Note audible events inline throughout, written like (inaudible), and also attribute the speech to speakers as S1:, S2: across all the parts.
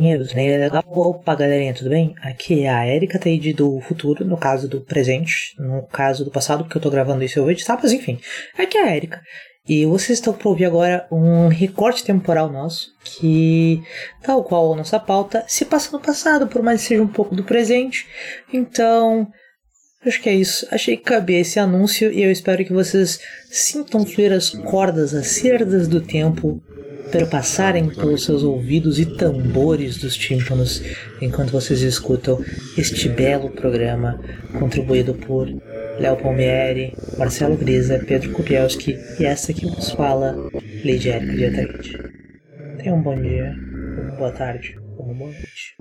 S1: Pinheiros, né? Opa, galerinha, tudo bem? Aqui é a Erika Taide do futuro, no caso do presente, no caso do passado, porque eu tô gravando isso eu vou editar, mas enfim. Aqui é a Erika. E vocês estão para ouvir agora um recorte temporal nosso, que, tal qual a nossa pauta, se passa no passado, por mais que seja um pouco do presente. Então, acho que é isso. Achei que cabia esse anúncio e eu espero que vocês sintam fluir as cordas, as cerdas do tempo perpassarem pelos seus ouvidos e tambores dos tímpanos enquanto vocês escutam este belo programa contribuído por Léo Palmieri, Marcelo Grisa, Pedro Kupielski e essa que nos fala, Lady Erika Diataide. Tenha um bom dia, uma boa tarde, uma boa noite.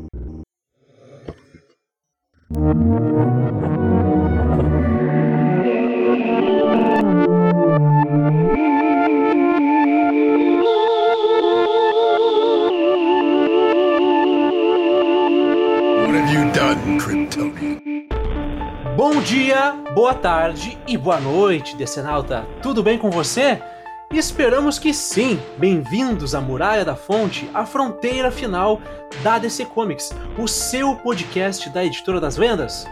S2: Bom dia, boa tarde e boa noite, Decenalta. Tudo bem com você? Esperamos que sim! Bem-vindos à Muralha da Fonte, a fronteira final da DC Comics, o seu podcast da editora das vendas.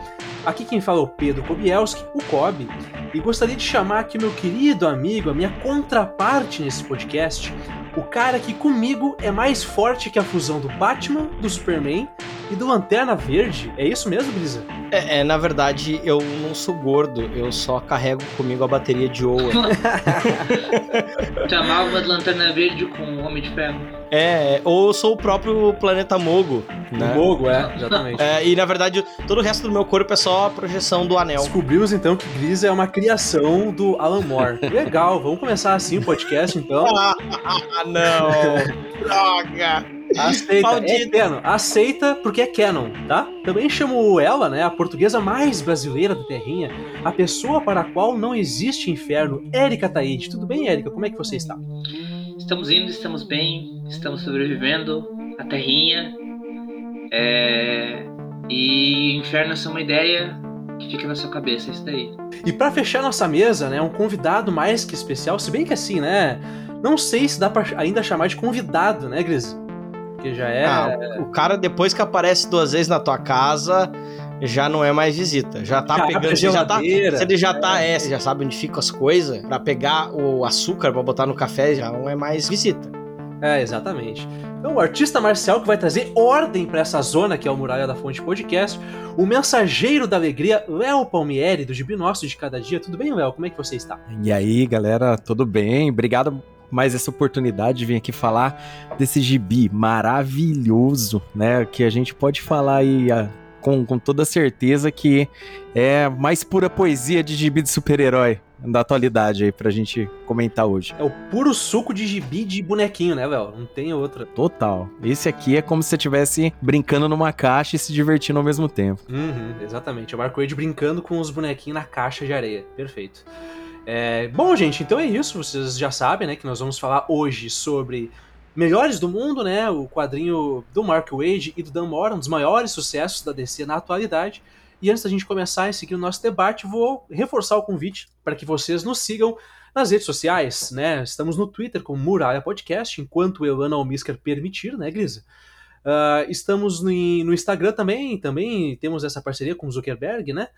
S2: Aqui quem fala é o Pedro Kobielski, o Kobe, e gostaria de chamar aqui meu querido amigo, a minha contraparte nesse podcast, o cara que comigo é mais forte que a fusão do Batman, do Superman e do Lanterna Verde. É isso mesmo, Brisa?
S3: É, é, na verdade, eu não sou gordo, eu só carrego comigo a bateria de Oa. (laughs)
S4: Chamava de Lanterna Verde com o Homem de Ferro.
S3: É, ou eu sou o próprio planeta Mogo, né?
S2: Mogo, é, exatamente.
S3: É, e na verdade, todo o resto do meu corpo é só a projeção do anel.
S2: Descobrimos então que Gris é uma criação do Alan Moore. (laughs) Legal, vamos começar assim o podcast então. (laughs)
S3: ah, não! Droga!
S2: Aceita, é canon. Aceita porque é canon, tá? Também chamo ela, né, a portuguesa mais brasileira da terrinha, a pessoa para a qual não existe inferno, Érica Taide. Tudo bem, Érica? Como é que você está?
S4: Estamos indo, estamos bem, estamos sobrevivendo, a terrinha. É... E inferno é só uma ideia que fica na sua cabeça, é isso daí.
S2: E para fechar nossa mesa, né, um convidado mais que especial, se bem que assim, né, não sei se dá para ainda chamar de convidado, né, Gris?
S3: Porque já é. Ah, o cara, depois que aparece duas vezes na tua casa, já não é mais visita. Já tá já pegando. Você já tá, se ele já tá, é, você já sabe onde ficam as coisas, para pegar o açúcar para botar no café, já não é mais visita.
S2: É, exatamente. Então, o artista marcial que vai trazer ordem para essa zona que é o Muralha da Fonte Podcast, o mensageiro da alegria, Léo Palmieri, do Gibi Nosso de Cada Dia. Tudo bem, Léo? Como é que você está?
S5: E aí, galera, tudo bem? Obrigado mais essa oportunidade de vir aqui falar desse gibi maravilhoso, né? Que a gente pode falar aí a, ah, com, com toda certeza que é mais pura poesia de gibi de super-herói da atualidade aí pra gente comentar hoje.
S2: É o puro suco de gibi de bonequinho, né, Léo? Não tem outra.
S5: Total. Esse aqui é como se você estivesse brincando numa caixa e se divertindo ao mesmo tempo.
S2: Uhum, exatamente. É o Marco Wade brincando com os bonequinhos na caixa de areia. Perfeito. É, bom, gente, então é isso. Vocês já sabem, né, que nós vamos falar hoje sobre Melhores do Mundo, né, o quadrinho do Mark Wade e do Dan Mora, um dos maiores sucessos da DC na atualidade. E antes da gente começar e seguir o nosso debate, vou reforçar o convite para que vocês nos sigam nas redes sociais, né? Estamos no Twitter como Muralha Podcast, enquanto eu, Ana Almisker, permitir, né, Grisa? Uh, estamos no, no, Instagram também, também temos essa parceria com o Zuckerberg, né?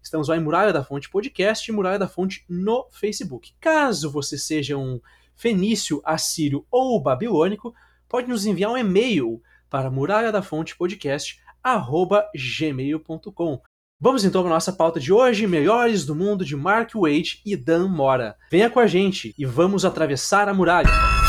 S2: Estamos lá em Muralha da Fonte Podcast e Muralha da Fonte no Facebook. Caso você seja um fenício, assírio ou babilônico, pode nos enviar um e-mail para muralha da fonte podcast gmail.com. Vamos então para a nossa pauta de hoje, melhores do mundo de Mark Wade e Dan Mora. Venha com a gente e vamos atravessar a muralha.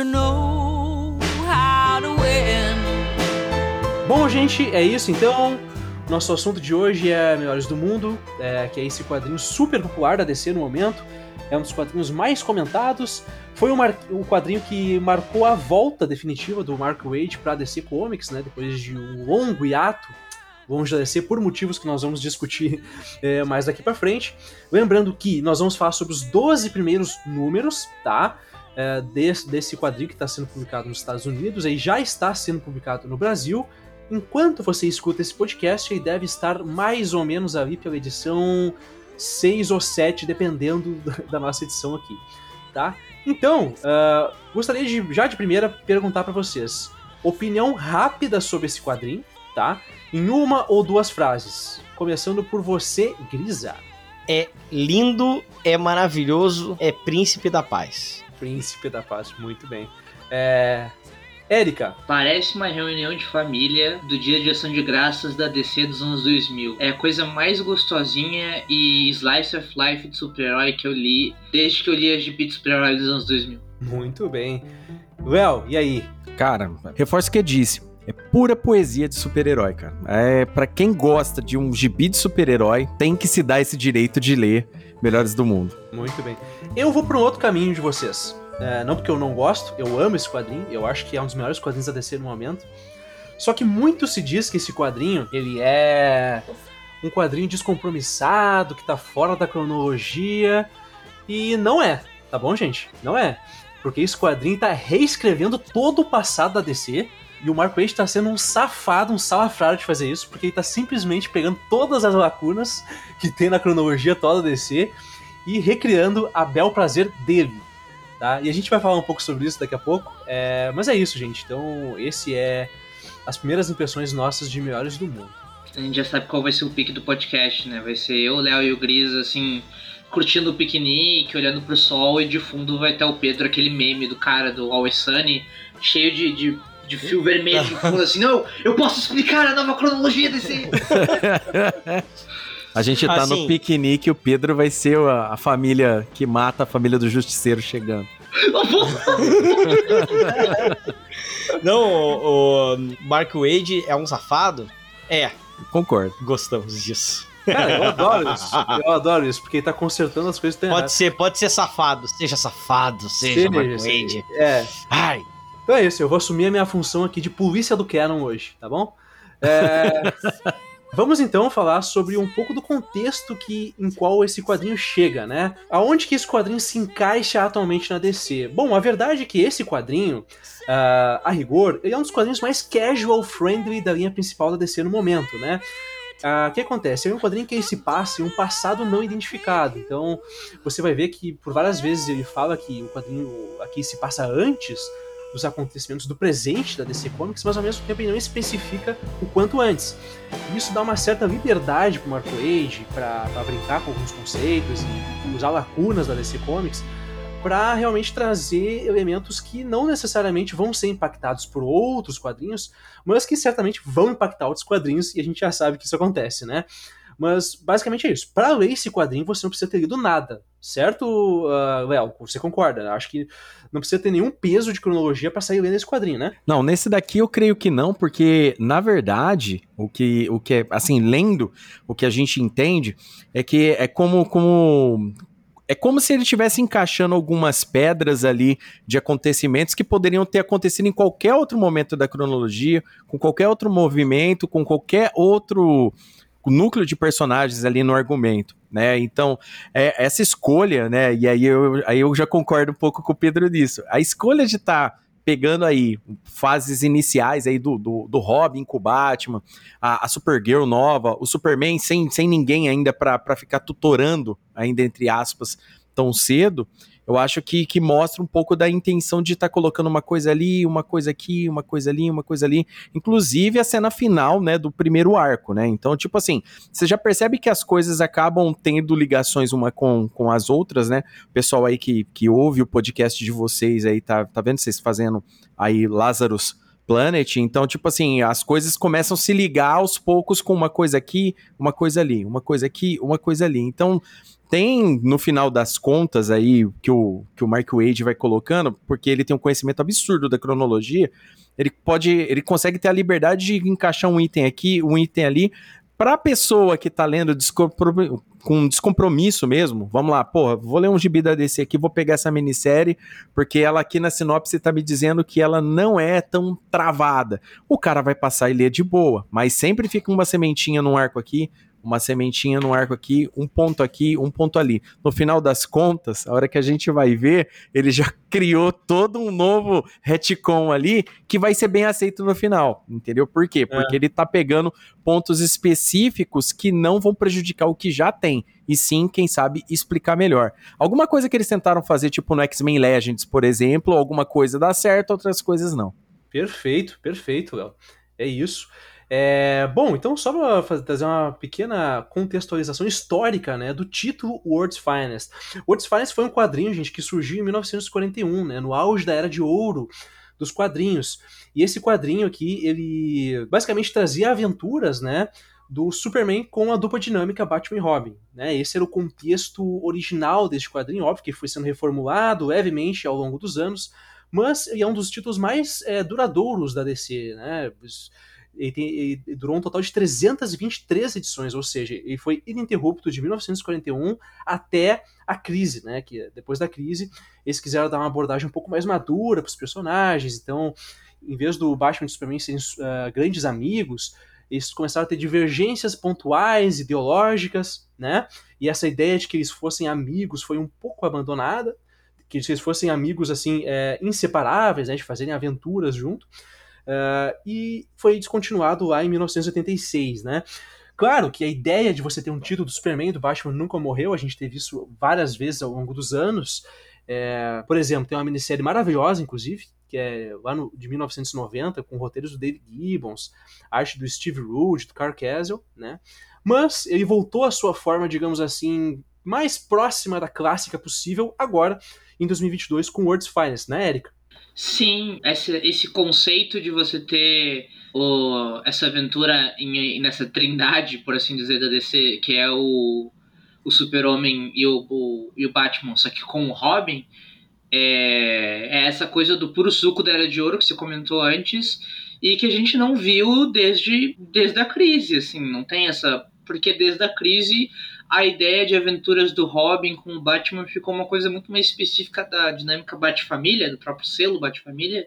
S6: To know how to win.
S2: Bom, gente, é isso então. Nosso assunto de hoje é Melhores do Mundo, é, que é esse quadrinho super popular da DC no momento. É um dos quadrinhos mais comentados. Foi o, o quadrinho que marcou a volta definitiva do Mark Waid para DC Comics, né? Depois de um longo hiato longe da DC por motivos que nós vamos discutir (laughs) é, mais daqui para frente. Lembrando que nós vamos falar sobre os 12 primeiros números, tá? É, desse, desse quadrinho que está sendo publicado nos Estados Unidos e já está sendo publicado no Brasil. Enquanto você escuta esse podcast, ele deve estar mais ou menos ali pela edição 6 ou 7, dependendo (laughs) da nossa edição aqui, tá? Então, uh, gostaria de, já de primeira, perguntar para vocês, opinião rápida sobre esse quadrinho, tá? Em uma ou duas frases. Começando por você, Grisa.
S3: É lindo, é maravilhoso, é príncipe da paz.
S2: Príncipe da Paz, muito bem. É... Érica.
S4: Parece uma reunião de família do dia de ação de graças da DC dos anos 2000. É a coisa mais gostosinha e slice of life de super-herói que eu li desde que eu li a GP de super-herói dos anos 2000.
S2: Muito bem. Well, e aí?
S5: Cara, reforço o que eu disse. É pura poesia de super-herói, cara. É para quem gosta de um gibi de super-herói, tem que se dar esse direito de ler Melhores do Mundo.
S2: Muito bem. Eu vou para um outro caminho de vocês. É, não porque eu não gosto, eu amo esse quadrinho, eu acho que é um dos melhores quadrinhos da DC no momento. Só que muito se diz que esse quadrinho, ele é um quadrinho descompromissado, que tá fora da cronologia, e não é, tá bom, gente? Não é. Porque esse quadrinho tá reescrevendo todo o passado da DC, e o Mark Waid tá sendo um safado, um salafrário de fazer isso, porque ele tá simplesmente pegando todas as lacunas que tem na cronologia toda da DC e recriando a bel prazer dele. Tá? E a gente vai falar um pouco sobre isso daqui a pouco. É... Mas é isso, gente. Então, esse é as primeiras impressões nossas de melhores do mundo.
S4: A gente já sabe qual vai ser o pique do podcast, né? Vai ser eu, o Léo e o Gris, assim, curtindo o piquenique, olhando pro sol, e de fundo vai ter o Pedro, aquele meme do cara do Always Sunny, cheio de, de de fio vermelho (laughs) de fundo, assim, não, eu posso explicar a nova cronologia desse. (laughs)
S5: A gente tá assim, no piquenique e o Pedro vai ser a, a, família que mata a família do justiceiro chegando. (laughs)
S3: Não, o, o Mark Wade é um safado? É.
S5: Concordo.
S3: Gostamos disso.
S2: Cara, eu adoro isso. Eu adoro isso, porque ele tá consertando as coisas que
S3: tem Pode ser, pode ser safado. Seja safado, seja, seja Mark Wade.
S2: É. Ai. Então é isso, eu vou assumir a minha função aqui de polícia do Canon hoje, tá bom? É... (laughs) Vamos então falar sobre um pouco do contexto que, em qual esse quadrinho chega, né? Aonde que esse quadrinho se encaixa atualmente na DC? Bom, a verdade é que esse quadrinho, uh, a rigor, ele é um dos quadrinhos mais casual friendly da linha principal da DC no momento, né? Uh, o que acontece? É um quadrinho que ele se passa em um passado não identificado. Então, você vai ver que por várias vezes ele fala que o quadrinho aqui se passa antes dos acontecimentos do presente da DC Comics, mas ao mesmo tempo ele não especifica o quanto antes. Isso dá uma certa liberdade para o Mark Wade para brincar com alguns conceitos e usar lacunas da DC Comics para realmente trazer elementos que não necessariamente vão ser impactados por outros quadrinhos, mas que certamente vão impactar outros quadrinhos e a gente já sabe que isso acontece, né? Mas basicamente é isso. Para ler esse quadrinho, você não precisa ter lido nada, certo, uh, Léo? Você concorda? Acho que não precisa ter nenhum peso de cronologia para sair lendo esse quadrinho, né?
S5: Não, nesse daqui eu creio que não, porque na verdade o que, o que é assim lendo o que a gente entende é que é como como é como se ele estivesse encaixando algumas pedras ali de acontecimentos que poderiam ter acontecido em qualquer outro momento da cronologia, com qualquer outro movimento, com qualquer outro núcleo de personagens ali no argumento, né? Então, é, essa escolha, né? E aí eu, aí eu já concordo um pouco com o Pedro nisso. A escolha de estar tá pegando aí fases iniciais aí do, do, do Robin com o Batman, a, a Supergirl nova, o Superman sem, sem ninguém ainda para ficar tutorando, ainda entre aspas, tão cedo, eu acho que, que mostra um pouco da intenção de estar tá colocando uma coisa ali, uma coisa aqui, uma coisa ali, uma coisa ali. Inclusive a cena final, né, do primeiro arco, né? Então, tipo assim, você já percebe que as coisas acabam tendo ligações uma com, com as outras, né? O pessoal aí que, que ouve o podcast de vocês aí, tá, tá vendo vocês fazendo aí Lazarus Planet, então, tipo assim, as coisas começam a se ligar aos poucos com uma coisa aqui, uma coisa ali, uma coisa aqui, uma coisa ali. Então, tem no final das contas aí que o, que o Mark Wade vai colocando, porque ele tem um conhecimento absurdo da cronologia, ele pode, ele consegue ter a liberdade de encaixar um item aqui, um item ali, para a pessoa que tá lendo com descompromisso mesmo, vamos lá, porra, vou ler um gibi da DC aqui, vou pegar essa minissérie, porque ela aqui na sinopse tá me dizendo que ela não é tão travada. O cara vai passar e ler de boa, mas sempre fica uma sementinha no arco aqui, uma sementinha no arco aqui, um ponto aqui, um ponto ali. No final das contas, a hora que a gente vai ver, ele já (laughs) criou todo um novo retcon ali que vai ser bem aceito no final, entendeu? Por quê? Porque é. ele tá pegando pontos específicos que não vão prejudicar o que já tem, e sim, quem sabe, explicar melhor. Alguma coisa que eles tentaram fazer, tipo no X-Men Legends, por exemplo, alguma coisa dá certo, outras coisas não.
S2: Perfeito, perfeito, Léo. É isso. É, bom, então só para trazer uma pequena contextualização histórica né, do título World's Finest. World's Finest foi um quadrinho, gente, que surgiu em 1941, né, no auge da Era de Ouro dos quadrinhos. E esse quadrinho aqui, ele basicamente trazia aventuras, né, do Superman com a dupla dinâmica Batman e Robin. Né? Esse era o contexto original deste quadrinho, óbvio que foi sendo reformulado levemente ao longo dos anos, mas é um dos títulos mais é, duradouros da DC, né? Ele, tem, ele, durou um total de 323 edições, ou seja, ele foi ininterrupto de 1941 até a crise, né? Que depois da crise eles quiseram dar uma abordagem um pouco mais madura para os personagens, então, em vez do Batman e Superman serem uh, grandes amigos, eles começaram a ter divergências pontuais, ideológicas, né? E essa ideia de que eles fossem amigos foi um pouco abandonada, que eles fossem amigos assim é, inseparáveis, né, de fazerem aventuras junto. Uh, e foi descontinuado lá em 1986, né? Claro que a ideia de você ter um título do Superman do Batman nunca morreu, a gente teve isso várias vezes ao longo dos anos. É, por exemplo, tem uma minissérie maravilhosa, inclusive, que é lá no, de 1990, com roteiros do David Gibbons, arte do Steve Rude, do Carl Castle, né? Mas ele voltou à sua forma, digamos assim, mais próxima da clássica possível agora, em 2022, com World's Finest, né, Erika?
S4: Sim, esse, esse conceito de você ter o, essa aventura em, nessa trindade, por assim dizer, da DC, que é o, o Super-Homem e o, o, e o Batman, só que com o Robin, é, é, essa coisa do puro suco da Era de Ouro que você comentou antes e que a gente não viu desde, desde a crise, assim, não tem essa... Porque desde a crise a ideia de aventuras do Robin com o Batman ficou uma coisa muito mais específica da dinâmica Bat-Família, do próprio selo Bat-Família.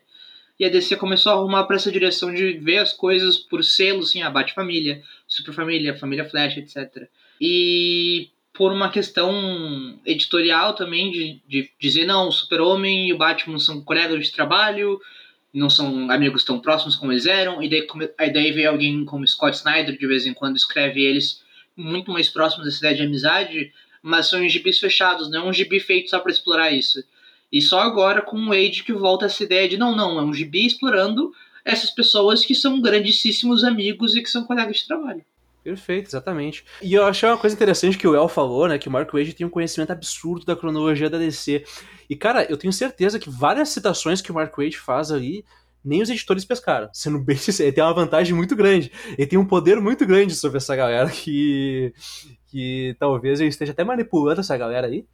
S4: E a DC começou a arrumar para essa direção de ver as coisas por selo, assim, a Bat-Família, Super-Família, Família Flash, etc. E por uma questão editorial também, de, de dizer, não, o Super-Homem e o Batman são colegas de trabalho, não são amigos tão próximos como eles eram, e daí, aí daí veio alguém como Scott Snyder, de vez em quando escreve eles muito mais próximos dessa ideia de amizade, mas são gibis fechados, não é um gibi feito só para explorar isso. E só agora com o Age que volta essa ideia de não, não, é um gibi explorando essas pessoas que são grandíssimos amigos e que são colegas de trabalho.
S2: Perfeito, exatamente. E eu achei uma coisa interessante que o El falou, né? Que o Mark Wade tem um conhecimento absurdo da cronologia da DC. E, cara, eu tenho certeza que várias citações que o Mark Wade faz ali nem os editores pescaram. Sendo bem sincero, ele tem uma vantagem muito grande. Ele tem um poder muito grande sobre essa galera que, que talvez ele esteja até manipulando essa galera aí.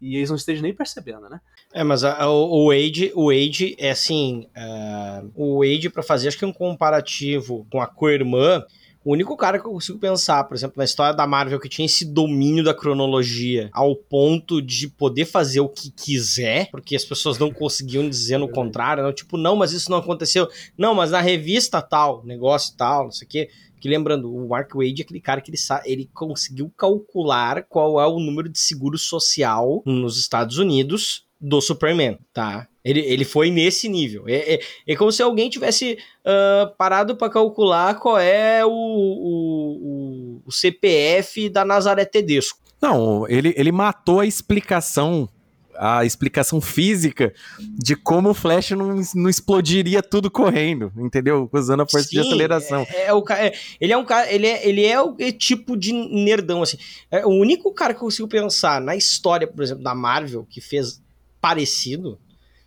S2: E eles não estejam nem percebendo, né?
S3: É, mas a, o, o Age, o Age é assim, uh, o Age para fazer acho que um comparativo com a co-irmã, o único cara que eu consigo pensar, por exemplo, na história da Marvel que tinha esse domínio da cronologia ao ponto de poder fazer o que quiser, porque as pessoas não conseguiam dizer no (laughs) contrário, não, tipo, não, mas isso não aconteceu. Não, mas na revista tal, negócio tal, não sei o quê. Que lembrando, o Mark Wade é aquele cara que ele, ele conseguiu calcular qual é o número de seguro social nos Estados Unidos do Superman, tá? Ele, ele foi nesse nível. É, é, é como se alguém tivesse uh, parado para calcular qual é o, o, o, CPF da Nazaré Tedesco.
S5: Não, ele, ele matou a explicação a explicação física de como o Flash não, não explodiria tudo correndo, entendeu? Usando a força Sim, de aceleração.
S3: É, é o, é, ele é um cara, ele é, ele é o tipo de nerdão, assim. É o único cara que eu consigo pensar na história, por exemplo, da Marvel, que fez parecido,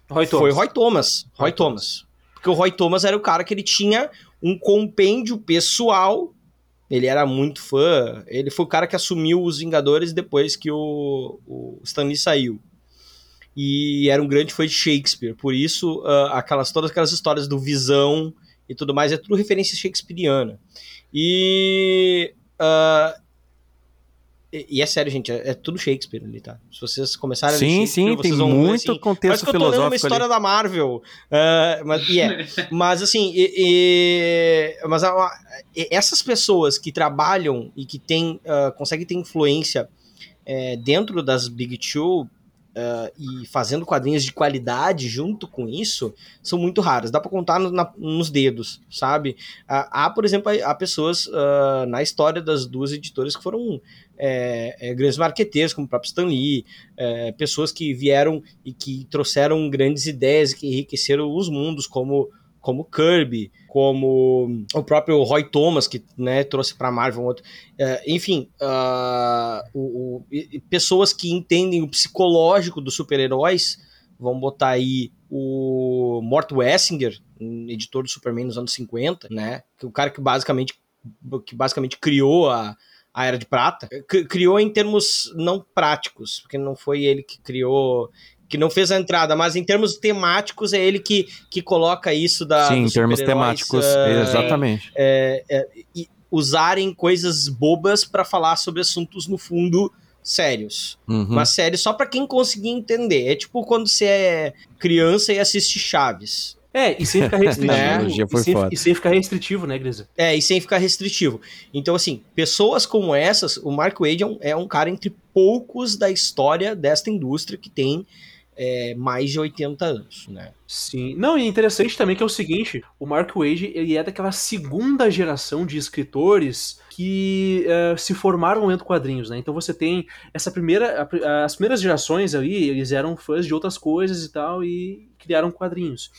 S3: Roy foi Roy Thomas. Roy, Thomas. Thomas. Porque o Roy Thomas era o cara que ele tinha um compêndio pessoal ele era muito fã. Ele foi o cara que assumiu os Vingadores depois que o, o Stanley saiu. E era um grande fã de Shakespeare. Por isso, uh, aquelas, todas aquelas histórias do Visão e tudo mais é tudo referência shakespeariana. E uh, e, é sério, gente, é, é, tudo Shakespeare ali, tá? Se vocês começarem
S5: sim, a ler Sim, sim, tem muito assim, contexto.
S3: Mas que eu tô lendo uma história ali. da Marvel. Uh, mas, yeah. (laughs) mas assim, e, e, mas a, essas pessoas que trabalham e que tem, uh, conseguem ter influência é, dentro das Big Two Uh, e fazendo quadrinhos de qualidade junto com isso são muito raras. Dá para contar no, na, nos dedos, sabe? Uh, há, por exemplo, há pessoas uh, na história das duas editoras que foram é, é, grandes marqueteiros, como o próprio Stan Lee, é, pessoas que vieram e que trouxeram grandes ideias que enriqueceram os mundos, como como Kirby, como o próprio Roy Thomas, que né, trouxe para Marvel um outro. Uh, enfim, uh, o, o, pessoas que entendem o psicológico dos super-heróis, vão botar aí o Mort Wessinger, editor do Superman nos anos 50, né? Que o cara que basicamente, que basicamente criou a, a Era de Prata, criou em termos não práticos, porque não foi ele que criou que não fez a entrada, mas em termos temáticos é ele que, que coloca isso da.
S5: Sim, em termos temáticos, uh, exatamente.
S3: É, é, é, usarem coisas bobas para falar sobre assuntos no fundo sérios. Uhum. Mas só para quem conseguir entender. É tipo quando você é criança e assiste Chaves.
S2: É, e sem ficar (laughs) restritivo. né? e, sem, e, sem, ficar restritivo, né, Grisa?
S3: É, e sem ficar restritivo. Então, assim, pessoas como essas, o Mark Wade é um, é um cara entre poucos da história desta indústria que tem é, mais de 80 anos, né?
S2: Sim. Não, e é interessante também que é o seguinte, o Mark Wade, ele é daquela segunda geração de escritores que uh, se formaram lendo quadrinhos, né? Então você tem essa primeira, a, as primeiras gerações ali, eles eram fãs de outras coisas e tal, e criaram quadrinhos.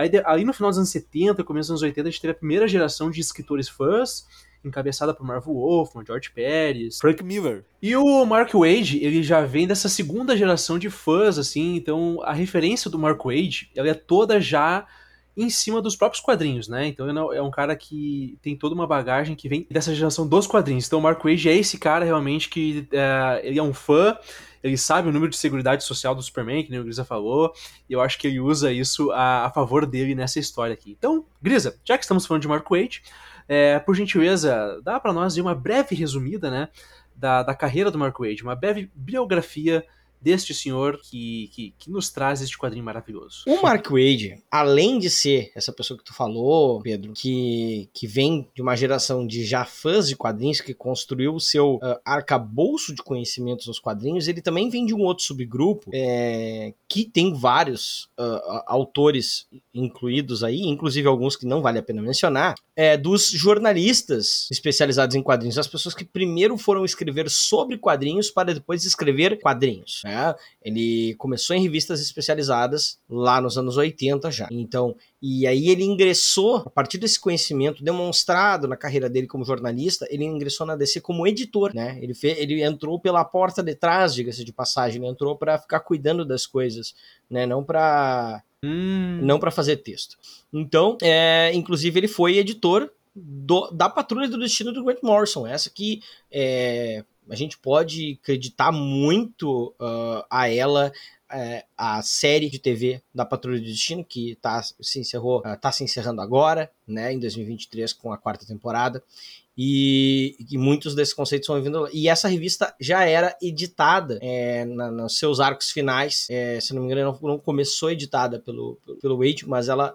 S2: Aí, aí no final dos anos 70, começo dos anos 80, a gente teve a primeira geração de escritores fãs, encabeçada por Marvel Wolfman, George Pérez, Frank Miller. E o Mark Wade, ele já vem dessa segunda geração de fãs, assim, então a referência do Mark Wade, ela é toda já em cima dos próprios quadrinhos, né? Então é um cara que tem toda uma bagagem que vem dessa geração dos quadrinhos. Então o Mark Wade é esse cara realmente que é, ele é um fã, ele sabe o número de seguridade social do Superman, que nem o Grisa falou, e eu acho que ele usa isso a, a favor dele nessa história aqui. Então, Grisa, já que estamos falando de Mark Wade, é, por gentileza, dá para nós uma breve resumida né, da, da carreira do Mark Wade, uma breve biografia deste senhor que, que, que, nos traz este quadrinho maravilhoso.
S3: O Mark Wade, além de ser essa pessoa que tu falou, Pedro, que, que vem de uma geração de já fãs de quadrinhos, que construiu o seu uh, arcabouço de conhecimentos nos quadrinhos, ele também vem de um outro subgrupo é, que tem vários uh, autores incluídos aí, inclusive alguns que não vale a pena mencionar, é, dos jornalistas especializados em quadrinhos, as pessoas que primeiro foram escrever sobre quadrinhos para depois escrever quadrinhos. Ele começou em revistas especializadas lá nos anos 80 já. Então, e aí ele ingressou, a partir desse conhecimento demonstrado na carreira dele como jornalista, ele ingressou na DC como editor, né? Ele, fez, ele entrou pela porta de trás, diga-se de passagem, ele entrou para ficar cuidando das coisas, né? Não para hum. não para fazer texto. Então, é, inclusive ele foi editor do, da Patrulha do Destino do Grant Morrison, essa que é, a gente pode acreditar muito uh, a ela é, a série de TV da Patrulha do Destino, que tá, se encerrou, uh, tá se encerrando agora, né, em 2023 com a quarta temporada. E, e muitos desses conceitos são vindo. E essa revista já era editada é, na, nos seus arcos finais. É, se não me engano, não, não começou editada pelo, pelo Wade, mas ela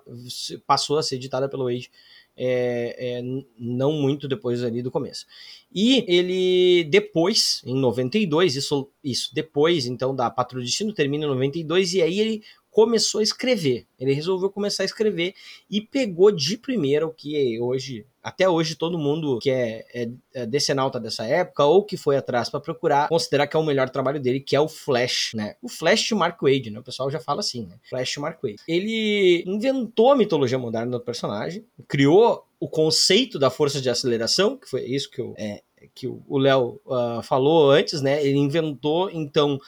S3: passou a ser editada pelo Wade é, é, não muito depois ali do começo. E ele depois, em 92, isso, isso depois então da Patrulha do Destino, termina em 92, e aí ele começou a escrever. Ele resolveu começar a escrever e pegou de primeira o que hoje até hoje todo mundo que é, é, é decenalta dessa época ou que foi atrás para procurar, considerar que é o melhor trabalho dele, que é o Flash, né? O Flash Mark Wade, né? O pessoal já fala assim, né? Flash Mark Wade. Ele inventou a mitologia moderna do personagem, criou o conceito da força de aceleração, que foi isso que eu, é, que o Léo uh, falou antes, né? Ele inventou então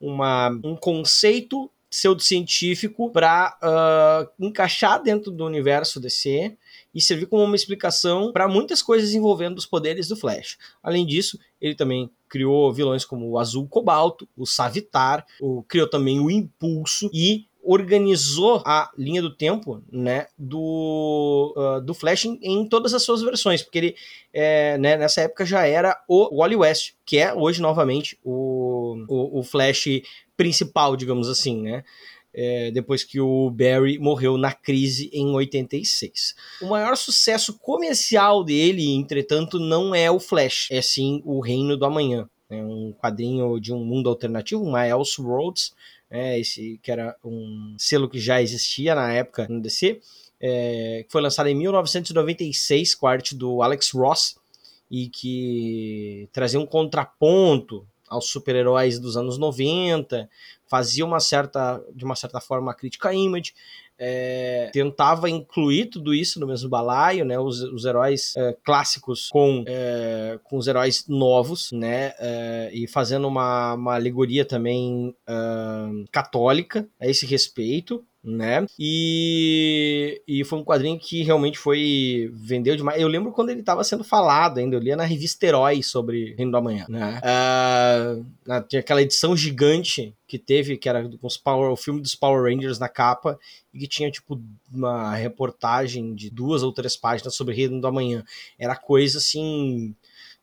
S3: uma, um conceito pseudocientífico para uh, encaixar dentro do universo DC e servir como uma explicação para muitas coisas envolvendo os poderes do Flash. Além disso, ele também criou vilões como o Azul Cobalto, o Savitar, o, criou também o Impulso e organizou a linha do tempo né, do, uh, do Flash em, em, todas as suas versões, porque ele é, né, nessa época já era o Wally West, que é hoje novamente o, o, o Flash principal, digamos assim, né? É, depois que o Barry morreu na crise em 86. O maior sucesso comercial dele, entretanto, não é o Flash, é sim o Reino do Amanhã. É um quadrinho de um mundo alternativo, uma Elseworlds, é, esse que era um selo que já existia na época no DC, é, que foi lançado em 1996 com a arte do Alex Ross e que trazia um contraponto aos super-heróis dos anos 90, fazia uma certa, de uma certa forma, crítica à Image, é, tentava incluir tudo isso no mesmo balaio, né? Os, os heróis é, clássicos com, é, com os heróis novos, né? É, e fazendo uma, uma alegoria também católica a esse respeito né? E, e foi um quadrinho que realmente foi. vendeu demais. Eu lembro quando ele estava sendo falado ainda, eu lia na revista Herói sobre Reino do Amanhã, né? Uh, tinha aquela edição gigante que teve, que era com os Power, o filme dos Power Rangers na capa, e que tinha, tipo, uma reportagem de duas ou três páginas sobre Reino do Amanhã. Era coisa assim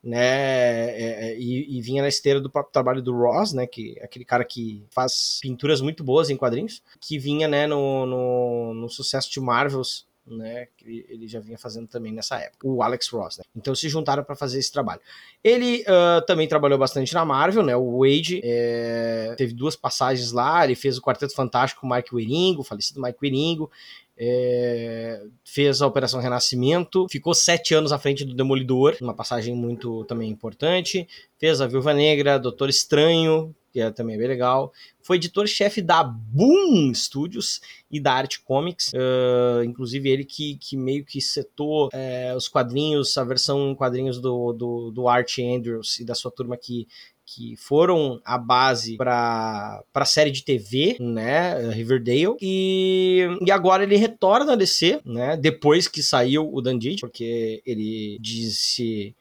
S3: né? É, é, e, e, vinha na esteira do próprio trabalho do Ross, né? Que é aquele cara que faz pinturas muito boas em quadrinhos, que vinha, né, no, no, no sucesso de Marvels. Né, que ele já vinha fazendo também nessa época, o Alex Ross. Né? Então se juntaram para fazer esse trabalho. Ele uh, também trabalhou bastante na Marvel, né? O Wade é, teve duas passagens lá. Ele fez o Quarteto Fantástico com o Mike Wieringo, o falecido Mike Wieringo é, fez a Operação Renascimento, ficou sete anos à frente do Demolidor, uma passagem muito também importante. Fez a Viúva Negra, Doutor Estranho, que é também bem legal. Foi editor-chefe da Boom Studios e da Art Comics, uh, inclusive ele que, que meio que setou os quadrinhos, a versão em quadrinhos do, do, do Art Andrews e da sua turma que que foram a base para a série de TV, né, Riverdale, e, e agora ele retorna a DC, né, depois que saiu o Dandid, porque ele disse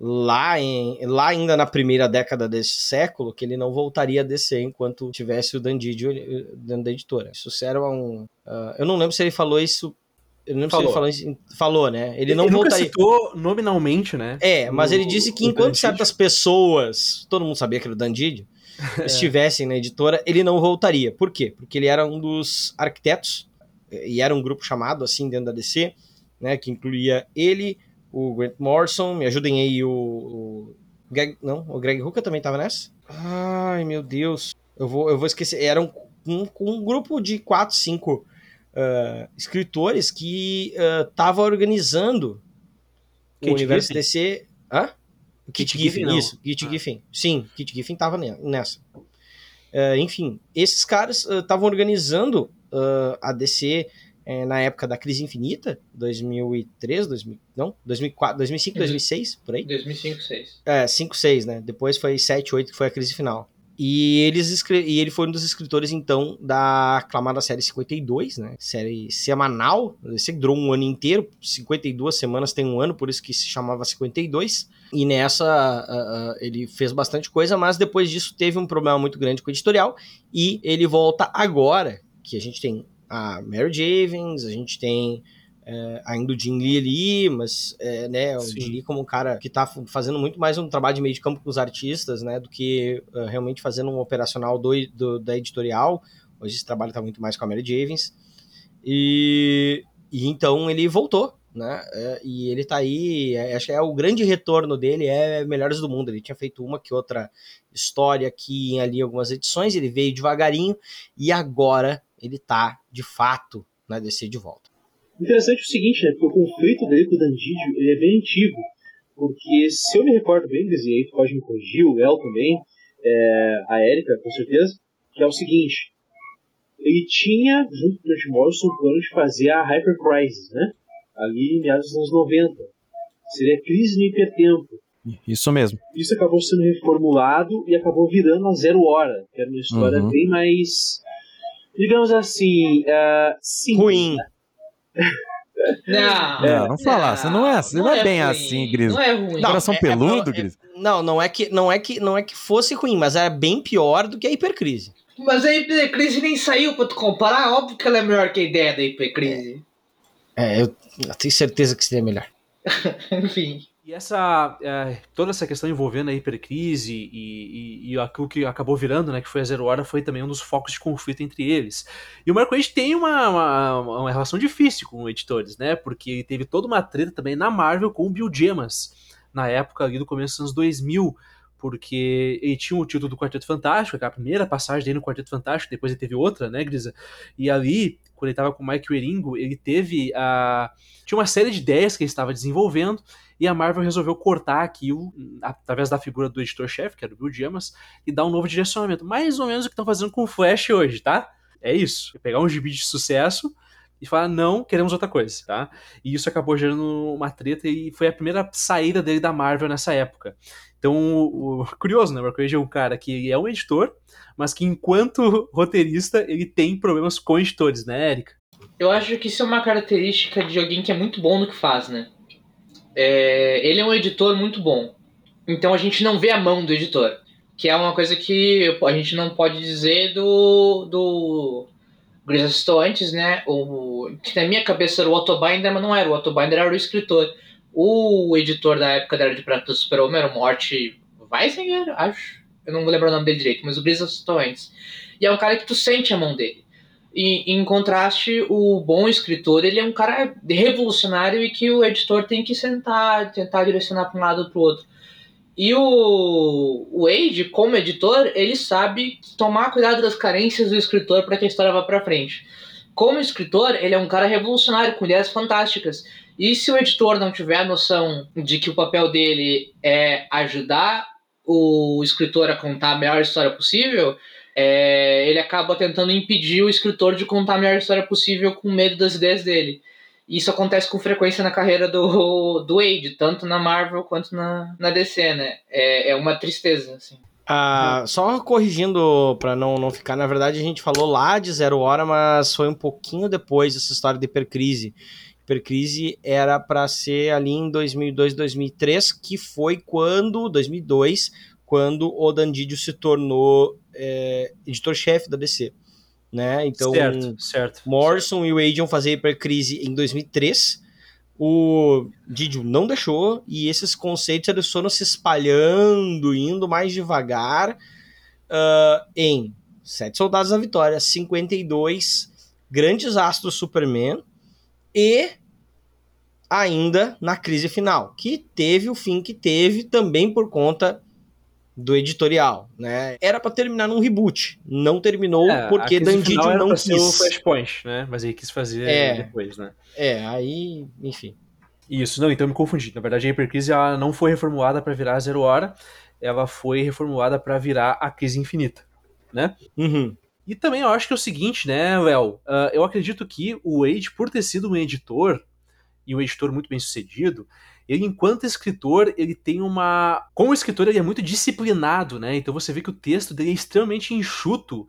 S3: lá, em, lá ainda na primeira década desse século que ele não voltaria a descer enquanto tivesse o Dandid dentro da editora. Isso era um... Uh, eu não lembro se ele falou isso eu não falou. sei se ele falou, falou, né? Ele, ele não ele voltaria.
S2: citou nominalmente, né?
S3: É, mas ele disse que enquanto certas pessoas, todo mundo sabia que era o Dandidio, (laughs) é. estivessem na editora, ele não voltaria. Por quê? Porque ele era um dos arquitetos, e era um grupo chamado assim dentro da DC, né? Que incluía ele, o Grant Morrison, me ajudem aí, o. o Greg, não, o Greg Hooker também estava nessa? Ai, meu Deus. Eu vou, eu vou esquecer. Era um, um, um grupo de quatro, cinco uh, escritores que uh, organizando Kate o universo Giffen? DC. Hã? Kit, Kit Giffen, Giffen isso, Kit ah. Giffen. Sim, Kit Giffen estava nessa. Uh, enfim, esses caras estavam organizando a DC eh, na época da Crise Infinita, 2003, 2000, não, 2004, 2005, 2006, por aí?
S4: 2005, 2006.
S3: É, 5, 6, né? Depois foi 7, 8 que foi a crise final. E, eles e ele foi um dos escritores, então, da aclamada série 52, né? Série semanal. Esse durou um ano inteiro, 52 semanas tem um ano, por isso que se chamava 52. E nessa uh, uh, ele fez bastante coisa, mas depois disso teve um problema muito grande com o editorial. E ele volta agora, que a gente tem a Mary Javens, a gente tem é, ainda o Jim Lee ali, mas é, né, o Sim. Jim Lee como um cara que está fazendo muito mais um trabalho de meio de campo com os artistas, né, do que uh, realmente fazendo um operacional do, do, da editorial. Hoje esse trabalho está muito mais com a Mary Javins. E, e então ele voltou, né, é, e ele está aí, é, acho que é o grande retorno dele é Melhores do Mundo. Ele tinha feito uma que outra história aqui em ali algumas edições, ele veio devagarinho e agora ele está de fato na DC de volta.
S7: Interessante é o seguinte, né? Porque o conflito dele com o Dandidio ele é bem antigo. Porque se eu me recordo bem, e aí tu pode me corrigir, o El também, é, a Erika, com certeza, que é o seguinte. Ele tinha, junto com o Grant Morrison, o plano de fazer a Hyper Crisis, né? Ali em meados dos anos 90. Seria crise no hipertempo.
S5: Isso mesmo.
S7: Isso acabou sendo reformulado e acabou virando a Zero Hora, que era uma história uhum. bem mais, digamos assim, uh, simples,
S3: ruim. Né? (laughs)
S5: Não, é, não fala, você não é, você não, não é, é, bem ruim, assim, Gris.
S3: Não
S5: é ruim. Coração
S3: é,
S5: peludo, é, Gris.
S3: Não, não é que não é que não é que fosse ruim, mas era bem pior do que a hipercrise.
S4: Mas a hipercrise nem saiu para tu comparar, óbvio que ela é melhor que a ideia da hipercrise.
S3: É, eu, eu tenho certeza que seria melhor. (laughs)
S4: Enfim.
S2: E essa, é, toda essa questão envolvendo a hipercrise e, e, e, aquilo que acabou virando, né, que foi a Zero Hora, foi também um dos focos de conflito entre eles. E o Marco Age tem uma, uma, uma, relação difícil com editores, né, porque teve toda uma treta também na Marvel com o Bill Gemas, na época ali do começo dos anos 2000, porque ele tinha o título do Quarteto Fantástico, a primeira passagem dele no Quarteto Fantástico, depois ele teve outra, né, Grisa? E ali, quando ele estava com o Mike Wieringo, ele teve a... tinha uma série de ideias que ele estava desenvolvendo, e a Marvel resolveu cortar aquilo através da figura do editor-chefe, que era o Bill Diamas, e dar um novo direcionamento. Mais ou menos o que estão fazendo com o Flash hoje, tá? É isso. É pegar um gibi de sucesso e falar, não, queremos outra coisa, tá? E isso acabou gerando uma treta e foi a primeira saída dele da Marvel nessa época. Então, o, o (laughs) curioso, né? O Mark é um cara que é um editor, mas que enquanto (laughs) roteirista, ele tem problemas com editores, né, Erika?
S4: Eu acho que isso é uma característica de alguém que é muito bom no que faz, né? É, ele é um editor muito bom. Então a gente não vê a mão do editor. Que é uma coisa que a gente não pode dizer do. do Grisa citou antes, né? O, que na minha cabeça era o Otto Binder, mas não era. O Otto Binder era o escritor. O editor da época da Era de Prata do Super-Homem era o Morte Weisinger, acho. Eu não vou lembrar o nome dele direito, mas o Grisa citou antes. E é um cara que tu sente a mão dele. E, em contraste, o bom escritor, ele é um cara revolucionário e que o editor tem que sentar, tentar direcionar para um lado ou para o outro. E o, o Wade, como editor, ele sabe tomar cuidado das carências do escritor para que a história vá para frente. Como escritor, ele é um cara revolucionário, com ideias fantásticas. E se o editor não tiver a noção de que o papel dele é ajudar o escritor a contar a melhor história possível, é, ele acaba tentando impedir o escritor de contar a melhor história possível com medo das ideias dele. Isso acontece com frequência na carreira do, do Wade, tanto na Marvel quanto na, na DC, né? É, é uma tristeza, assim.
S3: Ah, só corrigindo para não, não ficar, na verdade a gente falou lá de Zero Hora, mas foi um pouquinho depois dessa história de hipercrise. Hipercrise era para ser ali em 2002, 2003, que foi quando, 2002, quando o Dandidio se tornou é, editor-chefe da DC. Né? Então,
S2: certo, certo,
S3: Morrison
S2: certo.
S3: e o Wade iam fazer Hipercrise em 2003. O Didio não deixou e esses conceitos eles foram se espalhando, indo mais devagar uh, em Sete Soldados da Vitória, 52, Grandes Astros Superman e ainda na crise final, que teve o fim que teve também por conta do editorial, né? Era para terminar num reboot, não terminou é, porque Dandidio não quis. o
S2: Flashpoint, né? Mas aí quis fazer é, depois, né?
S3: É, aí, enfim.
S2: Isso, não, então eu me confundi. Na verdade, a Hypercrise ela não foi reformulada para virar Zero Hora, ela foi reformulada para virar a Crise Infinita, né?
S3: Uhum.
S2: E também eu acho que é o seguinte, né, Léo? Uh, eu acredito que o Wade, por ter sido um editor, e um editor muito bem sucedido, ele, enquanto escritor, ele tem uma. Como escritor, ele é muito disciplinado, né? Então você vê que o texto dele é extremamente enxuto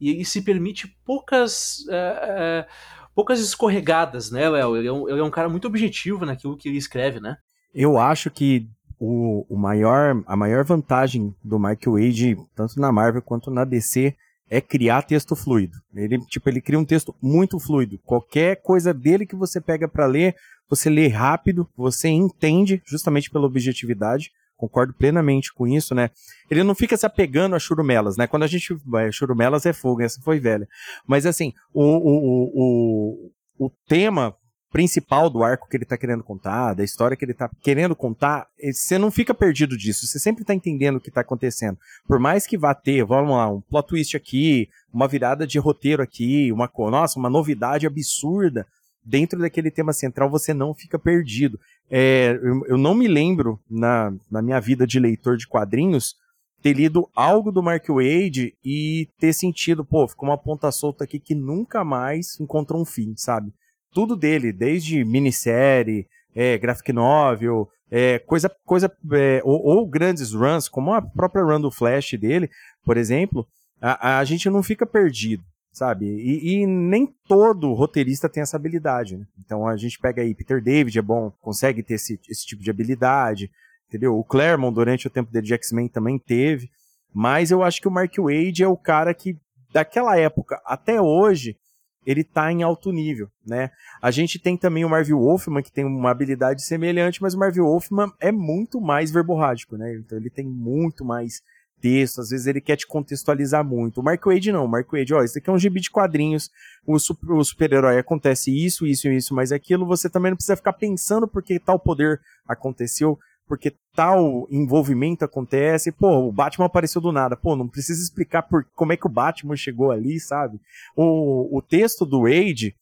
S2: e ele se permite poucas. É, é, poucas escorregadas, né, Léo? Ele, é um, ele é um cara muito objetivo naquilo que ele escreve, né?
S5: Eu acho que o, o maior, a maior vantagem do Michael Wade, tanto na Marvel quanto na DC, é criar texto fluido. Ele, tipo, ele cria um texto muito fluido. Qualquer coisa dele que você pega para ler, você lê rápido, você entende, justamente pela objetividade. Concordo plenamente com isso, né? Ele não fica se apegando a churumelas, né? Quando a gente. É, churumelas é fogo, essa foi velha. Mas assim, o, o, o, o, o tema principal do arco que ele tá querendo contar, da história que ele tá querendo contar, você não fica perdido disso, você sempre tá entendendo o que tá acontecendo. Por mais que vá ter, vamos lá, um plot twist aqui, uma virada de roteiro aqui, uma, nossa, uma novidade absurda, dentro daquele tema central você não fica perdido. É, eu, eu, não me lembro, na, na minha vida de leitor de quadrinhos, ter lido algo do Mark Wade e ter sentido, pô, ficou uma ponta solta aqui que nunca mais encontrou um fim, sabe? Tudo dele, desde minissérie, é, graphic novel, é, coisa, coisa é, ou, ou, grandes runs, como a própria run do Flash dele, por exemplo, a, a gente não fica perdido, sabe? E, e, nem todo roteirista tem essa habilidade. Né? Então a gente pega aí Peter David, é bom, consegue ter esse, esse tipo de habilidade, entendeu? O Claremont, durante o tempo dele de X-Men, também teve. Mas eu acho que o Mark Wade é o cara que, daquela época até hoje, ele tá em alto nível, né? A gente tem também o Marvel Wolfman, que tem uma habilidade semelhante, mas o Marvel Wolfman é muito mais verborrágico, né? Então ele tem muito mais texto, às vezes ele quer te contextualizar muito. O Mark Wade não, o Mark Wade, ó, isso aqui é um gibi de quadrinhos, o, super-herói acontece isso, isso, isso, mas aquilo, você também não precisa ficar pensando porque tal poder aconteceu, porque tal envolvimento acontece. Pô, o Batman apareceu do nada. Pô, não precisa explicar por como é que o Batman chegou ali, sabe? O, o texto do Wade,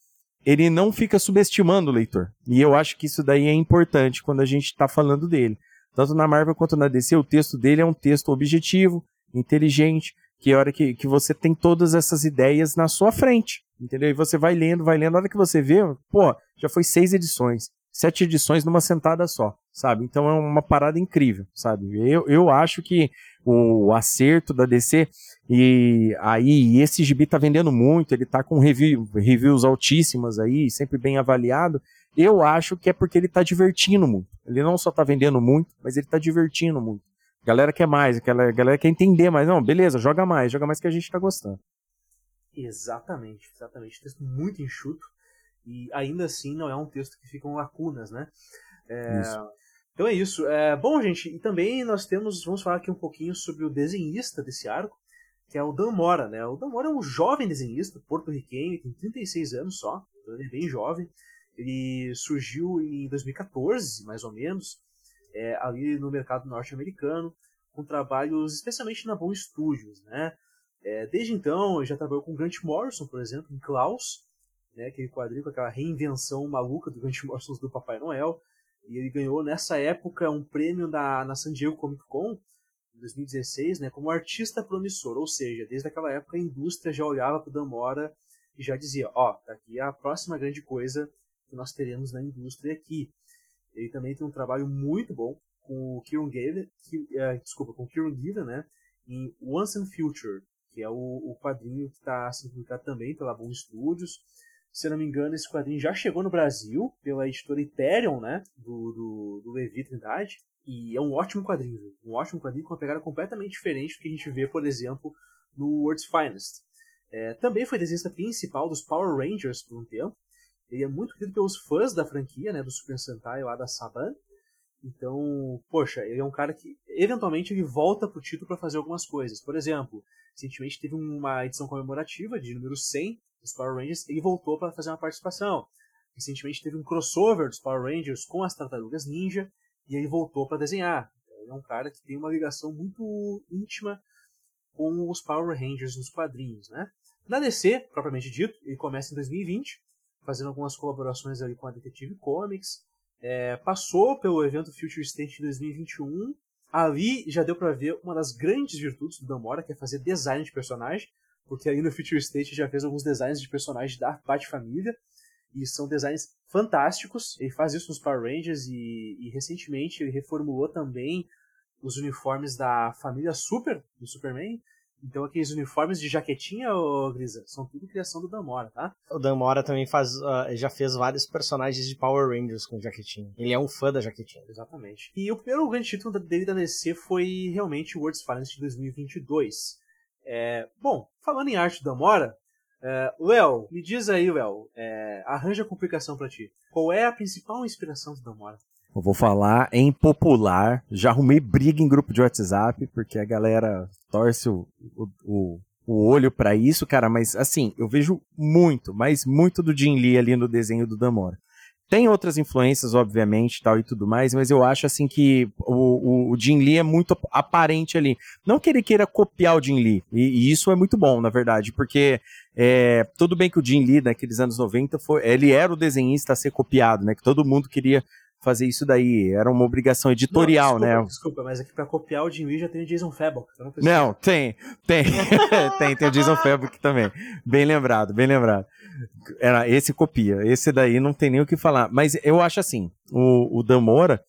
S5: ele não fica subestimando o leitor. E eu acho que isso daí é importante quando a gente está falando dele. Tanto na Marvel quanto na DC, o texto dele é um texto objetivo, inteligente, que é a hora que, que você tem todas essas ideias na sua frente, entendeu? E você vai lendo, vai lendo, a hora que você vê, pô, já foi seis edições sete edições numa sentada só, sabe? Então é uma parada incrível, sabe? Eu, eu acho que o acerto da DC e aí esse gibi tá vendendo muito, ele tá com review, reviews altíssimas aí, sempre bem avaliado. Eu acho que é porque ele tá divertindo muito. Ele não só tá vendendo muito, mas ele tá divertindo muito. A galera quer mais, a galera quer entender mais. Não, beleza, joga mais, joga mais que a gente tá gostando.
S2: Exatamente, exatamente. Texto muito enxuto e ainda assim não é um texto que ficam lacunas, né? É, então é isso. É, bom, gente, e também nós temos, vamos falar aqui um pouquinho sobre o desenhista desse arco, que é o Dan Mora, né? O Dan Mora é um jovem desenhista porto-riquenho, tem 36 anos só, então ele é bem jovem. Ele surgiu em 2014, mais ou menos, é, ali no mercado norte-americano, com trabalhos especialmente na Bom Studios, né? É, desde então, ele já trabalhou com Grant Morrison, por exemplo, em Klaus, né, aquele quadrinho com aquela reinvenção maluca do Grant Morrison do Papai Noel. E ele ganhou nessa época um prêmio na, na San Diego Comic Con, em 2016, né, como artista promissor. Ou seja, desde aquela época a indústria já olhava para o Damora e já dizia: Ó, oh, tá aqui a próxima grande coisa que nós teremos na indústria aqui. Ele também tem um trabalho muito bom com o Kieran Given, que, é, desculpa, com o Kieran Given, né, em Once and Future, que é o, o quadrinho que está sendo publicado também pela Boom Studios. Se não me engano, esse quadrinho já chegou no Brasil pela editora Ethereum, né? Do, do, do Levi Trindade. E é um ótimo quadrinho? Um ótimo quadrinho com uma pegada completamente diferente do que a gente vê, por exemplo, no World's Finest. É, também foi desenhista principal dos Power Rangers por um tempo. Ele é muito querido pelos fãs da franquia, né? Do Super Sentai lá da Saban. Então, poxa, ele é um cara que eventualmente ele volta pro título para fazer algumas coisas. Por exemplo, recentemente teve uma edição comemorativa de número 100 dos Power Rangers, ele voltou para fazer uma participação. Recentemente teve um crossover dos Power Rangers com as Tartarugas Ninja e ele voltou para desenhar. Ele é um cara que tem uma ligação muito íntima com os Power Rangers nos quadrinhos, né? Na DC, propriamente dito, ele começa em 2020, fazendo algumas colaborações ali com a Detective Comics. É, passou pelo evento Future State de 2021. Ali já deu para ver uma das grandes virtudes do Damora, que é fazer design de personagem porque aí no Future State já fez alguns designs de personagens da Bat-família, e são designs fantásticos. Ele faz isso nos Power Rangers e, e, recentemente ele reformulou também os uniformes da família Super, do Superman. Então aqueles uniformes de jaquetinha, ô Grisa, são tudo criação do Damora, tá?
S3: O Damora também faz, uh, já fez vários personagens de Power Rangers com jaquetinha. Ele é um fã da jaquetinha.
S2: Exatamente. E o primeiro grande título dele da DC foi realmente o World's Finest de 2022. É, bom, falando em arte da Mora, é, Léo, me diz aí, Léo, é, arranja complicação para ti. Qual é a principal inspiração do Damora?
S5: Eu vou falar em popular. Já arrumei briga em grupo de WhatsApp, porque a galera torce o, o, o olho para isso, cara. Mas assim, eu vejo muito, mas muito do Jim Lee ali no desenho do Damora. Tem outras influências, obviamente, tal e tudo mais, mas eu acho assim que o, o, o Jin Lee é muito aparente ali. Não que ele queira copiar o Jin Lee, e, e isso é muito bom, na verdade, porque é, tudo bem que o Jin Lee, naqueles anos 90, foi, ele era o desenhista a ser copiado, né? Que todo mundo queria fazer isso daí. Era uma obrigação editorial,
S2: não, desculpa,
S5: né?
S2: Desculpa, mas aqui pra copiar o Jim Lee já tem o Jason Fabok.
S5: Não, não, tem, tem. (laughs) tem, tem o Jason Fabok também. Bem lembrado, bem lembrado. Era, esse copia. Esse daí não tem nem o que falar. Mas eu acho assim, o, o Damora,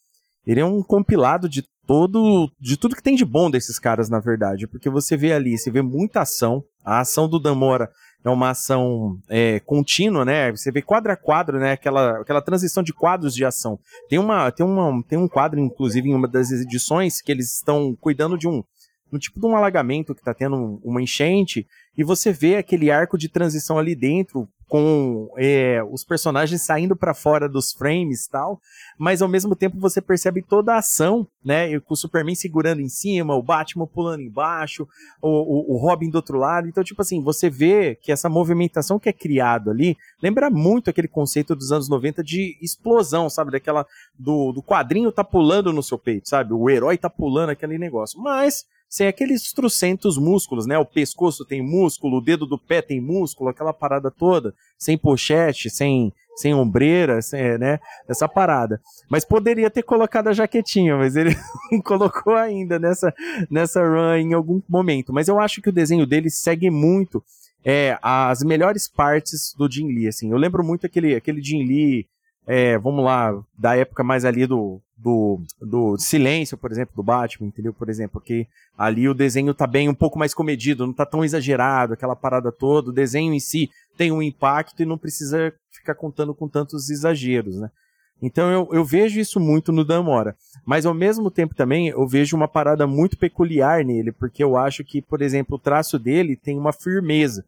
S5: ele é um compilado de todo, de tudo que tem de bom desses caras, na verdade. Porque você vê ali, você vê muita ação. A ação do Damora é uma ação é, contínua, né? Você vê quadro a quadro, né? Aquela, aquela transição de quadros de ação. Tem, uma, tem, uma, tem um quadro, inclusive, em uma das edições, que eles estão cuidando de um, no tipo de um alagamento que está tendo uma enchente, e você vê aquele arco de transição ali dentro, com é, os personagens saindo para fora dos frames tal, mas ao mesmo tempo você percebe toda a ação, né? Com o Superman segurando em cima, o Batman pulando embaixo, o, o, o Robin do outro lado. Então, tipo assim, você vê que essa movimentação que é criado ali lembra muito aquele conceito dos anos 90 de explosão, sabe? Daquela do, do quadrinho tá pulando no seu peito, sabe? O herói tá pulando aquele negócio. Mas sem aqueles trocentos músculos, né? O pescoço tem músculo, o dedo do pé tem músculo, aquela parada toda, sem pochete, sem, sem ombreira, sem, né? Essa parada. Mas poderia ter colocado a jaquetinha, mas ele (laughs) não colocou ainda nessa, nessa run em algum momento. Mas eu acho que o desenho dele segue muito é, as melhores partes do Jim Lee, assim. Eu lembro muito aquele, aquele Jim Lee é, vamos lá, da época mais ali do, do, do Silêncio, por exemplo, do Batman, entendeu? Por exemplo, que ali o desenho tá bem um pouco mais comedido, não tá tão exagerado, aquela parada toda, o desenho em si tem um impacto e não precisa ficar contando com tantos exageros, né? Então eu, eu vejo isso muito no Damora. Mas ao mesmo tempo também eu vejo uma parada muito peculiar nele, porque eu acho que, por exemplo, o traço dele tem uma firmeza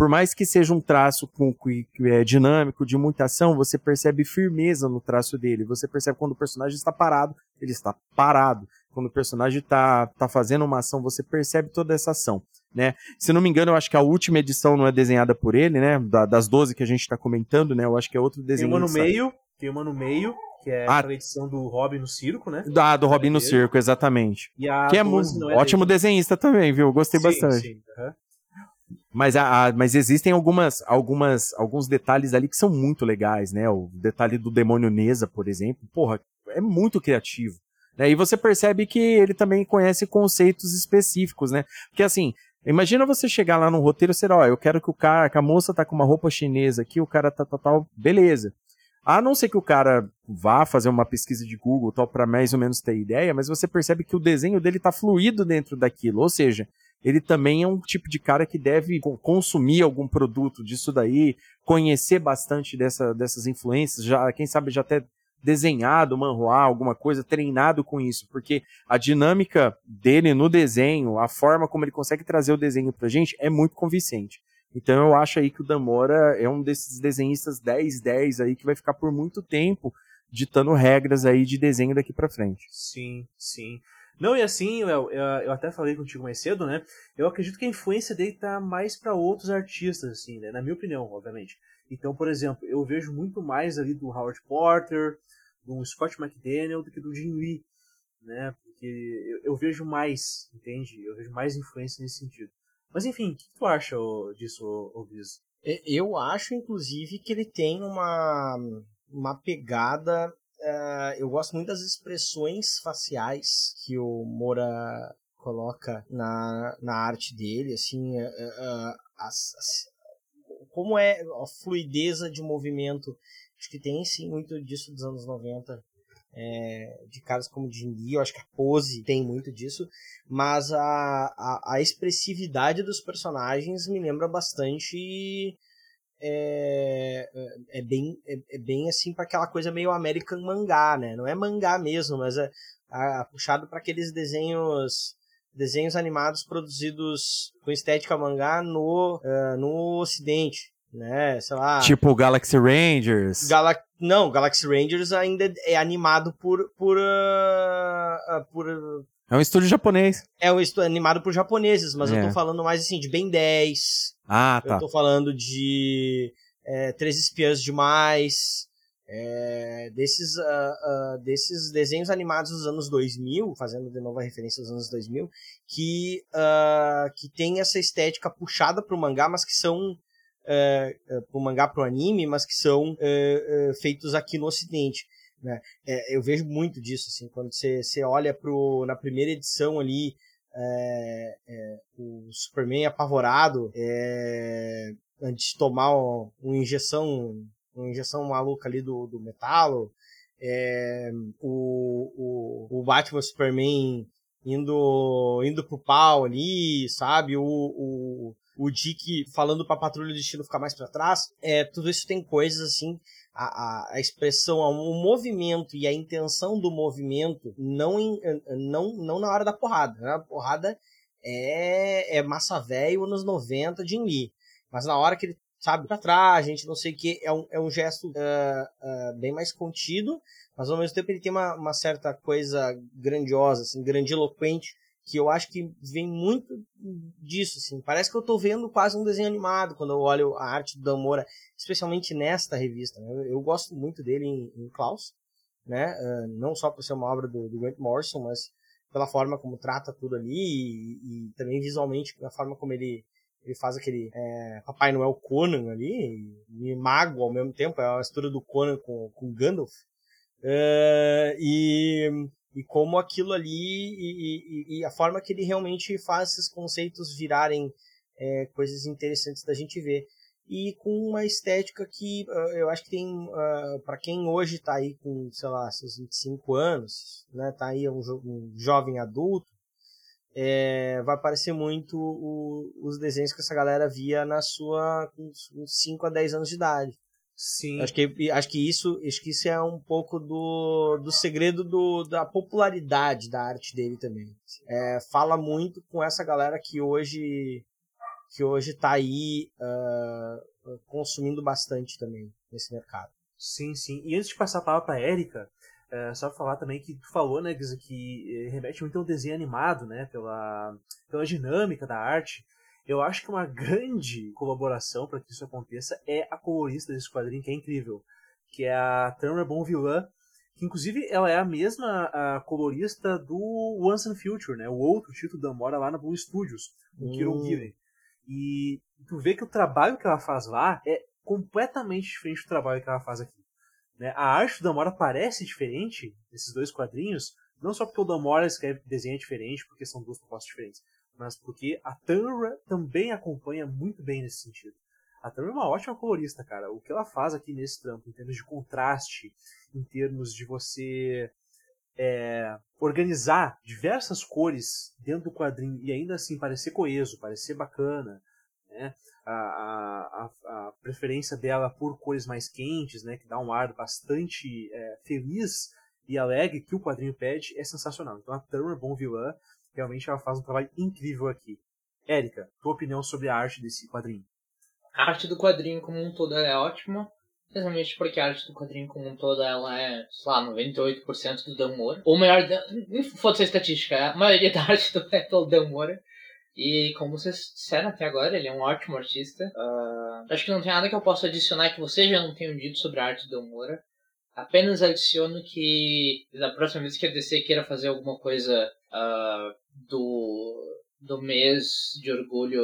S5: por mais que seja um traço com, que, é dinâmico, de muita ação, você percebe firmeza no traço dele. Você percebe quando o personagem está parado, ele está parado. Quando o personagem está tá fazendo uma ação, você percebe toda essa ação. Né? Se não me engano, eu acho que a última edição não é desenhada por ele, né? Da, das 12 que a gente está comentando, né? Eu acho que é outro desenho.
S2: Tem uma no meio, tem uma no meio, que é ah, a edição do Robin no circo, né?
S5: Da, do Robin no circo, exatamente. que é, é ótimo desenhista também, viu? Gostei sim, bastante. Sim, uhum. Mas, a, a, mas existem algumas, algumas, alguns detalhes ali que são muito legais, né? O detalhe do demônio Neza, por exemplo, porra, é muito criativo. Né? E você percebe que ele também conhece conceitos específicos, né? Porque assim, imagina você chegar lá no roteiro e ser, ó, eu quero que o cara, que a moça tá com uma roupa chinesa aqui, o cara tá tal, tá, tal, beleza. A não ser que o cara vá fazer uma pesquisa de Google tal para mais ou menos ter ideia, mas você percebe que o desenho dele tá fluido dentro daquilo, ou seja, ele também é um tipo de cara que deve consumir algum produto disso daí, conhecer bastante dessa, dessas influências, já quem sabe já até desenhado manhua, alguma coisa, treinado com isso, porque a dinâmica dele no desenho, a forma como ele consegue trazer o desenho pra gente é muito convincente. Então eu acho aí que o Damora é um desses desenhistas 10-10 aí que vai ficar por muito tempo ditando regras aí de desenho daqui para frente.
S2: Sim, sim. Não, e assim, eu, eu até falei contigo mais cedo, né? Eu acredito que a influência dele tá mais para outros artistas, assim, né? Na minha opinião, obviamente. Então, por exemplo, eu vejo muito mais ali do Howard Porter, do Scott McDaniel do que do Jim Lee, né? Porque eu, eu vejo mais, entende? Eu vejo mais influência nesse sentido. Mas enfim, o que tu acha disso, Obis?
S3: Eu acho, inclusive, que ele tem uma, uma pegada Uh, eu gosto muito das expressões faciais que o Moura coloca na, na arte dele, assim, uh, uh, as, as, como é a fluideza de movimento. Acho que tem sim muito disso dos anos 90, é, de caras como Jim Lee, eu acho que a pose tem muito disso, mas a, a, a expressividade dos personagens me lembra bastante é, é, é bem, é, é bem assim para aquela coisa meio American mangá, né? Não é mangá mesmo, mas é, é puxado para aqueles desenhos desenhos animados produzidos com estética mangá no, uh, no ocidente, né? Sei lá.
S5: Tipo Galaxy Rangers.
S3: Gala não, Galaxy Rangers ainda é animado por por uh, por
S5: é um estúdio japonês.
S3: É um estúdio animado por japoneses, mas é. eu tô falando mais assim de Ben 10.
S5: Ah, tá.
S3: Eu tô falando de é, Três Espiãs Demais. é, desses, uh, uh, desses desenhos animados dos anos 2000, fazendo de novo a referência aos anos 2000, que, uh, que tem essa estética puxada para o mangá, mas que são uh, pro mangá, pro anime, mas que são uh, feitos aqui no Ocidente. Né? É, eu vejo muito disso, assim, quando você, você olha pro, na primeira edição ali, é, é, o Superman apavorado, é, antes de tomar uma, injeção uma injeção maluca ali do, do metalo, é, o, o, o Batman Superman indo indo pro pau ali, sabe? O, o, o Dick falando pra Patrulha do Destino ficar mais para trás. É, tudo isso tem coisas assim. A, a, expressão, o movimento e a intenção do movimento não, não, não na hora da porrada. Né? A porrada é, é massa velho anos 90 de Lee. Mas na hora que ele sabe, pra trás, gente, não sei o que, é um, é um gesto uh, uh, bem mais contido, mas ao mesmo tempo ele tem uma, uma certa coisa grandiosa, assim, grandiloquente, que eu acho que vem muito disso, assim. Parece que eu tô vendo quase um desenho animado quando eu olho a arte do Dan Moura, especialmente nesta revista. Né? Eu, gosto muito dele em, em Klaus, né? Uh, não só por ser uma obra do, do Grant Morrison, mas pela forma como trata tudo ali e, e também visualmente, a forma como ele ele faz aquele é, Papai Noel Conan ali, e mago ao mesmo tempo, é a história do Conan com, com Gandalf. Uh, e, e como aquilo ali, e, e, e, a forma que ele realmente faz esses conceitos virarem é, coisas interessantes da gente ver. E com uma estética que uh, eu acho que tem, uh, para quem hoje está aí com, sei lá, seus 25 anos, né, tá aí um, jo um jovem adulto, é, vai parecer muito o, os desenhos que essa galera via na sua com 5 a 10 anos de idade.
S2: Sim.
S3: Acho que, acho que isso acho que isso é um pouco do, do segredo do, da popularidade da arte dele também. É, fala muito com essa galera que hoje que hoje está aí uh, consumindo bastante também nesse mercado.
S2: Sim, sim. E antes de passar a palavra para Érica, é, só falar também que tu falou, né, que eh, remete muito ao desenho animado, né, pela, pela dinâmica da arte. Eu acho que uma grande colaboração para que isso aconteça é a colorista desse quadrinho, que é incrível, que é a Tamara Bonvillain, que inclusive ela é a mesma a colorista do Once and Future, né, o outro título da Mora lá na Blue Studios, o hum. Kieron Gillen. E tu vê que o trabalho que ela faz lá é completamente diferente do trabalho que ela faz aqui. Né? A arte do Damora parece diferente nesses dois quadrinhos, não só porque o Damora escreve desenha diferente, porque são duas propostas diferentes, mas porque a Tamra também acompanha muito bem nesse sentido. A Tamra é uma ótima colorista, cara. O que ela faz aqui nesse trampo, em termos de contraste, em termos de você é, organizar diversas cores dentro do quadrinho e ainda assim parecer coeso, parecer bacana, né? a, a, a, preferência dela por cores mais quentes, né, que dá um ar bastante é, feliz e alegre que o quadrinho pede, é sensacional. Então a Turner Bon Vilã realmente ela faz um trabalho incrível aqui. Érica, tua opinião sobre a arte desse quadrinho?
S4: A arte do quadrinho como um todo é ótima, Exatamente porque a arte do quadrinho como um todo ela é, sei lá, 98% do Dan Moore. Ou melhor, foda-se a estatística, a maioria (laughs) da arte do é pelo Dan Moore. E como vocês disseram até agora, ele é um ótimo artista. Uh, acho que não tem nada que eu possa adicionar que vocês já não tenham dito sobre a arte do Moura. Apenas adiciono que da próxima vez que a DC queira fazer alguma coisa uh, do, do mês de orgulho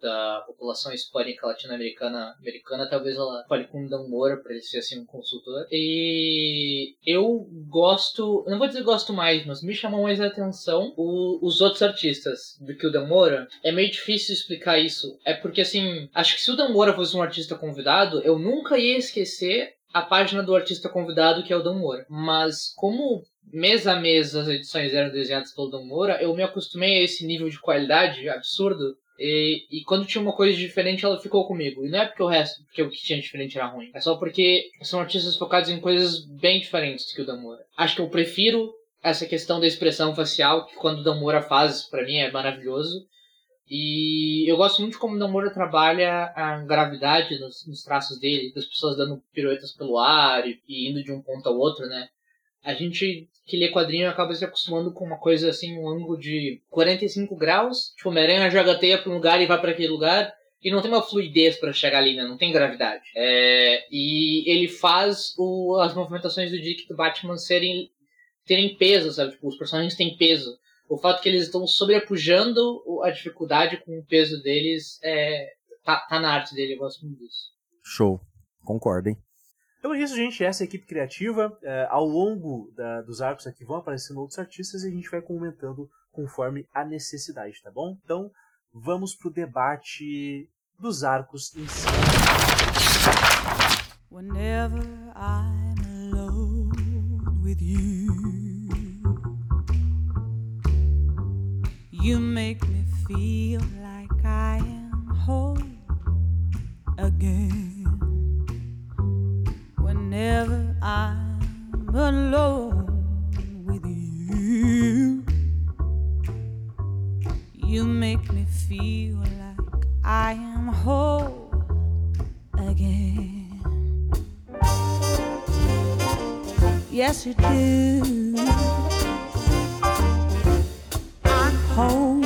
S4: da população hispânica latino-americana americana, talvez ela fale com o Dan Moura para ele ser assim um consultor. E eu gosto, não vou dizer gosto mais, mas me chamou mais a atenção o, os outros artistas do que o Dan Moura. É meio difícil explicar isso. É porque assim, acho que se o Dan Moura fosse um artista convidado, eu nunca ia esquecer a página do artista convidado, que é o Dan Moura. Mas como mês a mês as edições eram desenhadas pelo Dan Moura, eu me acostumei a esse nível de qualidade absurdo e, e, quando tinha uma coisa diferente, ela ficou comigo. E não é porque o resto, porque o que tinha diferente era ruim. É só porque são artistas focados em coisas bem diferentes que o Damura. Acho que eu prefiro essa questão da expressão facial, que quando o Damura faz, para mim, é maravilhoso. E eu gosto muito como o Damura trabalha a gravidade nos, nos, traços dele, das pessoas dando piruetas pelo ar e, e indo de um ponto ao outro, né? A gente que lê quadrinho acaba se acostumando com uma coisa assim, um ângulo de 45 graus. Tipo, Homem-Aranha joga a teia pra um lugar e vai para aquele lugar. e não tem uma fluidez para chegar ali, né? Não tem gravidade. É, e ele faz o, as movimentações do Dick do Batman serem terem peso, sabe? Tipo, os personagens têm peso. O fato que eles estão sobrepujando a dificuldade com o peso deles é, tá, tá na arte dele, eu gosto muito disso.
S5: Show. Concordo, hein?
S2: Então é isso, gente. Essa é a equipe criativa. É, ao longo da, dos arcos aqui vão aparecendo outros artistas e a gente vai comentando conforme a necessidade, tá bom? Então vamos pro debate dos arcos em si. Whenever I'm alone with you, you make me feel like I am whole again. Whenever I'm alone with you. You make me feel like I am whole again. Yes, you do. I'm home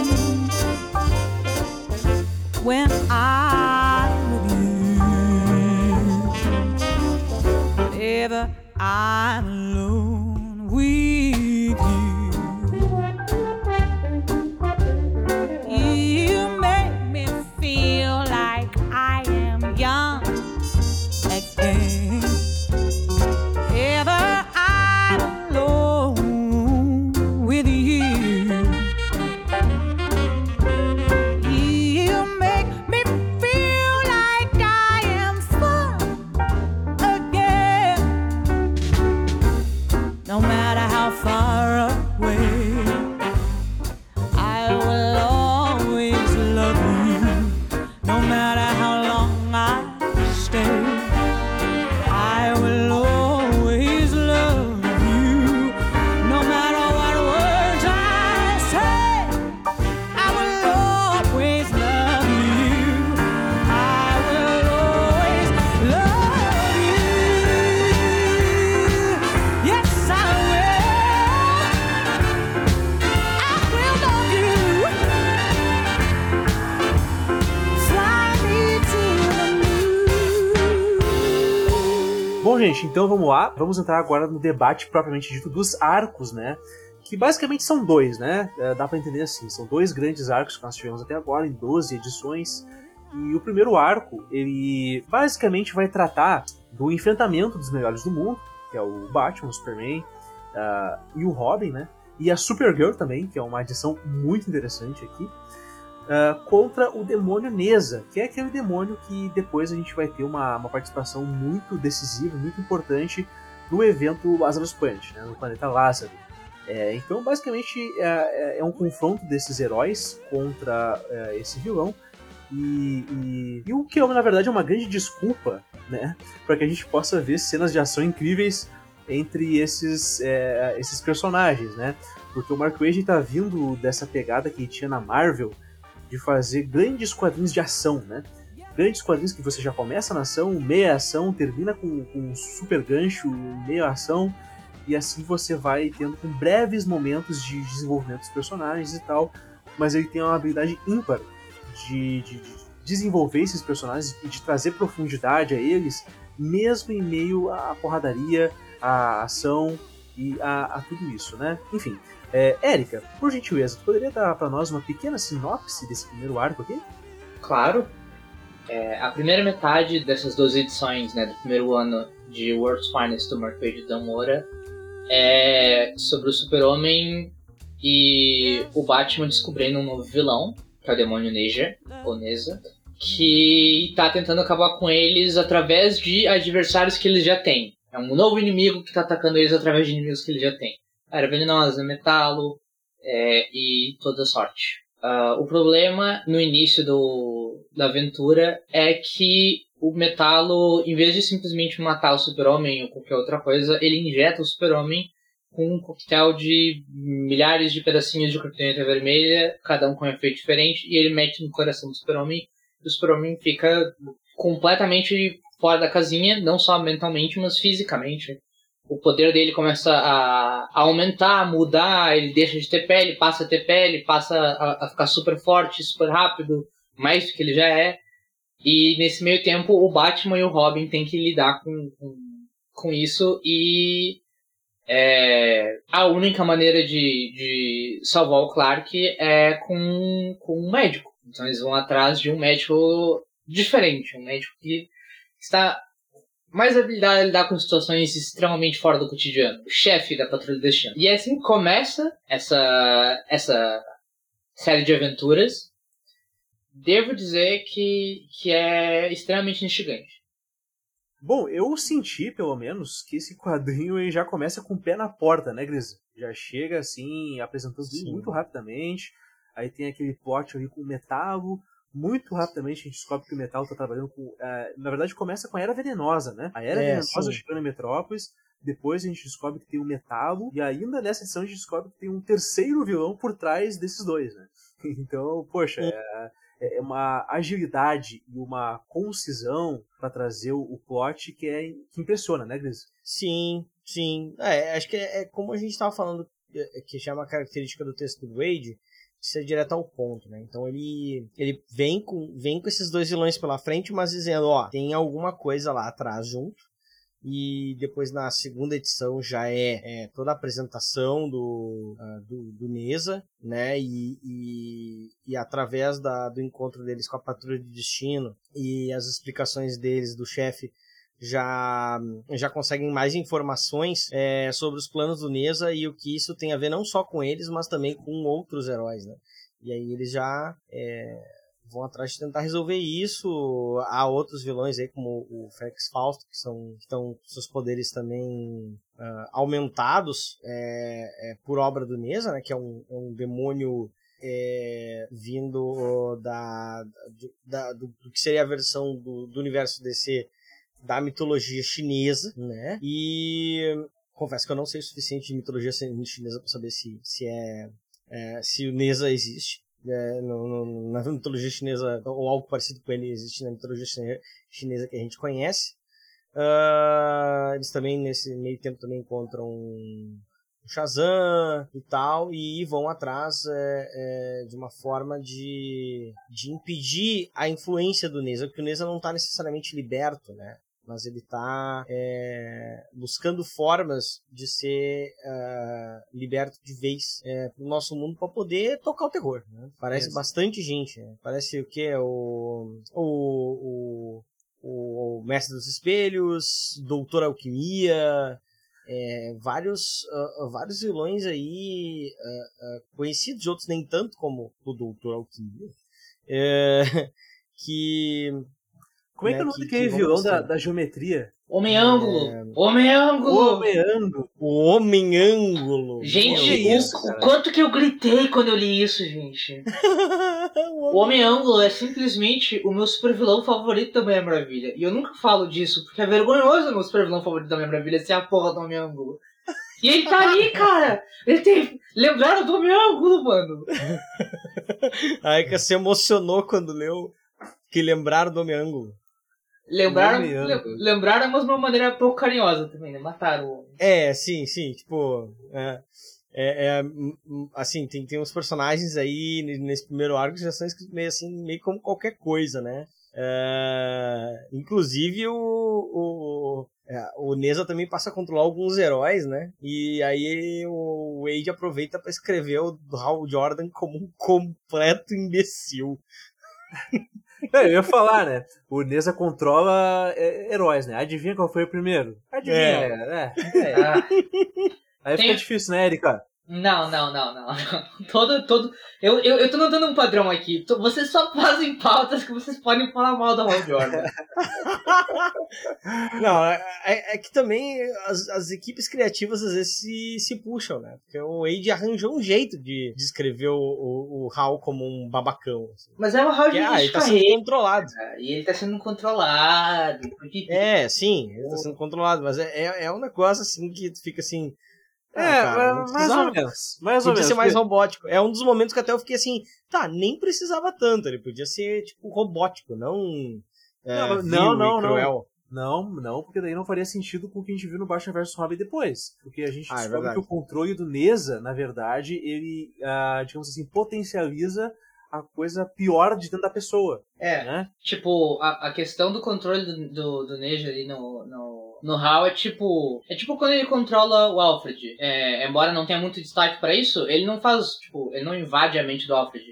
S2: vamos entrar agora no debate propriamente dito dos arcos, né? Que basicamente são dois, né? É, dá pra entender assim. São dois grandes arcos que nós tivemos até agora, em 12 edições. E o primeiro arco, ele basicamente vai tratar do enfrentamento dos melhores do mundo, que é o Batman, o Superman ah, e o Robin, né? E a Supergirl também, que é uma adição muito interessante aqui, ah, contra o demônio Neza, que é aquele demônio que depois a gente vai ter uma, uma participação muito decisiva, muito importante no evento Lazarus Punch, né? no planeta Lázaro. É, então, basicamente, é, é- é um confronto desses heróis contra é, esse vilão. E, e- e o que, na verdade, é uma grande desculpa, né? Para que a gente possa ver cenas de ação incríveis entre esses, é, esses personagens, né? Porque o Mark Wade está vindo dessa pegada que tinha na Marvel de fazer grandes quadrinhos de ação, né? Grandes quadrinhos que você já começa na ação, meia ação, termina com, com um super gancho, meia ação, e assim você vai tendo com breves momentos de desenvolvimento dos personagens e tal, mas ele tem uma habilidade ímpar de, de- de desenvolver esses personagens e de trazer profundidade a eles, mesmo em meio à porradaria, à ação e a, a tudo isso, né? Enfim, é, Érica, por gentileza, tu poderia dar para nós uma pequena sinopse desse primeiro arco aqui?
S4: Claro. É, a primeira metade dessas duas edições, né, do primeiro ano de World's Finest do Mark Wade Damora é sobre o Super-Homem e o Batman descobrindo um novo vilão, que é o demônio Neja, ou Neza, que tá tentando acabar com eles através de adversários que eles já têm. É um novo inimigo que tá atacando eles através de inimigos que eles já têm. Era venenosa, metalo é, e toda sorte. Ah, o problema no início do, da aventura é que o Metalo, em vez de simplesmente matar o Super-Homem ou qualquer outra coisa, ele injeta o Super-Homem com um coquetel de milhares de pedacinhos de kryptonita vermelha, cada um com um efeito diferente, e ele mete no coração do Super-Homem, e o Super-Homem fica completamente fora da casinha, não só mentalmente, mas fisicamente. O poder dele começa a, a aumentar, mudar, ele deixa de ter pele, passa a ter pele, passa a, a ficar super forte, super rápido, mais do que ele já é. E nesse meio tempo, o Batman e o Robin têm que lidar com, com, com isso e é, a única maneira de, de salvar o Clark é com, com um médico. Então eles vão atrás de um médico diferente, um médico que está mais habilidade a lidar com situações extremamente fora do cotidiano, o chefe da Patrulha do Destino. E assim começa essa, essa série de aventuras. Devo dizer que, que é extremamente instigante.
S2: Bom, eu senti, pelo menos, que esse quadrinho já começa com o pé na porta, né, Gris? Já chega assim, apresentando tudo muito rapidamente. Aí tem aquele plot ali com o metalo. Muito rapidamente a gente descobre que o metal tá trabalhando com. Uh, na verdade, começa com a Era Venenosa, né? A Era é, Venenosa sim. chegando em Metrópolis. Depois a gente descobre que tem o Metalo. E ainda nessa edição a gente descobre que tem um terceiro vilão por trás desses dois, né? (laughs) Então, poxa, é, é uma agilidade e uma concisão para trazer o, plot que é que impressiona, né, Gris?
S3: Sim, sim. É, acho que é, é como a gente estava falando, é, que chama a característica do texto do Wade, ser direto ao ponto, né? Então ele ele vem com vem com esses dois vilões pela frente, mas dizendo, ó, tem alguma coisa lá atrás junto e depois na segunda edição já é, é toda a apresentação do, uh, do, do, Mesa, né, e, e, e, através da, do encontro deles com a Patrulha de Destino e as explicações deles, do chefe, já, já conseguem mais informações é, sobre os planos do Neza e o que isso tem a ver não só com eles, mas também com outros heróis, né. E aí eles já... É, vão atrás de tentar resolver isso. Há outros vilões aí, como o Félix Fausto, que são que estão seus poderes também uh, aumentados é, é, por obra do Neza, né? Que é um, é um demônio é, vindo da, da do, do, que seria a versão do, do universo DC da mitologia chinesa, né? E confesso que eu não sei o suficiente de mitologia chinesa para saber se, se é, é se o Neza existe é, no, no, na mitologia chinesa, ou algo parecido com ele existe na mitologia chinesa que a gente conhece. Uh, eles também, nesse meio tempo, também encontram o Shazam e tal, e vão atrás é, é, de uma forma de, de impedir a influência do Neza, porque o Neza não está necessariamente liberto, né? Mas ele está é, buscando formas de ser uh, liberto de vez é, pro nosso mundo para poder tocar o terror. Né? Parece bastante gente. Né? Parece o que? O, o, o, o Mestre dos Espelhos, Doutor Alquimia, é, vários, uh, vários vilões aí uh, uh, conhecidos, outros nem tanto como o Doutor Alquimia, é, (laughs) que
S2: como é que é o nome daquele vilão da, da geometria?
S4: Homem-ângulo! É... Homem-ângulo!
S2: Homem-ângulo!
S3: O Homem-ângulo!
S4: Gente, o, isso, o quanto que eu gritei quando eu li isso, gente! (laughs) o Homem-ângulo é simplesmente o meu super vilão favorito da Mulher Maravilha. E eu nunca falo disso, porque é vergonhoso o meu super vilão favorito da Mulher Maravilha ser a porra do Homem-ângulo. E ele tá ali, (laughs) cara! Ele tem. Lembraram do Homem-ângulo, mano! (laughs)
S3: Ai, que se emocionou quando leu que lembraram do Homem-ângulo.
S4: Lembraram, lembraram, mas de uma maneira pouco carinhosa também, né? Mataram o homem.
S3: É, sim, sim. Tipo, é, é, é, assim, tem, tem uns personagens aí nesse primeiro arco que já são escritos meio assim, meio como qualquer coisa, né? É, inclusive o, o, é, o Neza também passa a controlar alguns heróis, né? E aí o Wade aproveita para escrever o Hal Jordan como um completo imbecil. (laughs)
S2: É, eu ia falar, né? O Neza controla é, heróis, né? Adivinha qual foi o primeiro? Adivinha, é. é, é. Ah. Aí Tem... fica difícil, né, Erika?
S4: Não, não, não, não. (laughs) Todo, todo. Eu, eu, eu tô notando um padrão aqui. Vocês só fazem pautas que vocês podem falar mal da Hal Jordan. (laughs)
S3: não, é, é, é, que também as, as equipes criativas às vezes se, se puxam, né? Porque o Wade arranjou um jeito de descrever o, o, o Hal como um babacão.
S4: Assim. Mas é o Hal
S3: de ah, ele tá sendo controlado.
S4: E ele tá sendo controlado.
S3: Porque... É, sim, ele tá sendo controlado. Mas é, é, é um negócio assim que fica assim
S2: é, cara, mais ou menos. Mais
S3: podia
S2: ou
S3: ser mais robótico. É um dos momentos que até eu fiquei assim, tá, nem precisava tanto. Ele podia ser, tipo, robótico, não. É, não, não, não,
S2: não. Não, não, porque daí não faria sentido com o que a gente viu no Batman vs Robin depois. Porque a gente ah, é descobre é que o controle do Neza, na verdade, ele, ah, digamos assim, potencializa a coisa pior de dentro da pessoa.
S4: É.
S2: Né?
S4: Tipo, a, a questão do controle do, do, do Neji ali no, no, no HAL é tipo. É tipo quando ele controla o Alfred. É, embora não tenha muito destaque para isso, ele não faz, tipo, ele não invade a mente do Alfred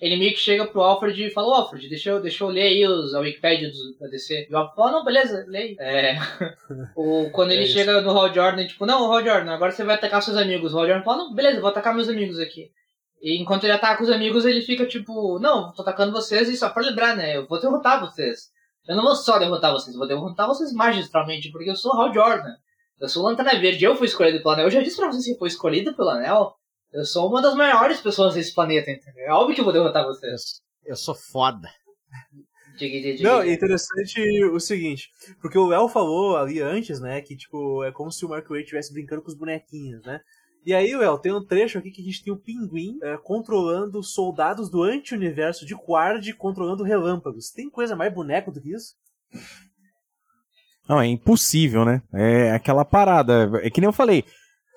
S4: ele meio que chega pro Alfred e fala, Alfred, deixa eu, deixa eu ler aí os, a Wikipedia do, da DC. E o Alfred fala, não, beleza, leia. É. (laughs) o, quando ele é chega no Hal Jordan, tipo, não, Hal Jordan, agora você vai atacar seus amigos. O Hal Jordan fala, não, beleza, vou atacar meus amigos aqui. E enquanto ele ataca os amigos, ele fica tipo, não, tô atacando vocês e só pra lembrar, né, eu vou derrotar vocês. Eu não vou só derrotar vocês, eu vou derrotar vocês magistralmente, porque eu sou Hal Jordan. Eu sou o Lanterna Verde, eu fui escolhido pelo Anel. Eu já disse pra vocês que foi escolhido pelo Anel. Eu sou uma das maiores pessoas desse planeta, entendeu? É óbvio que eu vou derrotar vocês.
S3: Eu sou foda.
S2: Não, é interessante o seguinte, porque o El falou ali antes, né, que tipo, é como se o Mark Waid estivesse brincando com os bonequinhos, né? E aí, El, tem um trecho aqui que a gente tem o Pinguim é, controlando soldados do anti-universo de Quard controlando relâmpagos. Tem coisa mais boneco do que isso?
S5: Não, é impossível, né? É aquela parada. É que nem eu falei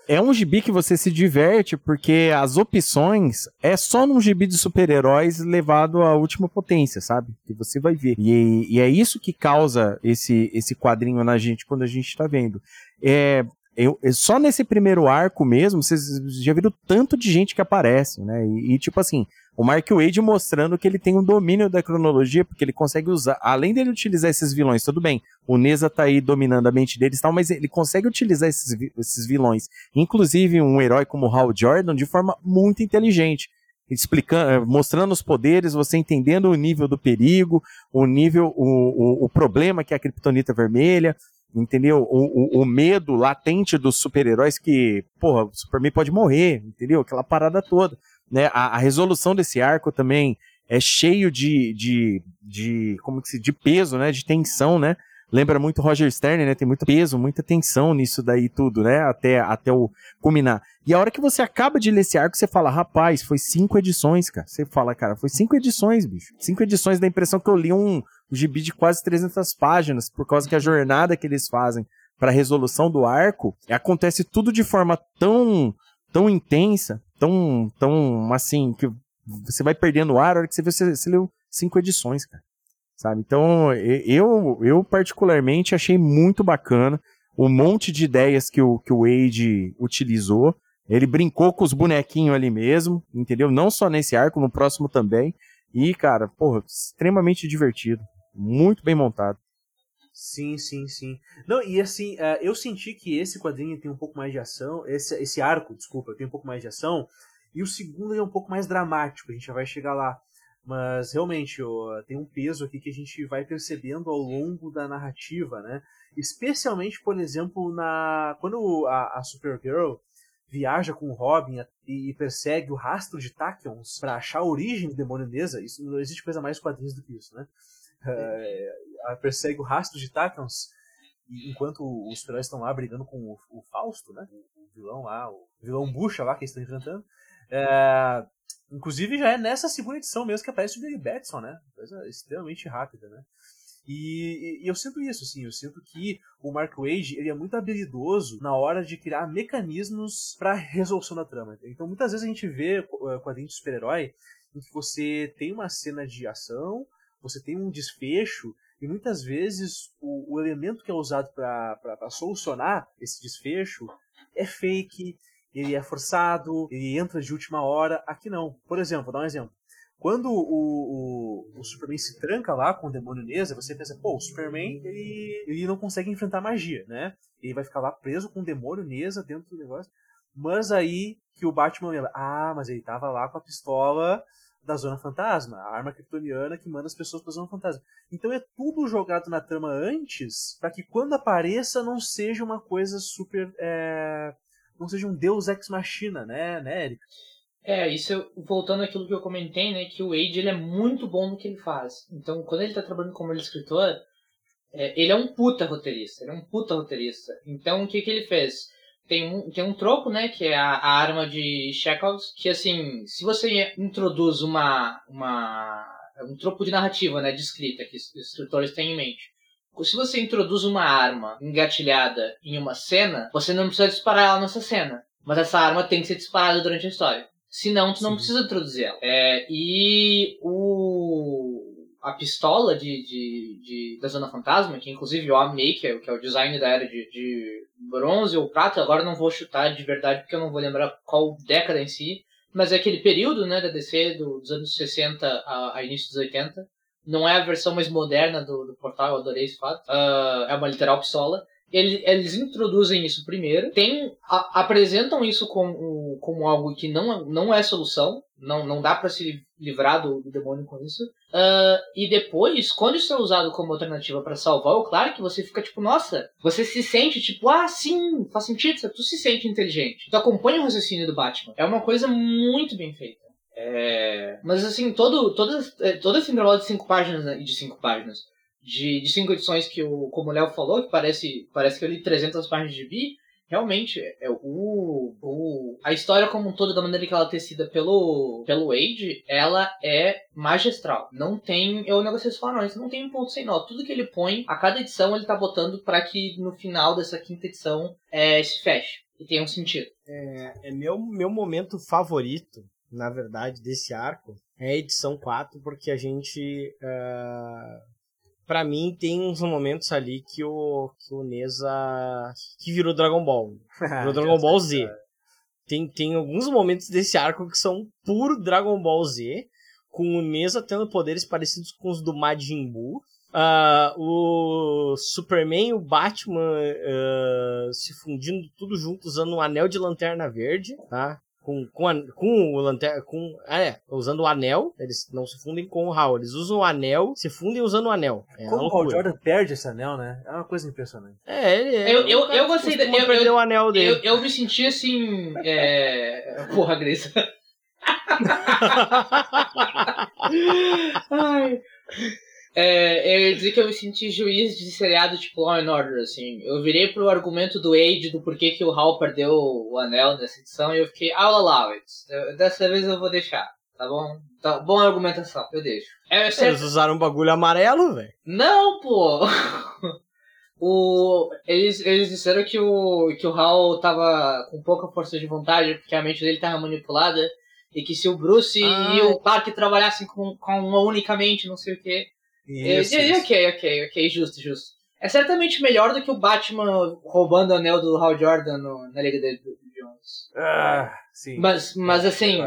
S5: é um gibi que você se diverte porque as opções é só num gibi de super-heróis levado à última potência, sabe? Que você vai ver. E, e, é isso que causa esse, esse quadrinho na gente quando a gente tá vendo. É, eu, só nesse primeiro arco mesmo, vocês já viram tanto de gente que aparece, né? E, e, tipo assim, o Mark Wade mostrando que ele tem um domínio da cronologia, porque ele consegue usar, além dele utilizar esses vilões, tudo bem, o Neza tá aí dominando a mente deles e tal, mas ele consegue utilizar esses, esses vilões, inclusive um herói como Hal Jordan, de forma muito inteligente explicando, mostrando os poderes, você entendendo o nível do perigo, o nível, o, o, o problema que é a criptonita vermelha, entendeu? O, o, o medo latente dos super-heróis que, porra, o Superman pode morrer, entendeu? Aquela parada toda, né? A, a resolução desse arco também é cheio de, de, de como que se, de peso, né? De tensão, né? Lembra muito Roger Stern, né? Tem muito peso, muita tensão nisso daí tudo, né? Até, até o culminar. E a hora que você acaba de ler esse arco, você fala, rapaz, foi cinco edições, cara. Você fala, cara, foi cinco edições, bicho. Cinco edições da impressão que eu li um, um gibi de quase 300 páginas, por causa que a jornada que eles fazem para a resolução do arco acontece tudo de forma tão tão intensa, tão tão assim que você vai perdendo o ar a hora que você vê você, você leu cinco edições, cara. Sabe? Então, eu eu particularmente achei muito bacana o monte de ideias que o que o Wade utilizou. Ele brincou com os bonequinhos ali mesmo, entendeu? Não só nesse arco, no próximo também. E, cara, porra, extremamente divertido. Muito bem montado.
S2: Sim, sim, sim. Não, e assim, uh, eu senti que esse quadrinho tem um pouco mais de ação, esse, esse arco, desculpa, tem um pouco mais de ação, e o segundo é um pouco mais dramático, a gente já vai chegar lá. Mas realmente, tem um peso aqui que a gente vai percebendo ao longo da narrativa, né? Especialmente, por exemplo, na quando a, a Supergirl viaja com o Robin e persegue o rastro de Tachyons para achar a origem do demônio Neza, isso não existe coisa mais quadrinhos do que isso, né? Uh, persegue o rastro de Tacons enquanto os super estão lá brigando com o, o Fausto, né? O, vilão lá, o vilão Bucha lá que eles estão enfrentando. É, inclusive já é nessa segunda edição mesmo que aparece o Billy Batson, né? Coisa extremamente rápida, né? E, e, eu sinto isso, assim, eu sinto que o Mark Wade ele é muito habilidoso na hora de criar mecanismos para (laughs) resolução da trama. Então muitas vezes a gente vê eh, quadrinhos de super-herói em que você tem uma cena de ação, você tem um desfecho e muitas vezes o, o elemento que é usado para solucionar esse desfecho é fake, ele é forçado, ele entra de última hora. Aqui não. Por exemplo, vou dar um exemplo. Quando o, o, o Superman se tranca lá com o demônio Neza, você pensa, pô, o Superman ele, ele não consegue enfrentar magia, né? Ele vai ficar lá preso com o demônio Neza dentro do negócio. Mas aí que o Batman lembra, ah, mas ele tava lá com a pistola da Zona Fantasma, a arma kryptoniana que manda as pessoas pra Zona Fantasma. Então é tudo jogado na trama antes, para que quando apareça não seja uma coisa super. É... não seja um Deus ex machina, né, né, Eric?
S4: É, isso voltando àquilo que eu comentei, né, que o Wade ele é muito bom no que ele faz. Então, quando ele tá trabalhando como escritor, é, ele é um puta roteirista, ele é um puta roteirista. Então, o que que ele fez? Tem um, tem um troco, né, que é a, a arma de Chekhovs, que assim, se você introduz uma, uma um tropo de narrativa, né, de escrita que os escritores têm em mente. Se você introduz uma arma engatilhada em uma cena, você não precisa disparar ela nessa cena, mas essa arma tem que ser disparada durante a história. Senão, tu não Sim. precisa introduzir ela. É, e o a pistola de, de, de, da Zona Fantasma, que inclusive eu amei, que é, que é o design da era de, de bronze ou prata, agora não vou chutar de verdade porque eu não vou lembrar qual década em si, mas é aquele período né, da DC do, dos anos 60 a, a início dos 80. Não é a versão mais moderna do, do portal, eu adorei esse fato. Uh, é uma literal pistola. Eles, eles introduzem isso primeiro, tem, a, apresentam isso como, como algo que não, não é solução, não, não dá para se livrar do, do, demônio com isso. Uh, e depois, quando isso é usado como alternativa para salvar o Clark, você fica tipo, nossa, você se sente tipo, ah, sim, faz sentido, tu se sente inteligente. Tu acompanha o raciocínio do Batman. É uma coisa muito bem feita. É... Mas assim, todo, é, todo esse intervalo de cinco páginas, né, de cinco páginas, de, de cinco edições que, o, como o Léo falou, que parece, parece que eu li 300 páginas de bi, realmente, é o, o, a história como um todo, da maneira que ela é tecida pelo, pelo Wade, ela é magistral. Não tem, eu negociei isso falaram, não tem um ponto sem nó. Tudo que ele põe, a cada edição ele tá botando para que no final dessa quinta edição é, se feche e tenha um sentido.
S3: É, é meu, meu momento favorito, na verdade, desse arco, é a edição 4, porque a gente... Uh para mim tem uns momentos ali que o, que o Neza. que virou Dragon Ball. (laughs) Virou Dragon Ball Z. Tem, tem alguns momentos desse arco que são puro Dragon Ball Z, com o Neza tendo poderes parecidos com os do Majin Buu. Uh, o Superman e o Batman uh, se fundindo tudo junto usando um anel de lanterna verde, tá? Com, com, a, com o lanterna. Com, ah, é, usando o anel, eles não se fundem com o Hal, eles usam o anel, se fundem usando o anel.
S2: É Como o Jordan perde esse anel, né? É uma coisa impressionante.
S4: É, ele é. Eu, eu, eu gostei
S3: da. Eu, eu, o anel dele.
S4: Eu, eu me senti assim. É... (laughs) Porra, Grace. (laughs) Ai. É, eu ia dizer que eu me senti juiz de seriado tipo Law and Order, assim. Eu virei pro argumento do Age do porquê que o Hal perdeu o anel nessa edição e eu fiquei, I'll allow it. dessa vez eu vou deixar, tá bom? Tá, boa argumentação, eu deixo.
S3: É, certo... Eles usaram um bagulho amarelo, velho?
S4: Não, pô! (laughs) o, eles, eles disseram que o, que o Hal tava com pouca força de vontade porque a mente dele tava manipulada e que se o Bruce ah. e o Clark trabalhassem com, com uma unicamente, não sei o que isso, isso. Ok, ok, ok, justo, justo. É certamente melhor do que o Batman roubando o anel do Hal Jordan no, na Liga de Jones.
S2: Ah, sim.
S4: Mas, mas assim,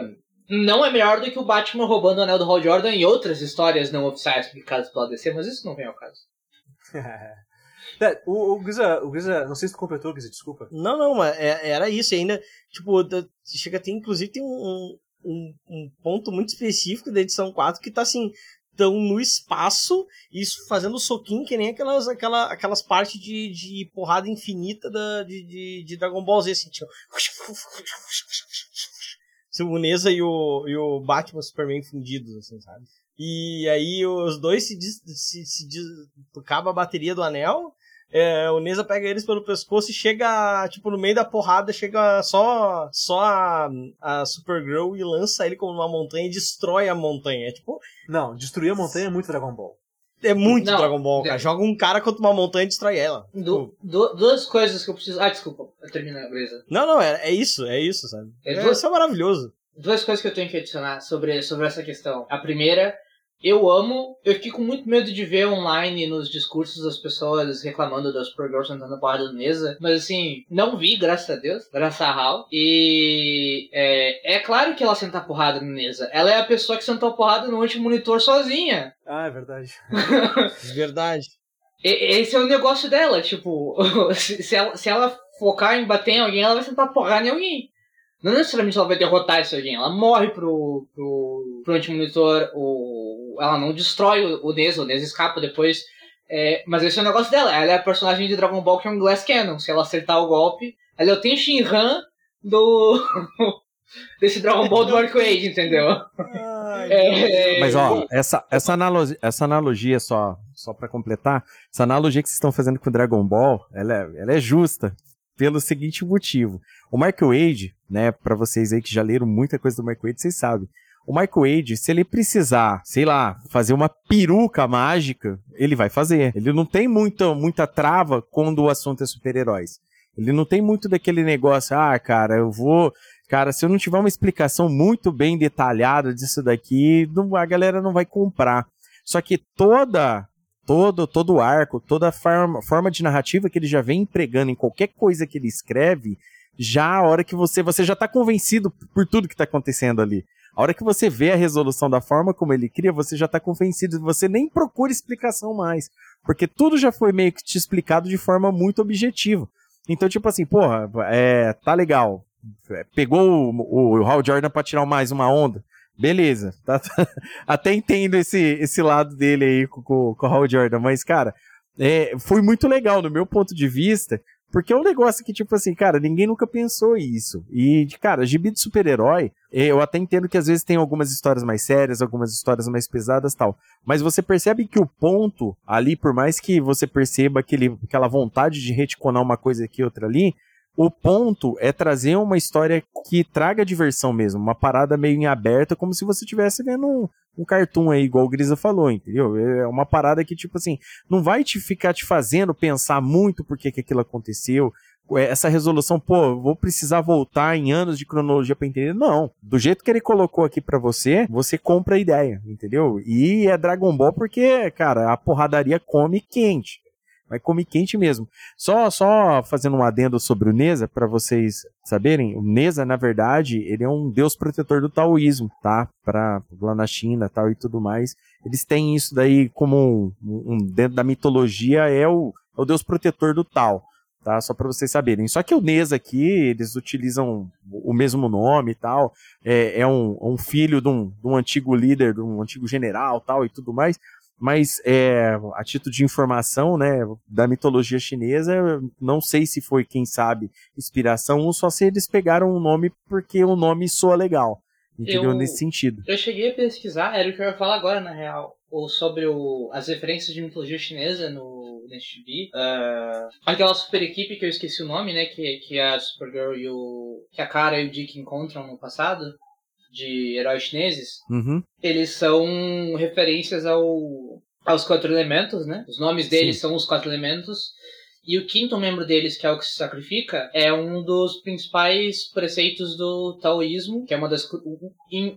S4: não é melhor do que o Batman roubando o anel do Hal Jordan em outras histórias não oficiais publicadas pela DC, mas isso não vem ao caso. (laughs)
S2: É, o, o Giza, o Giza, não sei se tu completou, Giza, desculpa.
S3: Não, não, mas é, era isso ainda. Tipo, chega a ter, inclusive, tem um, um, um ponto muito específico da edição 4 que tá assim, estão no espaço, isso fazendo soquinho que nem aquelas, aquela, aquelas partes de, de porrada infinita da, de, de, de Dragon Ball Z, assim, tipo... O Neza e o, e o Batman Superman fundidos, assim, sabe? E aí os dois se, se, se, se acaba a bateria do anel, é, o Neza pega eles pelo pescoço e chega, tipo, no meio da porrada, chega só, só a, a Supergirl e lança ele como uma montanha e destrói a montanha. É tipo.
S2: Não, destruir a montanha é muito Dragon Ball.
S3: É muito não, Dragon Ball, cara. Joga um cara contra uma montanha e destrói ela.
S4: Du, tipo, du, duas coisas que eu preciso. Ah, desculpa, eu terminei, beleza.
S3: Não, não, é, é isso, é isso, sabe? É, duas... Isso é maravilhoso.
S4: Duas coisas que eu tenho que adicionar sobre, sobre essa questão. A primeira eu amo, eu fiquei com muito medo de ver online nos discursos as pessoas reclamando das Supergirls sentando porrada na mesa, mas assim, não vi, graças a Deus, graças a Hal. E é, é claro que ela senta porrada na mesa. Ela é a pessoa que sentou porrada no anti-monitor sozinha.
S2: Ah, é verdade. (laughs)
S3: verdade.
S4: Esse é o negócio dela, tipo, (laughs) se, ela, se ela focar em bater em alguém, ela vai sentar porrada em alguém. Não necessariamente ela vai derrotar esse alguém, ela morre pro, pro, pro anti-monitor, o, ela não destrói o, o Nez, o Nez escapa depois. É, mas esse é o negócio dela, ela é a personagem de Dragon Ball que é um Glass Cannon. Se ela acertar o golpe, ela é o Ten Shinhan do. (laughs) desse Dragon Ball do Arcade, entendeu?
S5: é, mas ó, essa, essa, analogia, essa analogia só, só para completar, essa analogia que vocês estão fazendo com o Dragon Ball, ela é, ela é justa pelo seguinte motivo. O Michael Wade, né, para vocês aí que já leram muita coisa do Michael Wade, vocês sabem. O Michael Wade, se ele precisar, sei lá, fazer uma peruca mágica, ele vai fazer. Ele não tem muita, muita trava quando o assunto é super-heróis. Ele não tem muito daquele negócio, ah, cara, eu vou. Cara, se eu não tiver uma explicação muito bem detalhada disso daqui, não, a galera não vai comprar. Só que toda todo todo o arco, toda a forma, forma de narrativa que ele já vem empregando em qualquer coisa que ele escreve, já a hora que você você já tá convencido por tudo que tá acontecendo ali. A hora que você vê a resolução da forma como ele cria, você já tá convencido, você nem procura explicação mais, porque tudo já foi meio que te explicado de forma muito objetiva. Então, tipo assim, porra, é, tá legal. Pegou o, o Hal Jordan pra tirar mais uma onda. Beleza, (laughs) tá, tá, até entendo esse, esse lado dele aí com, com, com o Hal Jordan, mas, cara, é, foi muito legal no meu ponto de vista, porque é um negócio que, tipo assim, cara, ninguém nunca pensou isso. E, cara, gibi de super-herói, eu até entendo que às vezes tem algumas histórias mais sérias, algumas histórias mais pesadas tal. Mas você percebe que o ponto ali, por mais que você perceba aquele, aquela vontade de reticonar uma coisa aqui e outra ali, o ponto é trazer uma história que traga diversão mesmo, uma parada meio em aberta, como se você estivesse vendo um, um cartoon aí, igual o Grisa falou, entendeu? É uma parada que, tipo assim, não vai te ficar te fazendo pensar muito por que, que aquilo aconteceu. É, essa resolução, pô, vou precisar voltar em anos de cronologia para entender. Não. Do jeito que ele colocou aqui para você, você compra a ideia, entendeu? E é Dragon Ball porque, cara, a porradaria come quente vai comer quente mesmo. Só só fazendo um adendo sobre o Neza, para vocês saberem, o Neza, na verdade, ele é um deus protetor do taoísmo, tá? Pra, lá na China tal e tudo mais. Eles têm isso daí como um, um dentro da mitologia, é o, é o deus protetor do Tao. Tá, só para vocês saberem. Só que o Neza aqui, eles utilizam o mesmo nome e tal. É, é um, um, filho de um, de um antigo líder, de um antigo general tal e tudo mais mas é, a título de informação, né, da mitologia chinesa, não sei se foi, quem sabe, inspiração ou só se eles pegaram o nome porque o nome soa legal. Entendeu? Eu, Nesse sentido.
S4: Eu cheguei a pesquisar, era o que eu ia falar agora, na real. Ou sobre o, as referências de mitologia chinesa no NetB. Uh, ah, aquela super equipe que eu esqueci o nome, né? Que, que a Supergirl e o. que a Kara e o Dick encontram no passado de heróis chineses,
S5: uhum.
S4: eles são referências ao, aos quatro elementos, né? Os nomes deles Sim. são os quatro elementos. E o quinto membro deles, que é o que se sacrifica, é um dos principais preceitos do taoísmo, que é uma das,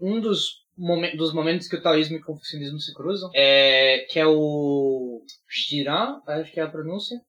S4: um dos, momen dos momentos que o taoísmo e o confucionismo se cruzam, é, que é o Jiran, acho que é a pronúncia.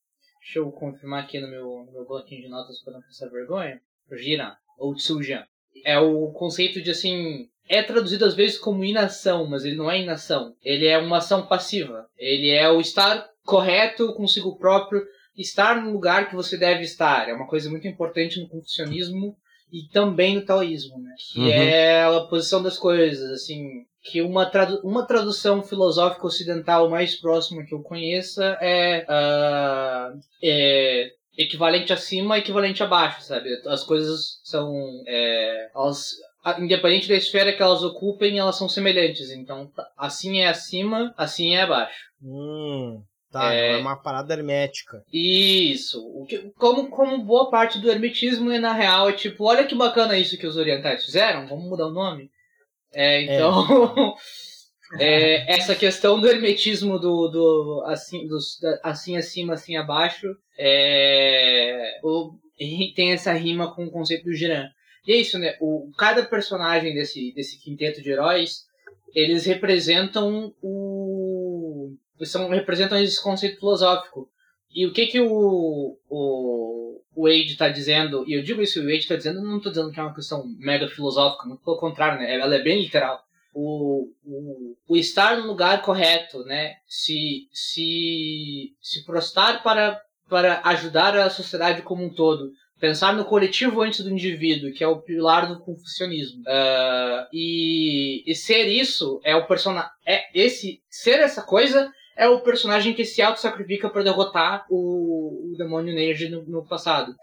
S4: Deixa eu confirmar aqui no meu, no meu bloquinho de notas para não passar vergonha. Jiran, ou Tsujan é o conceito de assim. É traduzido às vezes como inação, mas ele não é inação. Ele é uma ação passiva. Ele é o estar correto consigo próprio, estar no lugar que você deve estar. É uma coisa muito importante no confucionismo e também no taoísmo, né? Que uhum. é a posição das coisas, assim, que uma, tradu uma tradução filosófica ocidental mais próxima que eu conheça é, uh, é equivalente acima equivalente abaixo, sabe? As coisas são. É, elas, independente da esfera que elas ocupem, elas são semelhantes. Então, tá, assim é acima, assim é abaixo.
S3: Hum. Tá, é, é uma parada hermética.
S4: Isso. O que, como, como boa parte do hermetismo, né, na real, é tipo, olha que bacana isso que os orientais fizeram, vamos mudar o nome. É, então. É. (laughs) É, essa questão do hermetismo do, do assim, assim acima, assim abaixo, é, o, tem essa rima com o conceito do Jiran. E é isso, né? O, cada personagem desse, desse quinteto de heróis, eles representam o. São, representam esse conceito filosófico. E o que que o, o, o Wade está dizendo, e eu digo isso, o Wade está dizendo, não estou dizendo que é uma questão mega filosófica, muito pelo contrário, né? Ela é bem literal o, o, o, estar no lugar correto, né? Se, se, se prostar para, para ajudar a sociedade como um todo. Pensar no coletivo antes do indivíduo, que é o pilar do confucionismo. Uh, e, e ser isso é o personagem. É esse, ser essa coisa é o personagem que se auto-sacrifica para derrotar o, o demônio Neji no, no passado.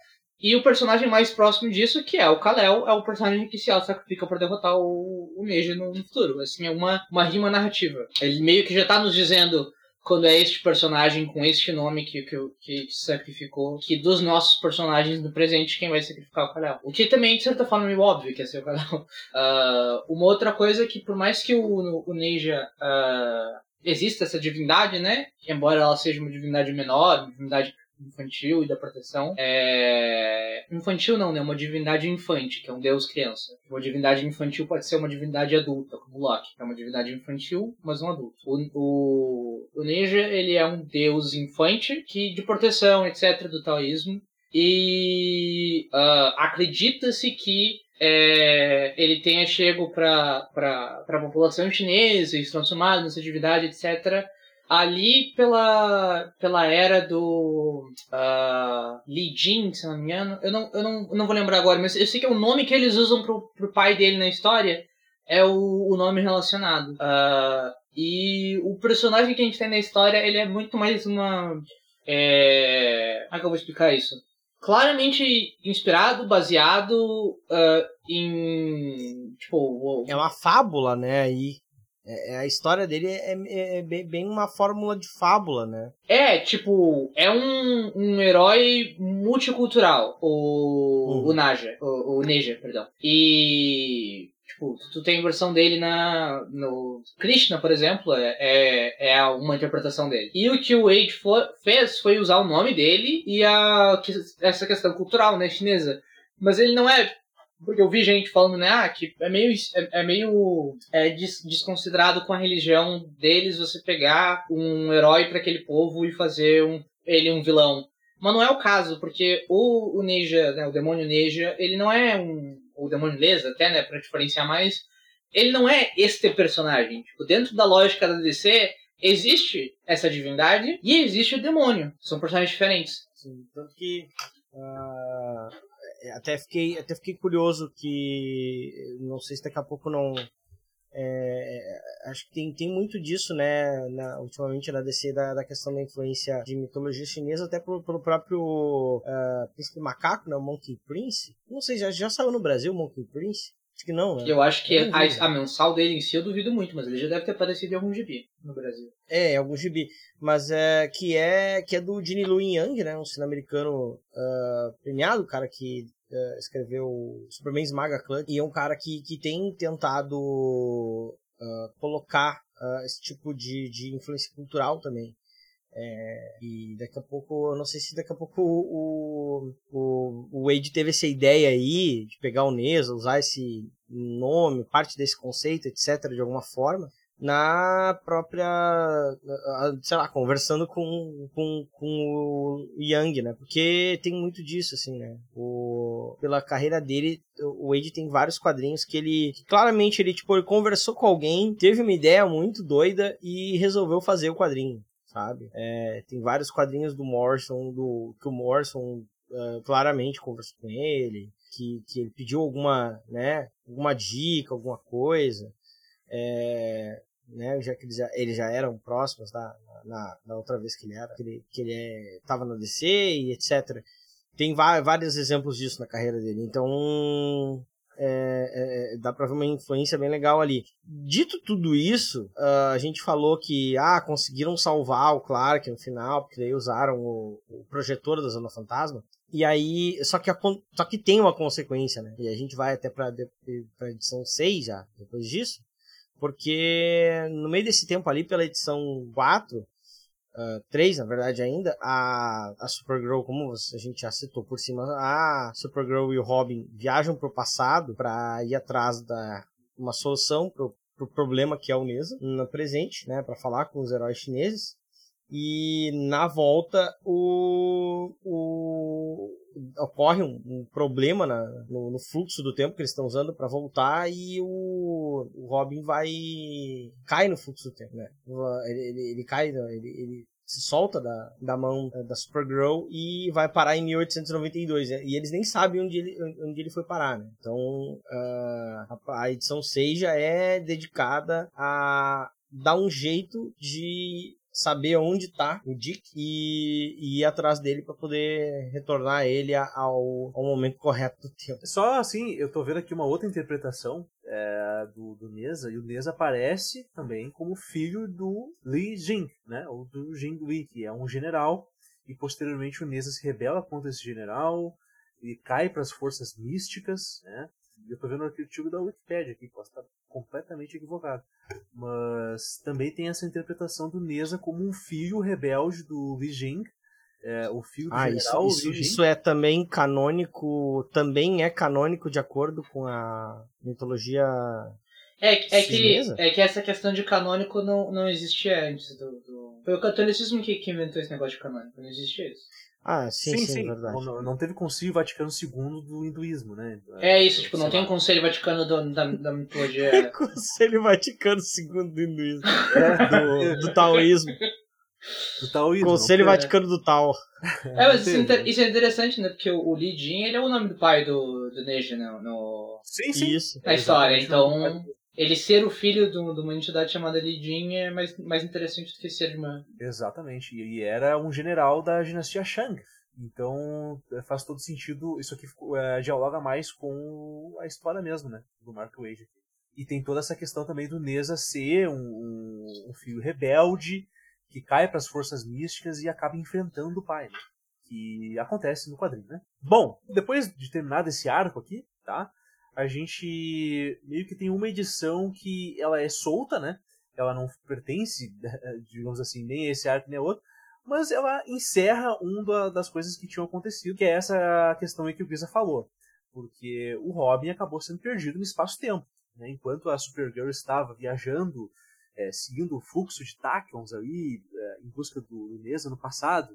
S4: E o personagem mais próximo disso, que é o Kal-El, é o personagem que se sacrifica para derrotar o, o Neji no, futuro. Assim, é uma, uma rima narrativa. Ele meio que já tá nos dizendo quando é este personagem com este nome que, que, que se sacrificou, que dos nossos personagens no presente, quem vai sacrificar é o Kal-El. O que também, de certa forma, é meio óbvio que é ser o Kal-El. Uh, (laughs) uma outra coisa é que, por mais que o, o Neja uh, exista essa divindade, né? Embora ela seja uma divindade menor, uma divindade infantil e da proteção. É... Infantil não, né? Uma divindade infante, que é um deus criança. Uma divindade infantil pode ser uma divindade adulta, como Loki, é uma divindade infantil, mas um adulto. O, o, o Neja, ele é um deus infante que de proteção, etc, do taoísmo. E uh, acredita-se que é, ele tenha chego para a população chinesa e se transformado nessa divindade, etc ali pela, pela era do uh, Li Jin, se não me engano. Eu não, eu, não, eu não vou lembrar agora, mas eu sei que é o nome que eles usam pro, pro pai dele na história é o, o nome relacionado. Uh, e o personagem que a gente tem na história, ele é muito mais uma... É... Como é que eu vou explicar isso? Claramente inspirado, baseado uh, em... Tipo...
S3: É uma fábula, né, aí. É, é, a história dele é, é, é, bem uma fórmula de fábula, né?
S4: É, tipo, é um, um herói multicultural, o, uhum. o Naja, o, o Neja, perdão. E, tipo, tu tem versão dele na, no Krishna, por exemplo, é, é, é uma interpretação dele. E o que o Wade fez foi usar o nome dele e a, essa questão cultural, né, chinesa. Mas ele não é porque eu vi gente falando, né, ah, que é meio, é, é meio é, des, desconsiderado com a religião deles você pegar um herói para aquele povo e fazer um, ele um vilão. Mas não é o caso, porque o, o Neja, né, o demônio Neja, ele não é um. O demônio Lesa, até, né, pra diferenciar mais, ele não é este personagem. Tipo, dentro da lógica da DC, existe essa divindade e existe o demônio. São personagens diferentes.
S3: Sim, tanto que. Uh, até fiquei, até fiquei curioso que não sei se daqui a pouco não é, acho que tem, tem muito disso, né, na, ultimamente na DC, da, da questão da influência de mitologia chinesa, até pelo, pelo próprio uh, Príncipe Macaco, né, o Monkey Prince. Não sei, já, já saiu no Brasil o Monkey Prince? Acho que não, né?
S4: Eu acho que a, a, mensal dele em si eu duvido muito, mas ele já deve ter aparecido em algum gibi no Brasil.
S3: É, em algum gibi. Mas é que é que é do Jin Lu Yang, né? Um sino-americano uh, premiado, cara que uh, escreveu Superman Esmaga Clã, e é um cara que, que tem tentado uh, colocar uh, esse tipo de, de influência cultural também. É, e daqui a pouco, eu não sei se daqui a pouco o, o, o Wade teve essa ideia aí de pegar o Nesa, usar esse nome, parte desse conceito, etc., de alguma forma na própria, sei lá, conversando com, com, com o Young, né? Porque tem muito disso, assim, né? O, pela carreira dele, o Wade tem vários quadrinhos que ele, que claramente ele, tipo, ele conversou com alguém, teve uma ideia muito doida e resolveu fazer o quadrinho, sabe? É, tem vários quadrinhos do Morrison, do, que o Morrison uh, claramente conversou com ele, que, que ele pediu alguma, né, alguma dica, alguma coisa. É, né, já que eles já, eles já eram próximos da, na, na outra vez que ele era, que ele, que ele é, na DC e etc. Tem vários exemplos disso na carreira dele, então é, é, dá pra ver uma influência bem legal ali. Dito tudo isso, uh, a gente falou que ah, conseguiram salvar o Clark no final, porque daí usaram o, o projetor da Zona Fantasma. E aí, só que, a, só que tem uma consequência, né? E a gente vai até pra, pra edição 6 já, depois disso. Porque no meio desse tempo ali, pela edição 4, uh, 3 na verdade ainda, a, a Supergirl, como a gente já citou por cima, a Supergirl e o Robin viajam pro passado para ir atrás da uma solução pro, pro problema que é o Nesa no presente, né, para falar com os heróis chineses. E na volta o, o ocorre um, um problema na, no, no, fluxo do tempo que eles estão usando para voltar e o, o, Robin vai cai no fluxo do tempo, né? Ele, ele, ele cai, ele, ele se solta da, da mão da Supergirl e vai parar em 1892. Né? E eles nem sabem onde ele, onde ele foi parar, né? Então, uh, a, a edição 6 já é dedicada a dar um jeito de saber onde está o Dick e, e, ir atrás dele para poder retornar ele ao, ao momento correto do tempo.
S2: Só assim, eu tô vendo aqui uma outra interpretação é, do, do Neza, e o Neza aparece também como filho do Li Jing, né? Ou do Jing Li, que é um general, e posteriormente o Neza se rebela contra esse general e cai para as forças místicas, né? Eu tô vendo o artigo da Wikipedia aqui, posso estar completamente equivocado. Mas também tem essa interpretação do Neza como um filho rebelde do Li Jing, é, o fio
S3: ah,
S2: general,
S3: isso, isso, isso, é também canônico, também é canônico de acordo com a mitologia
S4: é, é, que, é que essa questão de canônico não, não existia antes do, do... Foi o catolicismo que, que inventou esse negócio de canônico, não existia isso.
S3: Ah, sim, sim, sim, sim. verdade.
S2: Não, não, teve concílio Vaticano II do hinduísmo, né?
S4: É isso, tipo, não tem um conselho Vaticano do, da, da mitologia. (laughs)
S3: conselho Vaticano II do hinduísmo. É, (laughs) do, do taoísmo. (laughs)
S2: Do taoísmo.
S3: Conselho Vaticano do Tao.
S4: É, mas isso, é isso, é interessante, né? Porque o, o Li Jin, ele é o nome do pai do, do Neji, né? No,
S2: sim, sim.
S3: Isso.
S4: Na história, então ele ser o filho de uma entidade chamada Li é mais, mais interessante do que ser uma.
S2: Exatamente. E era um general da dinastia Shang. Então é, faz todo sentido. Isso aqui é, dialoga mais com a história mesmo, né? Do Mark Wade. E tem toda essa questão também do Neza ser um, um, um filho rebelde que cai para as forças místicas e acaba enfrentando o pai. Né? Que acontece no quadrinho, né? Bom, depois de terminar esse arco aqui, tá? A gente meio que tem uma edição que ela é solta, né? Ela não pertence, (laughs) digamos assim, nem a esse arco nem a outro, mas ela encerra uma das coisas que tinham acontecido, que é essa questão aí que o Grisa falou. Porque o Robin acabou sendo perdido no espaço-tempo. Né? Enquanto a Supergirl estava viajando, é, seguindo o fluxo de Tachyons ali, é, em busca do Inês no passado,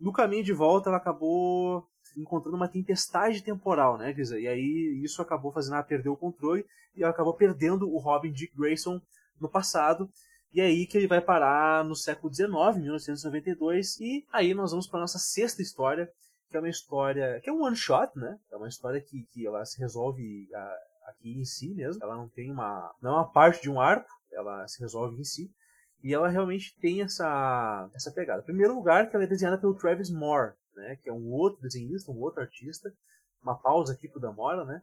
S2: no caminho de volta ela acabou encontrando uma tempestade temporal, né, Grisa? E aí isso acabou fazendo ela perder o controle e acabou perdendo o Robin Dick Grayson no passado. E é aí que ele vai parar no século XIX, 1992, e aí nós vamos para nossa sexta história, que é uma história que é um one shot, né? É uma história que, que ela se resolve a, aqui em si mesmo. Ela não tem uma não é uma parte de um arco, ela se resolve em si. E ela realmente tem essa, essa pegada. Em primeiro lugar, que ela é desenhada pelo Travis Moore, né, que é um outro desenhista, um outro artista. Uma pausa aqui pro Damora, né?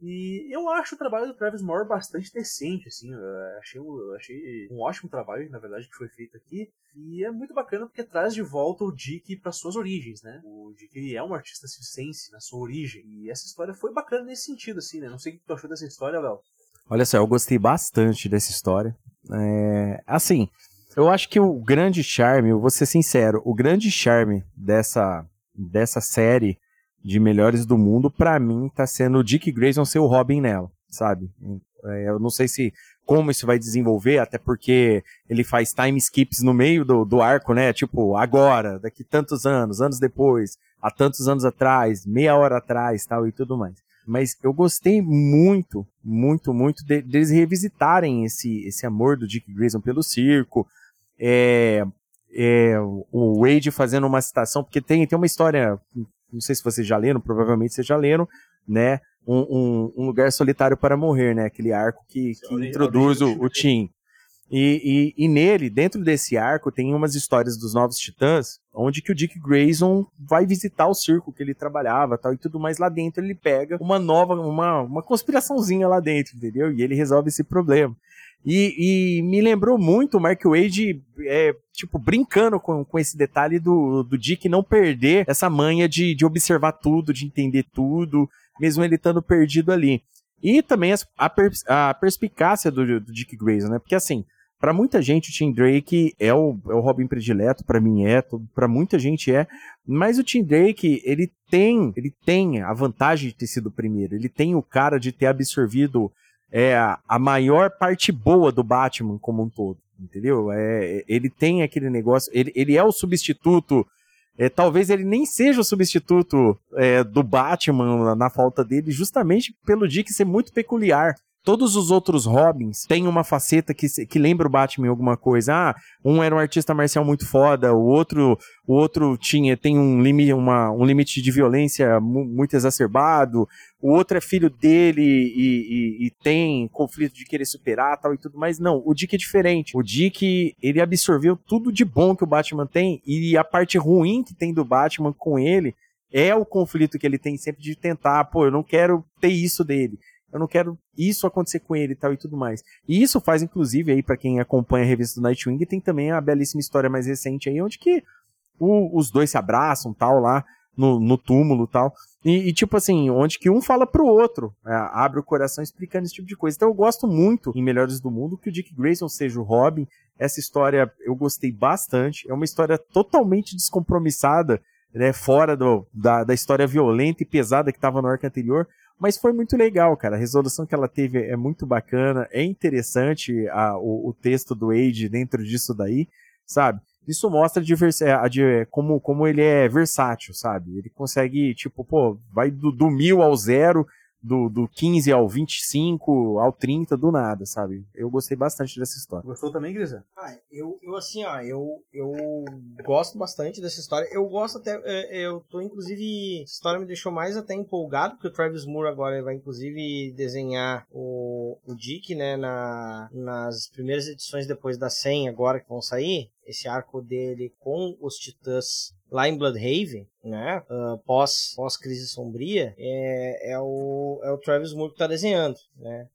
S2: E eu acho o trabalho do Travis Moore bastante decente, assim. Eu achei, eu achei um ótimo trabalho, na verdade, que foi feito aqui. E é muito bacana porque traz de volta o Dick para suas origens, né? O Dick é um artista circense na sua origem. E essa história foi bacana nesse sentido, assim, né? Não sei o que tu achou dessa história, Léo.
S5: Olha só, eu gostei bastante dessa história. É, assim, eu acho que o grande charme, eu vou ser sincero, o grande charme dessa, dessa série de melhores do mundo, para mim, tá sendo o Dick Grayson ser o Robin nela, sabe? É, eu não sei se como isso vai desenvolver, até porque ele faz time skips no meio do, do arco, né? Tipo, agora, daqui tantos anos, anos depois, há tantos anos atrás, meia hora atrás, tal e tudo mais. Mas eu gostei muito, muito, muito de, deles revisitarem esse, esse amor do Dick Grayson pelo circo, é, é, o Wade fazendo uma citação, porque tem, tem uma história, não sei se vocês já leram, provavelmente vocês já leram, né? Um, um, um lugar solitário para morrer, né? Aquele arco que, que introduz o, o Tim. E, e, e, nele, dentro desse arco, tem umas histórias dos Novos Titãs, onde que o Dick Grayson vai visitar o circo que ele trabalhava tal, e tudo mais lá dentro ele pega uma nova, uma, uma conspiraçãozinha lá dentro, entendeu? E ele resolve esse problema. E, e, me lembrou muito o Mark Wade, é, tipo, brincando com, com esse detalhe do, do Dick não perder essa manha de, de observar tudo, de entender tudo, mesmo ele estando perdido ali. E também a, a perspicácia do, do, Dick Grayson, né? Porque assim, para muita gente o Tim Drake é o, é o Robin predileto, para mim é, para muita gente é, mas o Tim Drake, ele tem, ele tem a vantagem de ter sido o primeiro, ele tem o cara de ter absorvido é a maior parte boa do Batman como um todo, entendeu? É, ele tem aquele negócio, ele, ele é o substituto, é, talvez ele nem seja o substituto é, do Batman na, na falta dele, justamente pelo Dick ser muito peculiar. Todos os outros Robins têm uma faceta que, que lembra o Batman em alguma coisa. Ah, um era um artista marcial muito foda, o outro, o outro tinha tem um, limite, uma, um limite de violência muito exacerbado, o outro é filho dele e, e, e, tem conflito de querer superar tal e tudo mais. Não, o Dick é diferente. O Dick, ele absorveu tudo de bom que o Batman tem e a parte ruim que tem do Batman com ele é o conflito que ele tem sempre de tentar, pô, eu não quero ter isso dele eu não quero isso acontecer com ele e tal e tudo mais. E isso faz, inclusive, aí para quem acompanha a revista do Nightwing, tem também a belíssima história mais recente aí, onde que o, os dois se abraçam, tal, lá no, no túmulo tal. E, e, tipo assim, onde que um fala pro outro, é, abre o coração explicando esse tipo de coisa. Então eu gosto muito, em Melhores do Mundo, que o Dick Grayson seja o Robin. Essa história eu gostei bastante. É uma história totalmente descompromissada, né? Fora do, da, da história violenta e pesada que estava no arco anterior. Mas foi muito legal, cara. A resolução que ela teve é muito bacana. É interessante a, o, o texto do Age dentro disso daí, sabe? Isso mostra a, a, como, como ele é versátil, sabe? Ele consegue, tipo, pô, vai do, do mil ao zero do, do 15 ao 25, ao 30, do nada, sabe? Eu gostei bastante dessa história.
S2: Gostou também, Grisa?
S3: Ah, eu, eu assim, ó, eu, eu gosto bastante dessa história. Eu gosto até, é, eu tô inclusive, essa história me deixou mais até empolgado, porque o Travis Moore agora vai inclusive desenhar o, o Dick, né, na, nas primeiras edições depois da 100 agora que vão sair esse arco dele com os Titãs lá em Bloodhaven, né, uh, pós, pós crise sombria, é, é, o, é o Travis Moore que tá desenhando, né,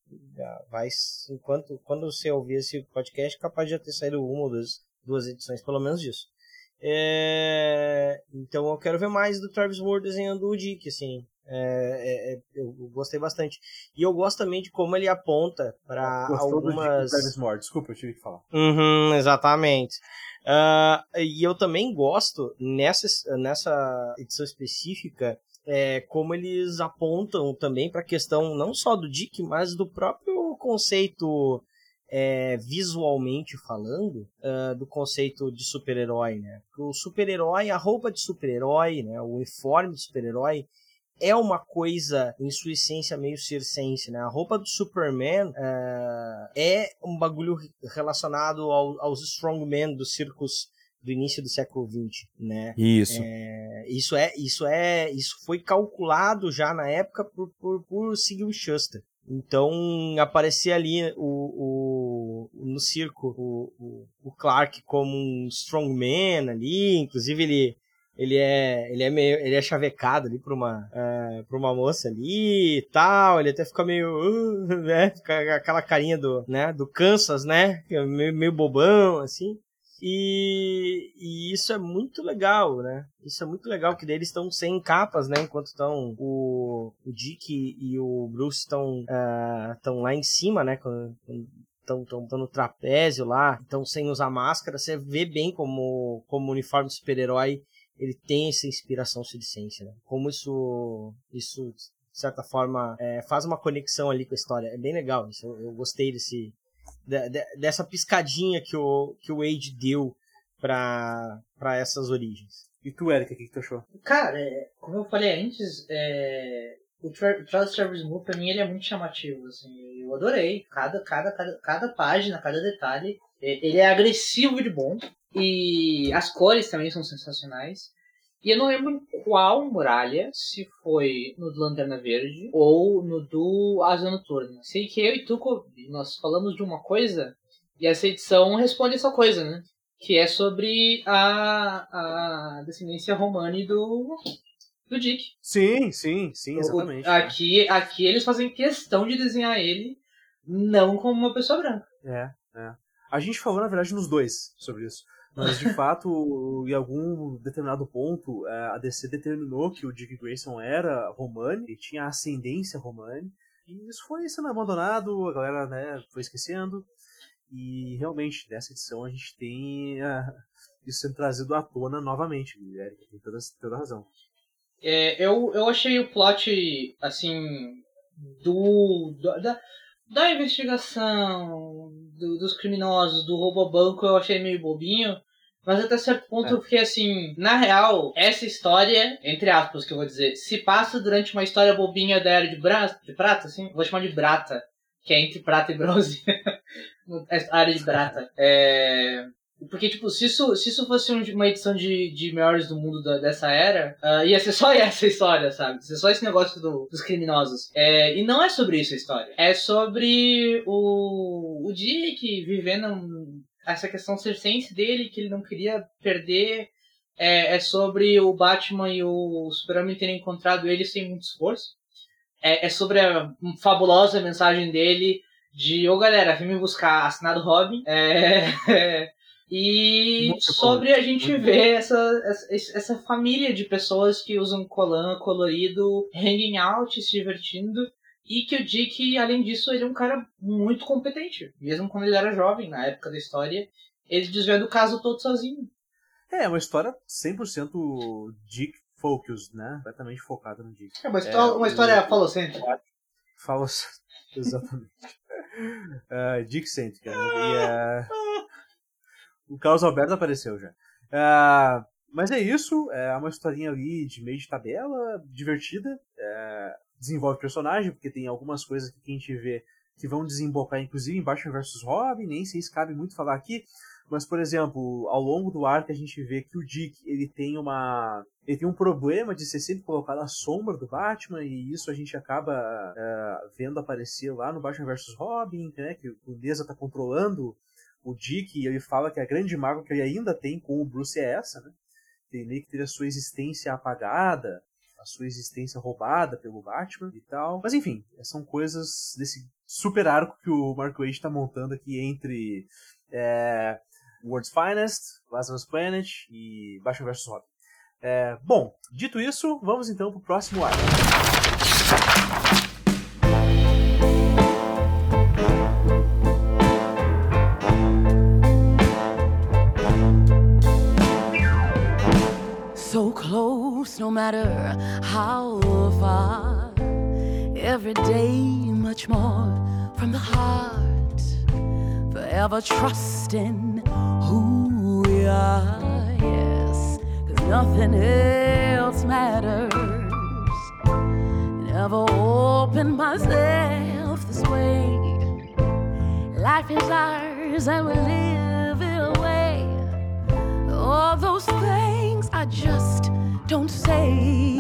S3: vai, enquanto, quando você ouvir esse podcast, capaz de já ter saído uma ou duas, duas edições, pelo menos disso. É, então eu quero ver mais do Travis Moore desenhando o Dick, assim, é, é, é, eu gostei bastante. E eu gosto também de como ele aponta para algumas.
S2: Do Desculpa, eu tive que falar.
S3: Uhum, exatamente. Uh, e eu também gosto nessa, nessa edição específica. É, como eles apontam também para a questão não só do Dick, mas do próprio conceito é, visualmente falando, uh, do conceito de super-herói, né? O super-herói, a roupa de super-herói, né? O uniforme de super-herói, é uma coisa em sua essência meio circense, né? A roupa do Superman uh, é um bagulho relacionado ao, aos strongmen dos circos do início do século XX, né?
S5: Isso.
S3: É, isso é, isso é, isso foi calculado já na época por, por, por Sigil Schuster. Então aparecia ali o, o no circo o, o, o Clark como um strongman ali, inclusive ele ele é ele é meio ele é chavecado ali pra uma pra uma moça ali e tal ele até fica meio uh, (laughs) né fica aquela carinha do né do Kansas né é meio, meio bobão assim e, e, isso é muito legal, né? Isso é muito legal, que eles estão sem capas, né? Enquanto estão o, o Dick e o Bruce estão uh, lá em cima, né? Estão no trapézio lá, estão sem usar máscara. Você vê bem como, como uniforme de super-herói ele tem essa inspiração circense, né? Como isso, isso de certa forma, é, faz uma conexão ali com a história. É bem legal isso. Eu, eu gostei desse, de, de, dessa piscadinha que o, que o Age deu para essas origens.
S2: E tu, Erika, o que, que tu achou?
S4: Cara, é, como eu falei antes, é, o, Tra Travis Travis Moore, pra mim, ele é muito chamativo. Assim, eu adorei. Cada, cada, cada, cada página, cada detalhe. É, ele é agressivo de bom. E as cores também são sensacionais. E eu não lembro qual muralha, se foi no do Lanterna Verde ou no do Asa Noturna. Sei que eu e Tuco, nós falamos de uma coisa e essa edição responde essa coisa, né? Que é sobre a, a descendência romana do, do Dick.
S2: Sim, sim, sim, exatamente.
S4: O, aqui, aqui eles fazem questão de desenhar ele não como uma pessoa branca.
S2: É, é. A gente falou, na verdade, nos dois sobre isso. Mas, de fato, em algum determinado ponto, é, a DC determinou que o Dick Grayson era romano e tinha ascendência romana. E isso foi sendo abandonado, a galera né, foi esquecendo. E realmente, nessa edição, a gente tem uh, isso sendo trazido à tona novamente, Eric. Tem toda, toda razão.
S4: É, eu, eu achei o plot, assim, do, da, da investigação do, dos criminosos, do roubo banco, eu achei meio bobinho. Mas até certo ponto é. eu fiquei assim, na real, essa história, entre aspas que eu vou dizer, se passa durante uma história bobinha da era de, bra de prata, assim, vou chamar de brata, que é entre prata e bronze. (laughs) a área de brata. É... Porque, tipo, se isso, se isso fosse uma edição de, de melhores do mundo da, dessa era, uh, ia ser só (laughs) essa história, sabe? Ia ser só esse negócio do, dos criminosos. É, e não é sobre isso a história. É sobre o, o Dick vivendo essa questão circense dele, que ele não queria perder. É, é sobre o Batman e o Superman terem encontrado ele sem muito esforço. É, é sobre a fabulosa mensagem dele de, ô oh, galera, vem me buscar, assinado Robin. É, (laughs) E Muito sobre bom. a gente Muito ver essa, essa, essa, família de pessoas que usam colã colorido, hanging out, se divertindo. E que o Dick, além disso, ele é um cara muito competente. Mesmo quando ele era jovem, na época da história, ele desvenda o caso todo sozinho.
S2: É, uma história 100% Dick Focus, né? Completamente focada no Dick.
S4: É uma, história, é, uma história falocêntrica.
S2: Falocêntrica, (laughs) exatamente. uh, (laughs) Dick cêntrica, né? E, uh, (laughs) o Carlos Alberto apareceu já. Uh, mas é isso, é uma historinha ali de meio de tabela, divertida, é, desenvolve personagem, porque tem algumas coisas que a gente vê que vão desembocar, inclusive, em Batman vs Robin, nem sei se cabe muito falar aqui, mas, por exemplo, ao longo do arco a gente vê que o Dick, ele tem uma... Ele tem um problema de ser sempre colocado à sombra do Batman, e isso a gente acaba uh, vendo aparecer lá no Batman vs Robin, né, que o Neza tá controlando o Dick, e ele fala que a grande mágoa que ele ainda tem com o Bruce é essa, né? Ele meio que ter a sua existência apagada, a sua existência roubada pelo Batman e tal. Mas enfim, são coisas desse super arco que o Mark Waid está montando aqui entre é, World's Finest, Lazarus Planet e Batman vs Robin. É, bom, dito isso, vamos então para o próximo arco.
S6: No matter how far. Every day, much more from the heart. Forever trusting who we are, yes. Cause nothing else matters. Never opened myself this way. Life is ours and we live it away. All those things I just don't say.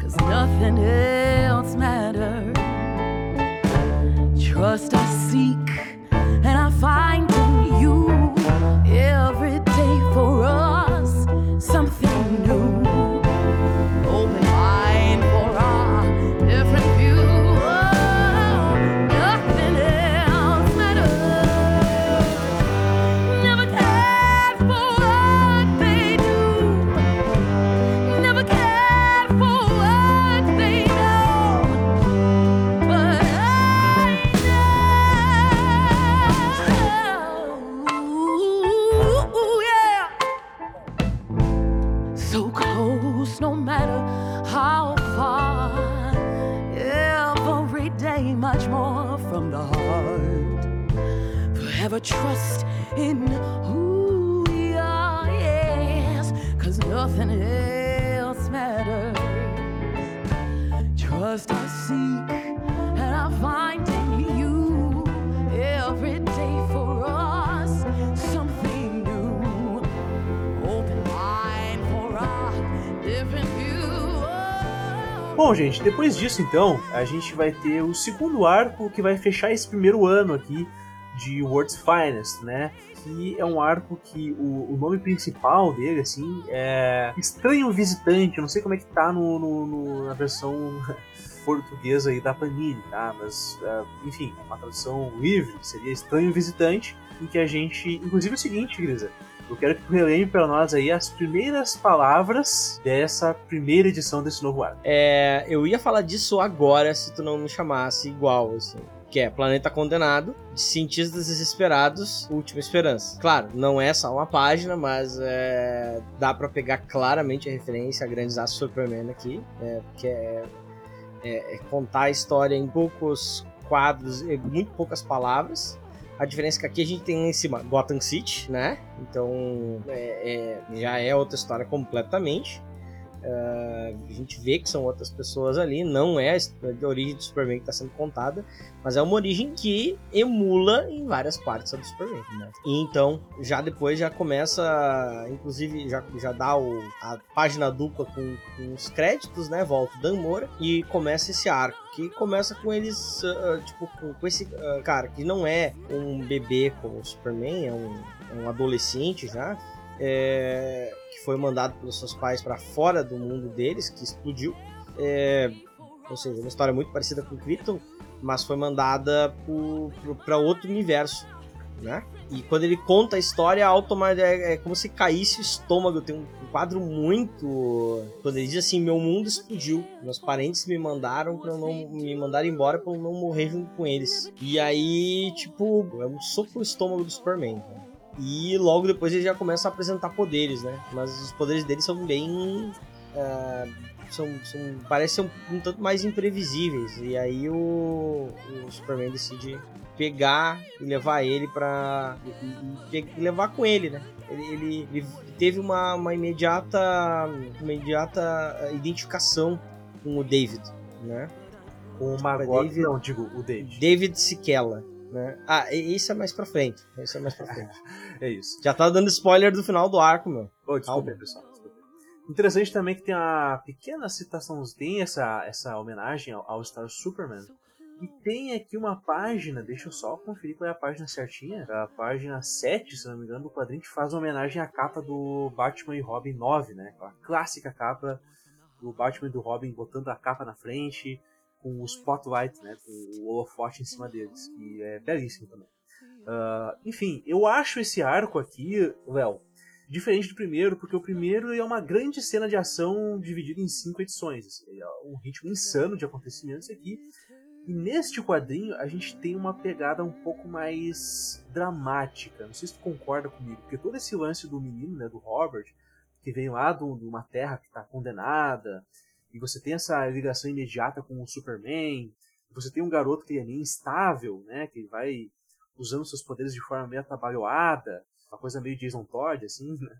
S6: Cause nothing else matters. Trust I seek and I find
S2: Bom, gente, depois disso então, a gente vai ter o segundo arco que vai fechar esse primeiro ano aqui de World's Finest, né? Que é um arco que o, o nome principal dele, assim, é Estranho Visitante. Eu não sei como é que tá no, no- no- na versão (laughs) portuguesa aí da Panini, tá? Mas, é, enfim, uma tradução livre seria Estranho Visitante, em que a gente. Inclusive é o seguinte, Grisa. Eu quero que tu relembre para nós aí as primeiras palavras dessa primeira edição desse novo arco.
S3: É, eu ia falar disso agora se tu não me chamasse igual, assim. Que é Planeta Condenado, de Cientistas Desesperados, Última Esperança. Claro, não é só uma página, mas é, dá pra pegar claramente a referência a Grandes Aços Superman aqui, é, que é- é contar a história em poucos quadros, em muito poucas palavras. A diferença é que aqui a gente tem em cima Gotham City, né? Então é- é- já é outra história completamente. Ah, a gente vê que são outras pessoas ali, não é a origem do Superman que está sendo contada, mas é uma origem que emula em várias partes a do Superman. Né? E então, já depois já começa, inclusive já, já dá o, a página dupla com, com os créditos, né? Volta Dan Moura e começa esse arco. Que começa com eles, ah, tipo, com, com esse ah, cara que não é um bebê como o Superman, é um, um adolescente já, é, que foi mandado pelos seus pais para fora do mundo deles, que explodiu. É, ou seja, uma história muito parecida com Krypton, mas foi mandada para outro universo, né? E quando ele conta a história, é, é como se caísse o estômago. Tem um quadro muito. Quando ele diz assim: Meu mundo explodiu. Meus parentes me mandaram para não me mandar embora para eu não morrer junto com eles. E aí, tipo, é um soco no estômago do Superman. né? E logo depois ele já começa a apresentar poderes, né? Mas os poderes dele são bem. Uh, são, são, parecem um, um, tanto mais imprevisíveis. E aí o, o Superman decide pegar e levar ele pra. E, e, e levar com ele, né? Ele, ele, ele, teve uma, uma imediata. Uma imediata identificação com o David, né?
S2: Com o Margot, David, não, digo, o David.
S3: David Siquela. Né? Ah, isso é mais pra frente. Isso é mais pra frente. (laughs)
S2: é isso.
S3: Já tá dando spoiler do final do arco, meu.
S2: Oh, desculpa, pessoal. Interessante também que tem a pequena citação, tem essa, essa homenagem ao, ao Star Superman. E tem aqui uma página, deixa eu só conferir qual é a página certinha. A página 7, se não me engano, do quadrinho que faz homenagem à capa do Batman e Robin 9, né? A clássica capa do Batman e do Robin botando a capa na frente, com o spotlight, né? Com o holofote em cima deles. E é belíssimo também. Uh, enfim, eu acho esse arco aqui, Léo, diferente do primeiro, porque o primeiro é uma grande cena de ação dividida em cinco edições. Assim, é um ritmo insano de acontecimentos aqui. E neste quadrinho a gente tem uma pegada um pouco mais dramática. Não sei se tu concorda comigo, porque todo esse lance do menino, né, do Robert, que vem lá de uma terra que está condenada, e você tem essa ligação imediata com o Superman, você tem um garoto que é meio instável, né, que vai usando seus poderes de forma meio atabalhoada, uma coisa meio Jason Todd, assim, né?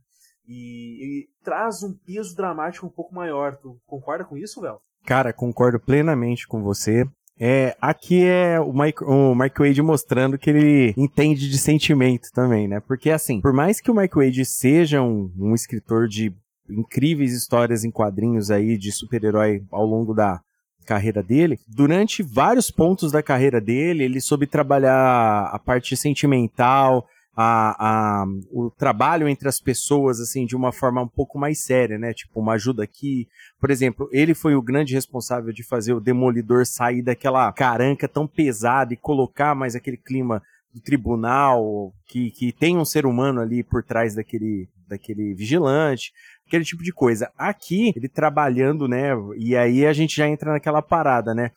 S2: E, e traz um peso dramático um pouco maior. Tu concorda com isso, Vel?
S5: Cara, concordo plenamente com você. É, aqui é o Mike, o Mike Wade mostrando que ele entende de sentimento também, né? Porque, assim, por mais que o Mike Wade seja um, um escritor de incríveis histórias em quadrinhos aí de super-herói ao longo da carreira dele, durante vários pontos da carreira dele, ele soube trabalhar a parte sentimental, a, a, o trabalho entre as pessoas, assim, de uma forma um pouco mais séria, né? Tipo, uma ajuda aqui. Por exemplo, ele foi o grande responsável de fazer o Demolidor sair daquela caranca tão pesada e colocar mais aquele clima do tribunal, que, que tem um ser humano ali por trás daquele, daquele vigilante, aquele tipo de coisa. Aqui, ele trabalhando, né? E aí a gente já entra naquela parada, né?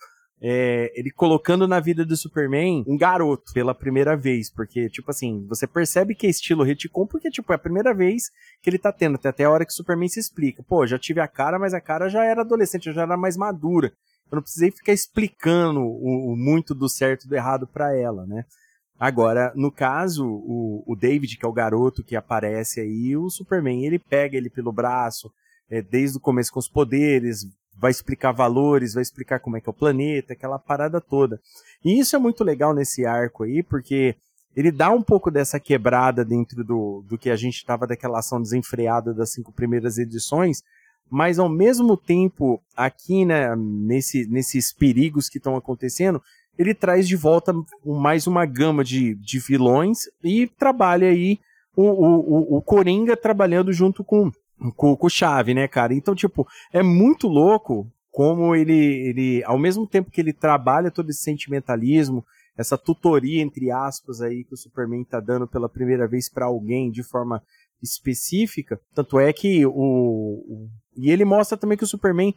S5: é, ele colocando na vida do Superman um garoto pela primeira vez, porque, tipo assim, você percebe que é estilo retcon, porque, tipo, é a primeira vez que ele tá tendo, até, a hora que o Superman se explica. Pô, já tive a cara, mas a cara já era adolescente, já era mais madura. Eu não precisei ficar explicando o, o muito do certo e do errado para ela, né? Agora, no caso, o, o David, que é o garoto que aparece aí, o Superman, ele pega ele pelo braço, é, desde o começo com os poderes, vai explicar valores, vai explicar como é que é o planeta, aquela parada toda. E isso é muito legal nesse arco aí, porque ele dá um pouco dessa quebrada dentro do, do que a gente estava daquela ação desenfreada das cinco primeiras edições, mas ao mesmo tempo, aqui né, nesse, nesses perigos que estão acontecendo, ele traz de volta mais uma gama de, de vilões e trabalha aí o, o, o, o Coringa trabalhando junto com com, com chave, né, cara? Então, tipo, é muito louco como ele, ele, ao mesmo tempo que ele trabalha todo esse sentimentalismo, essa tutoria, entre aspas, aí que o Superman tá dando pela primeira vez para alguém de forma específica, tanto é que o, o, E ele mostra também que o Superman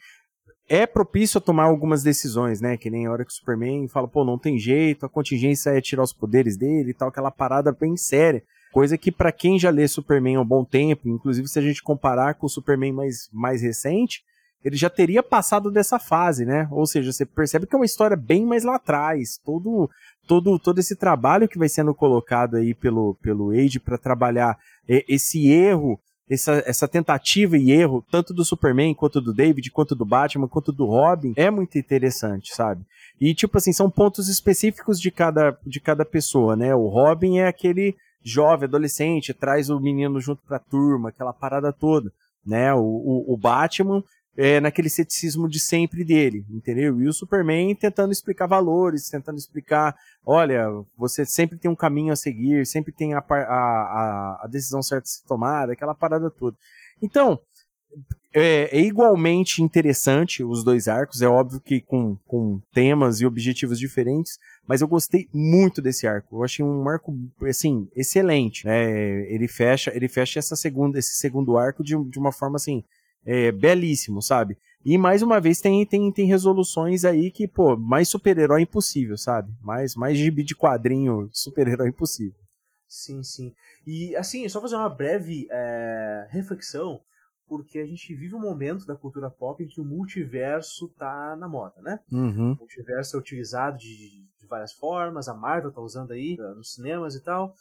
S5: é propício a tomar algumas decisões, né? Que nem a hora que o Superman fala, pô, não tem jeito, a contingência é tirar os poderes dele e tal, aquela parada bem séria. Coisa que para quem já lê Superman há um bom tempo, inclusive se a gente comparar com o Superman mais, mais recente, ele já teria passado dessa fase, né? Ou seja, você percebe que é uma história bem mais lá atrás. Todo, todo, todo esse trabalho que vai sendo colocado aí pelo, pelo Age para trabalhar esse erro, essa, essa tentativa e erro, tanto do Superman, quanto do David, quanto do Batman, quanto do Robin, é muito interessante, sabe? E, tipo assim, são pontos específicos de cada, de cada pessoa, né? O Robin é aquele jovem, adolescente, traz o menino junto pra turma, aquela parada toda, né? O, o, o Batman é naquele ceticismo de sempre dele, entendeu? E o Superman tentando explicar valores, tentando explicar, olha, você sempre tem um caminho a seguir, sempre tem a, a, a decisão certa a ser tomada, aquela parada toda. Então, é, é, igualmente interessante os dois arcos, é óbvio que com, com temas e objetivos diferentes, mas eu gostei muito desse arco. Eu achei um arco, assim, excelente. É, ele fecha, ele fecha essa segunda, esse segundo arco de, de uma forma, assim, é, belíssimo, sabe? E mais uma vez tem, tem, tem resoluções aí que, pô, mais super-herói impossível, sabe? Mais, mais gibi de quadrinho super-herói impossível.
S2: Sim, sim. E assim, só fazer uma breve é, reflexão, porque a gente vive um momento da cultura pop em que o multiverso tá na moda, né?
S5: Uhum.
S2: O multiverso é utilizado de, de várias formas, a Marvel tá usando aí uh, nos cinemas e tal.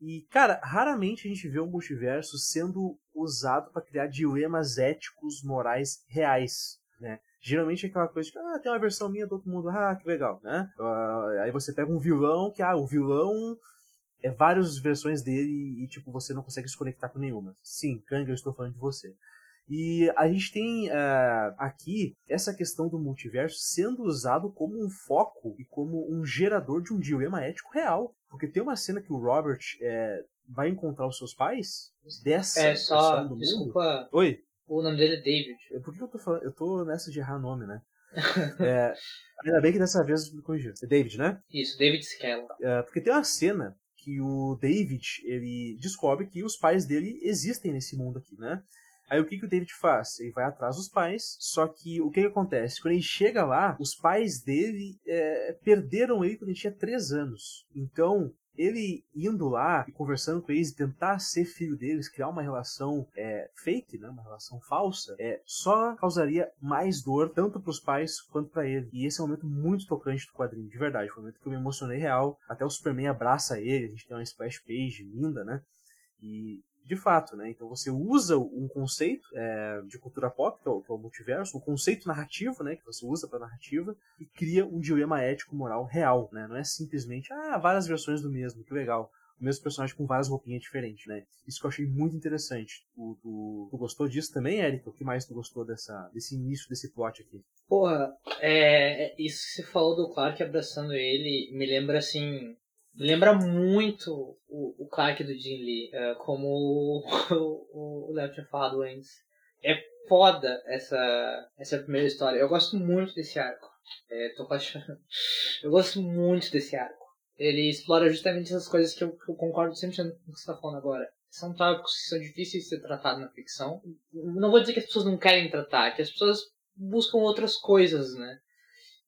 S2: E, cara, raramente a gente vê o um multiverso sendo usado para criar dilemas éticos, morais reais, né? Geralmente é aquela coisa de, ah, tem uma versão minha do outro mundo, ah, que legal, né? Uh, aí você pega um vilão que, ah, o vilão é várias versões dele e, tipo, você não consegue se conectar com nenhuma. Sim, Kang, eu estou falando de você. E a gente tem uh, aqui essa questão do multiverso sendo usado como um foco e como um gerador de um dilema ético real. Porque tem uma cena que o Robert é, vai encontrar os seus pais dessa
S4: É só, do desculpa.
S2: Mundo. Oi.
S4: O nome dele é David.
S2: Por que eu tô falando? Eu tô nessa de errar nome, né? (laughs) é, ainda bem que dessa vez me corrigiu. É David, né?
S4: Isso, David Scala.
S2: É, porque tem uma cena que o David ele descobre que os pais dele existem nesse mundo aqui, né? Aí o que, que o David faz? Ele vai atrás dos pais, só que o que, que acontece? Quando ele chega lá, os pais dele é, perderam ele quando ele tinha 3 anos. Então, ele indo lá e conversando com eles, tentar ser filho deles, criar uma relação é, fake, né, uma relação falsa, é, só causaria mais dor tanto para os pais quanto para ele. E esse é um momento muito tocante do quadrinho, de verdade. Foi um momento que eu me emocionei real. Até o Superman abraça ele, a gente tem uma splash page linda, né? E de fato, né? Então você usa um conceito é, de cultura pop, que é, o, que é, o, multiverso, o conceito narrativo, né? Que você usa para narrativa e cria um dilema ético moral real, né? Não é simplesmente ah várias versões do mesmo, que legal. O mesmo personagem com várias roupinhas diferentes, né? Isso que eu achei muito interessante. Tu, tu, tu gostou disso também, Érica? O que mais tu gostou dessa, desse início desse plot aqui?
S4: Porra, é, isso que você falou do Clark abraçando ele me lembra assim lembra muito o, o Clark do Jim Lee, uh, como (laughs) o Léo tinha falado antes. É foda essa, essa primeira história. Eu gosto muito desse arco. É, tô apaixonado. (laughs) Eu gosto muito desse arco. Ele explora justamente essas coisas que eu, que eu concordo sempre com o que você está falando agora. São tópicos que são difíceis de ser tratados na ficção. Não vou dizer que as pessoas não querem tratar, que as pessoas buscam outras coisas, né?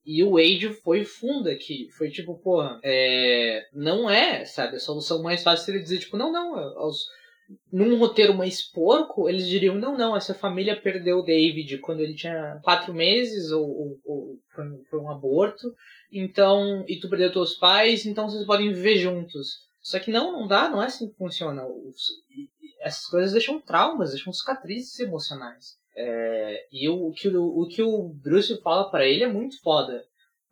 S4: E o Wade foi funda aqui. Foi tipo, porra, é, não é, sabe? A solução mais fácil seria dizer, tipo, não, não. Aos, num roteiro mais porco, eles diriam, não, não, essa família perdeu o David quando ele tinha quatro meses, ou, ou, ou foi, um aborto, então, e tu perdeu teus pais, então vocês podem viver juntos. Só que não, não dá, não é assim que funciona. Essas coisas deixam traumas, deixam cicatrizes emocionais. É, e o, que o, o que o Bruce fala para ele é muito foda.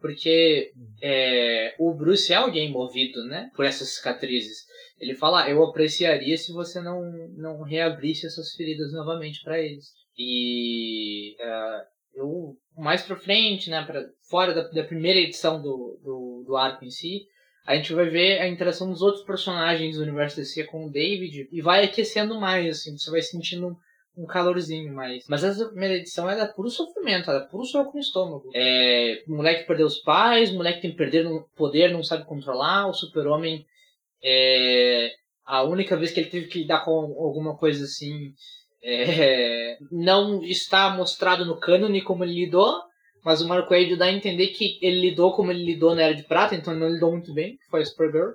S4: Porque é, o Bruce é alguém movido, né? Por essas cicatrizes. Ele fala, ah, eu apreciaria se você não, não reabrisse essas feridas novamente para eles. E uh, eu, mais pra frente, né? Pra, fora da, da primeira edição do, do, do arco em si, a gente vai ver a interação dos outros personagens do universo DC com o David e vai aquecendo mais, assim, você vai sentindo um calorzinho, mas. Mas essa primeira edição era puro sofrimento, era puro soco no estômago. É, o moleque perdeu os pais, o moleque tem que perder poder, não sabe controlar, o super-homem. É, a única vez que ele teve que lidar com alguma coisa assim. É, não está mostrado no cânone como ele lidou, mas o Marco Wade dá a entender que ele lidou como ele lidou na Era de Prata, então ele não lidou muito bem, foi a Supergirl.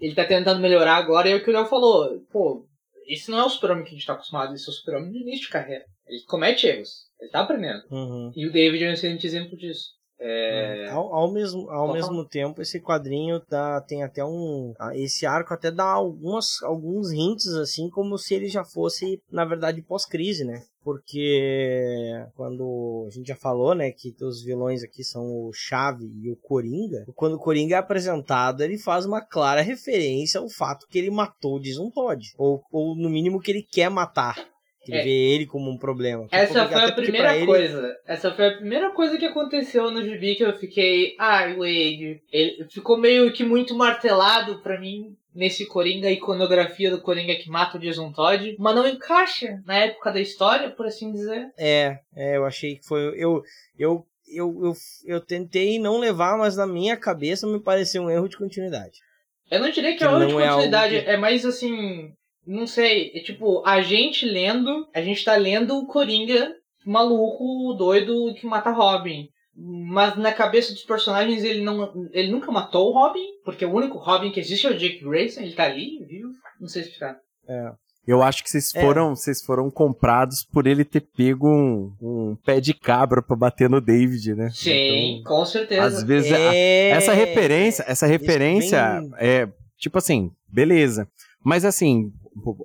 S4: Ele tá tentando melhorar agora, e é o que o Léo falou. Pô, esse não é o super-homem que a gente tá acostumado, esse é o super-homem no início de carreira. Ele comete erros, ele tá aprendendo.
S3: Uhum.
S4: E o David é um excelente exemplo disso. É...
S3: Ao, ao, mesmo, ao mesmo tempo, esse quadrinho dá, tem até um. Esse arco até dá algumas, alguns hints, assim, como se ele já fosse, na verdade, pós-crise, né? Porque quando a gente já falou, né, que os vilões aqui são o Chave e o Coringa, quando o Coringa é apresentado, ele faz uma clara referência ao fato que ele matou o Jason Todd. Ou, ou no mínimo que ele quer matar. Que é. vê ele como um problema.
S4: Essa foi a primeira ele... coisa. Essa foi a primeira coisa que aconteceu no gibi que eu fiquei. Ai, Wade. Ele ficou meio que muito martelado pra mim nesse Coringa, a iconografia do Coringa que mata o Jason Todd, mas não encaixa na época da história, por assim dizer.
S3: É, é eu achei que foi. Eu, eu, eu, eu, eu tentei não levar, mas na minha cabeça me pareceu um erro de continuidade.
S4: Eu não diria que, que é um erro de continuidade, é, que... é mais assim não sei, é tipo, a gente lendo, a gente tá lendo o Coringa maluco, doido, que mata Robin. Mas na cabeça dos personagens ele não ele nunca matou o Robin, porque o único Robin que existe é o Jake Grayson, ele tá ali, viu? Não sei explicar.
S5: É. Eu acho que vocês é. foram, é. vocês foram comprados por ele ter pego um, um pé de cabra para bater no David, né?
S4: Sim, então, com certeza.
S5: Às vezes é... a, essa referência, essa referência bem... é tipo assim, beleza. Mas assim,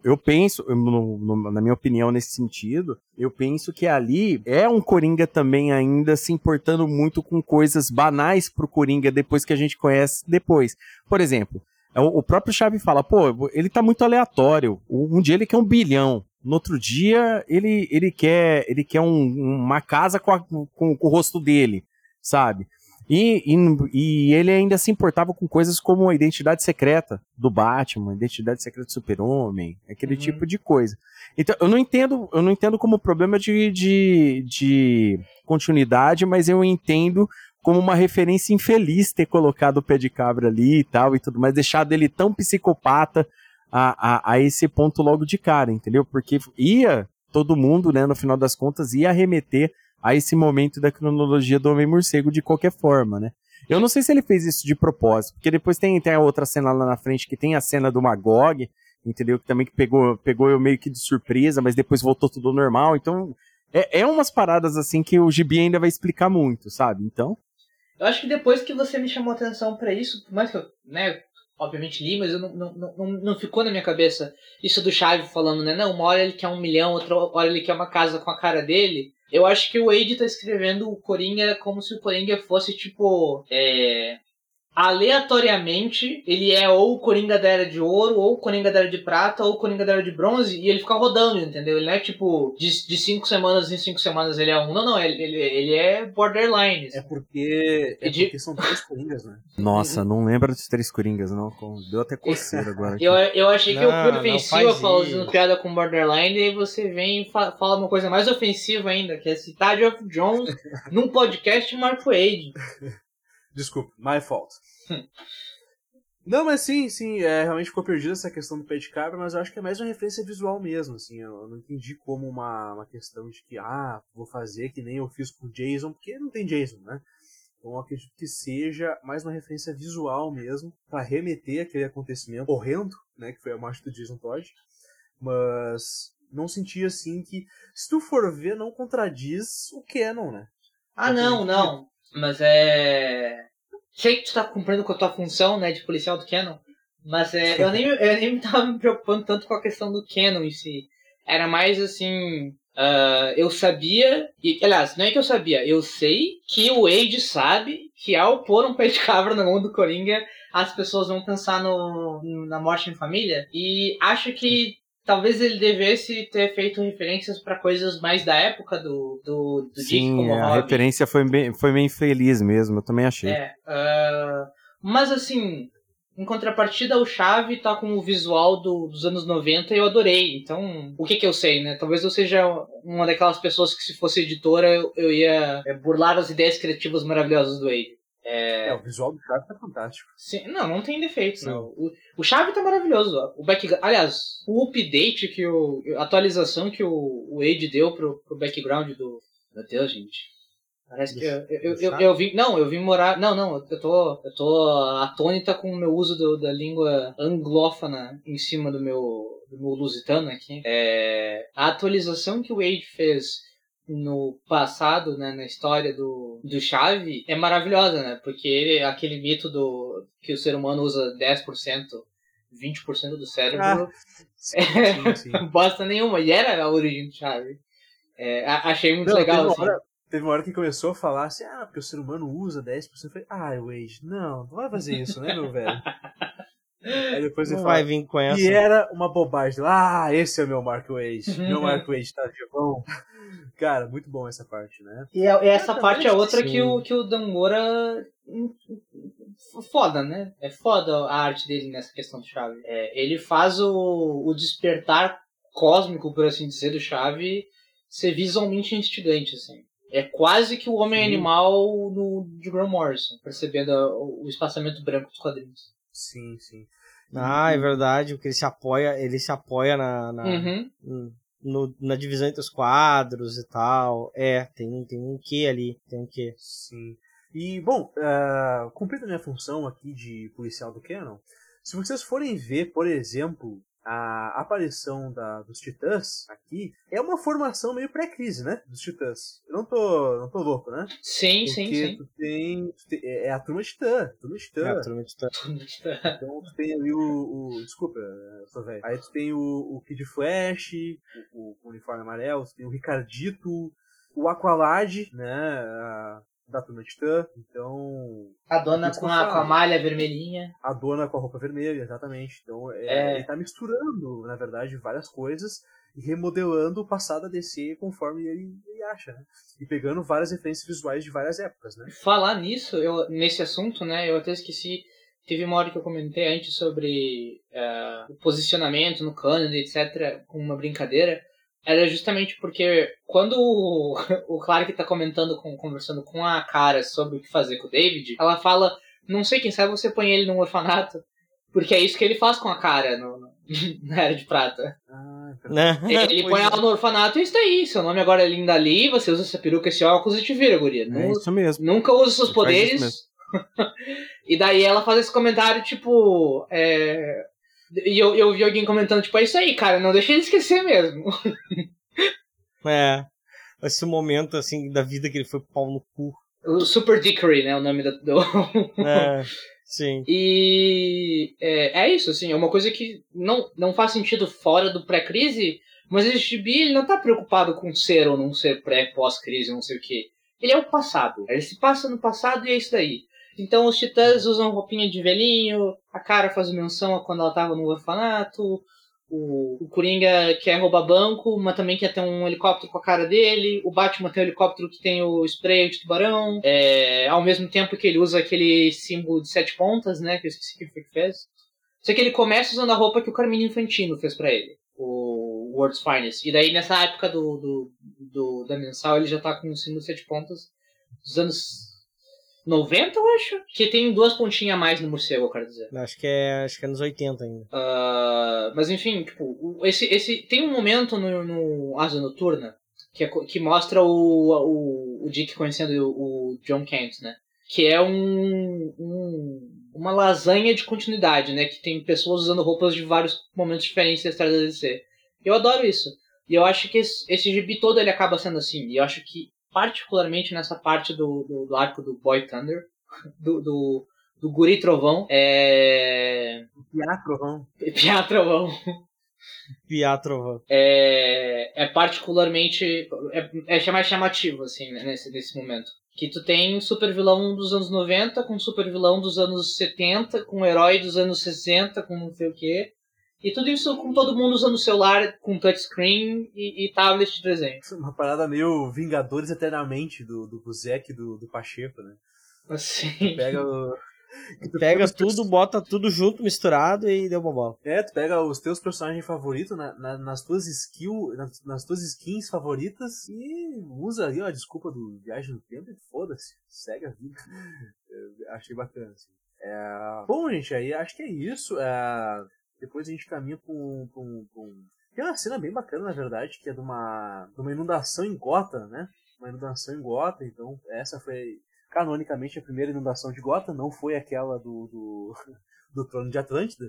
S5: eu penso, no, no, na minha opinião, nesse sentido, eu penso que ali é um Coringa também ainda se importando muito com coisas banais pro Coringa depois que a gente conhece depois. Por exemplo, é o próprio Chave fala, pô, ele tá muito aleatório. Um dia ele quer um bilhão. No outro dia, ele, ele quer ele quer um, uma casa com, a, com, com, o rosto dele, sabe? E, e, e, ele ainda se importava com coisas como a identidade secreta do Batman, a identidade secreta do Super-Homem, aquele uhum. tipo de coisa. Então, eu não entendo, eu não entendo como problema de, de, de continuidade, mas eu entendo como uma referência infeliz ter colocado o pé de cabra ali e tal e tudo mais, deixado ele tão psicopata a, a, a esse ponto logo de cara, entendeu? Porque ia todo mundo, né, no final das contas, ia remeter a esse momento da cronologia do Homem-Morcego de qualquer forma, né? Eu não sei se ele fez isso de propósito, porque depois tem, tem a outra cena lá na frente que tem a cena do Magog, entendeu? Que também que pegou, pegou eu meio que de surpresa, mas depois voltou tudo normal. Então, é, é umas paradas assim que o Gibi ainda vai explicar muito, sabe? Então.
S4: Eu acho que depois que você me chamou atenção para isso, por mais que eu, né, obviamente li, mas eu não, não, não, não ficou na minha cabeça isso do Chave falando, né? Não, uma hora ele quer um milhão, outra hora ele quer uma casa com a cara dele. Eu acho que o Wade tá escrevendo o Coringa como se o Coringa fosse tipo. É, aleatoriamente, ele é ou o Coringa da Era de Ouro, ou o Coringa da Era de Prata, ou o Coringa da Era de Bronze, e ele fica rodando, entendeu? Ele não é tipo, de, de cinco semanas em cinco semanas ele é um. Não, não, ele, ele, ele é borderline.
S2: É porque. É de... porque são três Coringas, né? (laughs)
S5: Nossa, não lembra dos três Coringas, não. Deu até coceira agora.
S4: eu, eu achei que não, eu fui ofensivo falando piada com borderline, e aí você vem e fa fala uma coisa mais ofensiva ainda, que é citar Geoff Jones (laughs) num podcast de Mark Wade.
S2: Desculpa, my fault. Não, mas sim, sim, é, realmente ficou perdido essa questão do pé de cabra, mas eu acho que é mais uma referência visual mesmo, assim, eu não entendi como uma, uma questão de que, ah, vou fazer que nem eu fiz com Jason, porque não tem Jason, né? Então eu acredito que seja mais uma referência visual mesmo, para remeter aquele acontecimento horrendo, né, que foi a morte do Jason Todd, mas não senti assim que, se tu for ver, não contradiz o Canon, né?
S4: Ah, não, não, mas é sei que tu tá cumprindo com a tua função, né, de policial do Canon, mas é, eu, nem, eu nem tava me preocupando tanto com a questão do Canon em si. Era mais assim, uh, eu sabia, e, aliás, não é que eu sabia, eu sei que o Wade sabe que ao pôr um pé de cabra na mão do Coringa, as pessoas vão pensar no, na morte em família, e acho que talvez ele devesse ter feito referências para coisas mais da época do, do, do
S5: Sim, Dick a referência foi bem, foi bem feliz mesmo, eu também achei.
S4: É, uh, mas assim, em contrapartida, o Chave tá com o visual do, dos anos 90 e eu adorei. Então, o que que eu sei, né? Talvez eu seja uma daquelas pessoas que se fosse editora eu, eu ia burlar as ideias criativas maravilhosas do Wade.
S2: É... é, o visual do Chave tá fantástico.
S4: Sim, não, não tem defeito, não. O, o Chave tá maravilhoso. O background, aliás, o update que o. a atualização que o, o Age deu pro, pro background do. Meu Deus, gente. Parece que eu, eu, eu, eu, vim. Não, eu vim morar. Não, não, eu tô. Eu tô atônita com o meu uso do, da língua anglófona em cima do meu, do meu lusitano aqui. É, a atualização que o Age fez no passado, né, na história do, do Chave, é maravilhosa, né? Porque ele, aquele mito do que o ser humano usa 10%, 20% do cérebro, ah, sim, é, (laughs) sim, sim. bosta nenhuma. E era a origem do Chave. É, achei muito Não, legal,
S2: teve
S4: assim.
S2: Hora, teve uma hora que começou a falar assim, ah, porque o ser humano usa 10%. Eu falei, ah, Wade, não, não vai fazer isso, né, meu velho? (laughs) Aí depois
S3: ele vai vir com essa.
S2: E era uma bobagem. Ah, esse é o meu Mark Wade. (laughs) meu Mark Wade tá vivão. Cara, muito bom essa parte, né?
S4: E é, essa ah, parte é outra que o, que o Dan Moura. Foda, né? É foda a arte dele nessa questão do Chave. É, ele faz o, o despertar cósmico, por assim dizer, do Chave ser visualmente instigante, assim. É quase que o homem sim. animal no, de Graham Morrison, percebendo o espaçamento branco dos quadrinhos.
S2: Sim, sim.
S3: Ah, é verdade, porque ele se apoia, ele se apoia na, na
S4: uhum
S3: no, na divisão entre os quadros e tal. É, tem, tem um que ali, tem um que.
S2: Sim. E, bom, uh, cumprindo a minha função aqui de policial do Canon, se vocês forem ver, por exemplo, a aparição da, dos Titãs aqui é uma formação meio pré-crise, né? Dos Titãs. Eu não tô, não tô louco, né?
S4: Sim, Porque sim, sim.
S2: Tu tem, tu tem, é, é a turma Titã. Turma Titã.
S3: É a turma Titã.
S2: Então tu tem ali o. o desculpa, eu sou velho. Aí tu tem o, o Kid Flash, o, o, uniforme amarelo, tu tem o Ricardito, o Aqualad, né? Da turma Titã, então.
S4: A dona com a, com a, malha vermelhinha.
S2: A dona com a roupa vermelha, exatamente. Então é, é. ele tá misturando, na verdade, várias coisas e remodelando o passado da DC conforme ele, ele, acha, né? E pegando várias referências visuais de várias épocas, né?
S4: Falar nisso, eu, nesse assunto, né, eu até esqueci. Teve uma hora que eu comentei antes sobre uh, o posicionamento no canon, etc., com uma brincadeira era justamente porque quando o, (laughs) o Clark tá comentando, com, conversando com a cara sobre o que fazer com o David, ela fala, não sei, quem sabe você põe ele num orfanato. Porque é isso que ele faz com a cara no, no (laughs) na Era de Prata. Ah, né? ele põe ela no orfanato e isso daí. Seu nome agora é Linda Lee, você usa essa peruca, esse óculos e te vira, guria.
S5: É isso mesmo.
S4: Nunca usa seus poderes. (laughs) e daí ela faz esse comentário, tipo, é, e eu, eu vi alguém comentando, tipo, é isso aí, cara, não deixa ele esquecer mesmo. (laughs)
S3: é. Esse momento, assim, da vida que ele foi pau no cu.
S4: O Super Dickory, né? O nome do. (laughs)
S3: é, sim.
S4: E é, é isso, assim, é uma coisa que não, não faz sentido fora do pré-crise, mas esse gibi ele não tá preocupado com ser ou não ser pré, pós-crise, não sei o quê. Ele é o passado. Ele se passa no passado e é isso daí. Então os titãs usam roupinha de velhinho, a cara faz menção a quando ela tava no orfanato, o, o Coringa quer roubar banco, mas também quer ter um helicóptero com a cara dele. O Batman tem um helicóptero que tem o spray de tubarão. É, ao mesmo tempo que ele usa aquele símbolo de sete pontas, né? Que eu esqueci que foi que fez. Só que ele começa usando a roupa que o Carmine Infantino fez para ele. O World's Finest. E daí nessa época do, do, do, da mensal ele já tá com o símbolo de sete pontas dos anos 90, eu acho. Que tem duas pontinhas a mais no morcego, eu quero dizer.
S3: Acho que é, acho que é nos 80 ainda.
S4: Uh, mas enfim, tipo, esse, esse, tem um momento no, no Asa Noturna que, é, que mostra o, o, o Dick conhecendo o, o John Kent, né? Que é um, um, uma lasanha de continuidade, né? Que tem pessoas usando roupas de vários momentos diferentes da história da DC. Eu adoro isso. E eu acho que esse, esse gibi todo ele acaba sendo assim. E eu acho que particularmente nessa parte do, do, do arco do Boy Thunder, (laughs) do, do, do Guri Trovão. É.
S2: Piá Trovão.
S4: Piá Trovão.
S3: Piá Trovão.
S4: É, é particularmente. É, é mais chamativo, assim, né, nesse, nesse momento. Que tu tem super vilão dos anos 90, com super vilão dos anos 70, com herói dos anos 60, com não sei o quê. E tudo isso com todo mundo usando celular com touchscreen e, e tablet de desenho.
S2: Uma parada meio Vingadores Eternamente do, do Buzek e do, do Pacheco, né?
S4: Assim.
S2: Tu pega o. (laughs)
S3: Tu pega tudo, bota tudo junto, misturado e deu bobó.
S2: É, tu pega os teus personagens favoritos na, na, nas tuas skills, nas, nas, tuas skins favoritas e usa ali, ó, a desculpa do viagem no tempo e foda-se, segue a vida. (laughs) Eu achei bacana, assim. É... Bom, gente, aí acho que é isso. É... Depois a gente caminha pra um, pra um, pra um... Tem uma cena bem bacana, na verdade, que é de uma, de uma inundação em Gota, né? Uma inundação em Gota, então essa foi canonicamente a primeira inundação de Gota, não foi aquela do, do, (laughs) do Trono de Atlântida.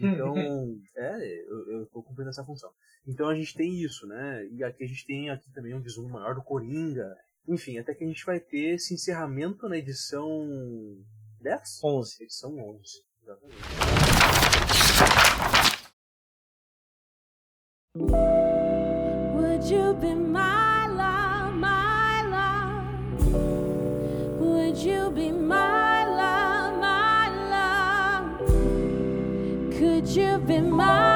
S2: Então, (laughs) é, eu, eu tô cumprindo essa função. Então a gente tem isso, né? E aqui a gente tem aqui também um vislumbre maior do Coringa. Enfim, até que a gente vai ter esse encerramento na edição 10?
S3: 11.
S2: Edição 11, exatamente. Would you be my love, my love? Would you be my love, my love? Could you be my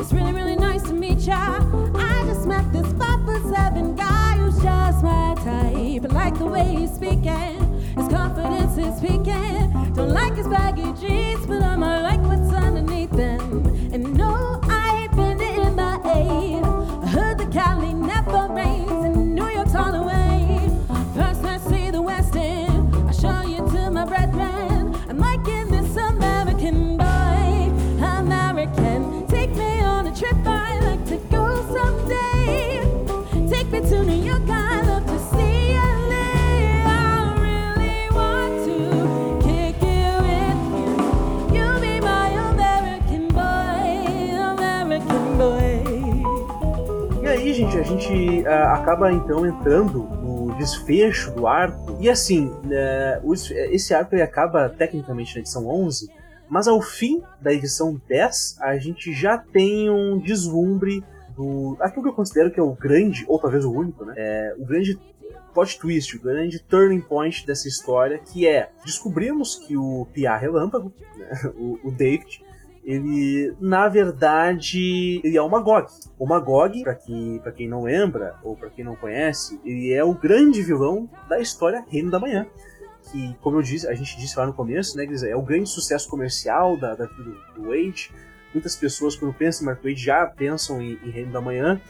S2: It's really, really nice to meet ya. I just met this five foot seven guy who's just my type. I like the way he's speaking, his confidence is peaking. Don't like his baggy jeans, but I'm I like what's underneath them. And no,
S6: I ain't been in my age. I heard the Cali never rain.
S2: gente, a gente uh, acaba então entrando no desfecho do arco. E assim, uh, esse arco ele acaba tecnicamente na edição 11, mas ao fim da edição 10, a gente já tem um deslumbre do. aquilo que eu considero que é o grande, ou talvez o único, né? É, o grande plot twist, o grande turning point dessa história, que é descobrimos que o Pia Relâmpago, né, (laughs) o, o David, ele na verdade ele é o Magog. O Magog, para quem, quem não lembra ou para quem não conhece, ele é o grande vilão da história Reino da Manhã. Que, como eu disse, a gente disse lá no começo, né, é o grande sucesso comercial da, da do, do Wade. Muitas pessoas, quando pensam em Mark Wade, já pensam em, em Reino da Manhã.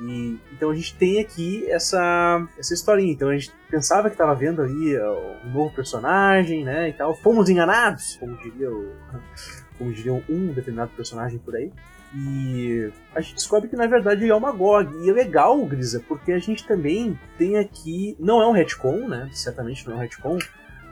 S2: E, então a gente tem aqui essa, essa historinha. Então a gente pensava que estava vendo ali um novo personagem, né, e tal. Fomos enganados, como diria o, (laughs) como diriam um determinado personagem por aí. E a gente descobre que na verdade ele é o Magog. E é legal, Grisa, porque a gente também tem aqui. Não é um retcon, né? Certamente não é um retcon.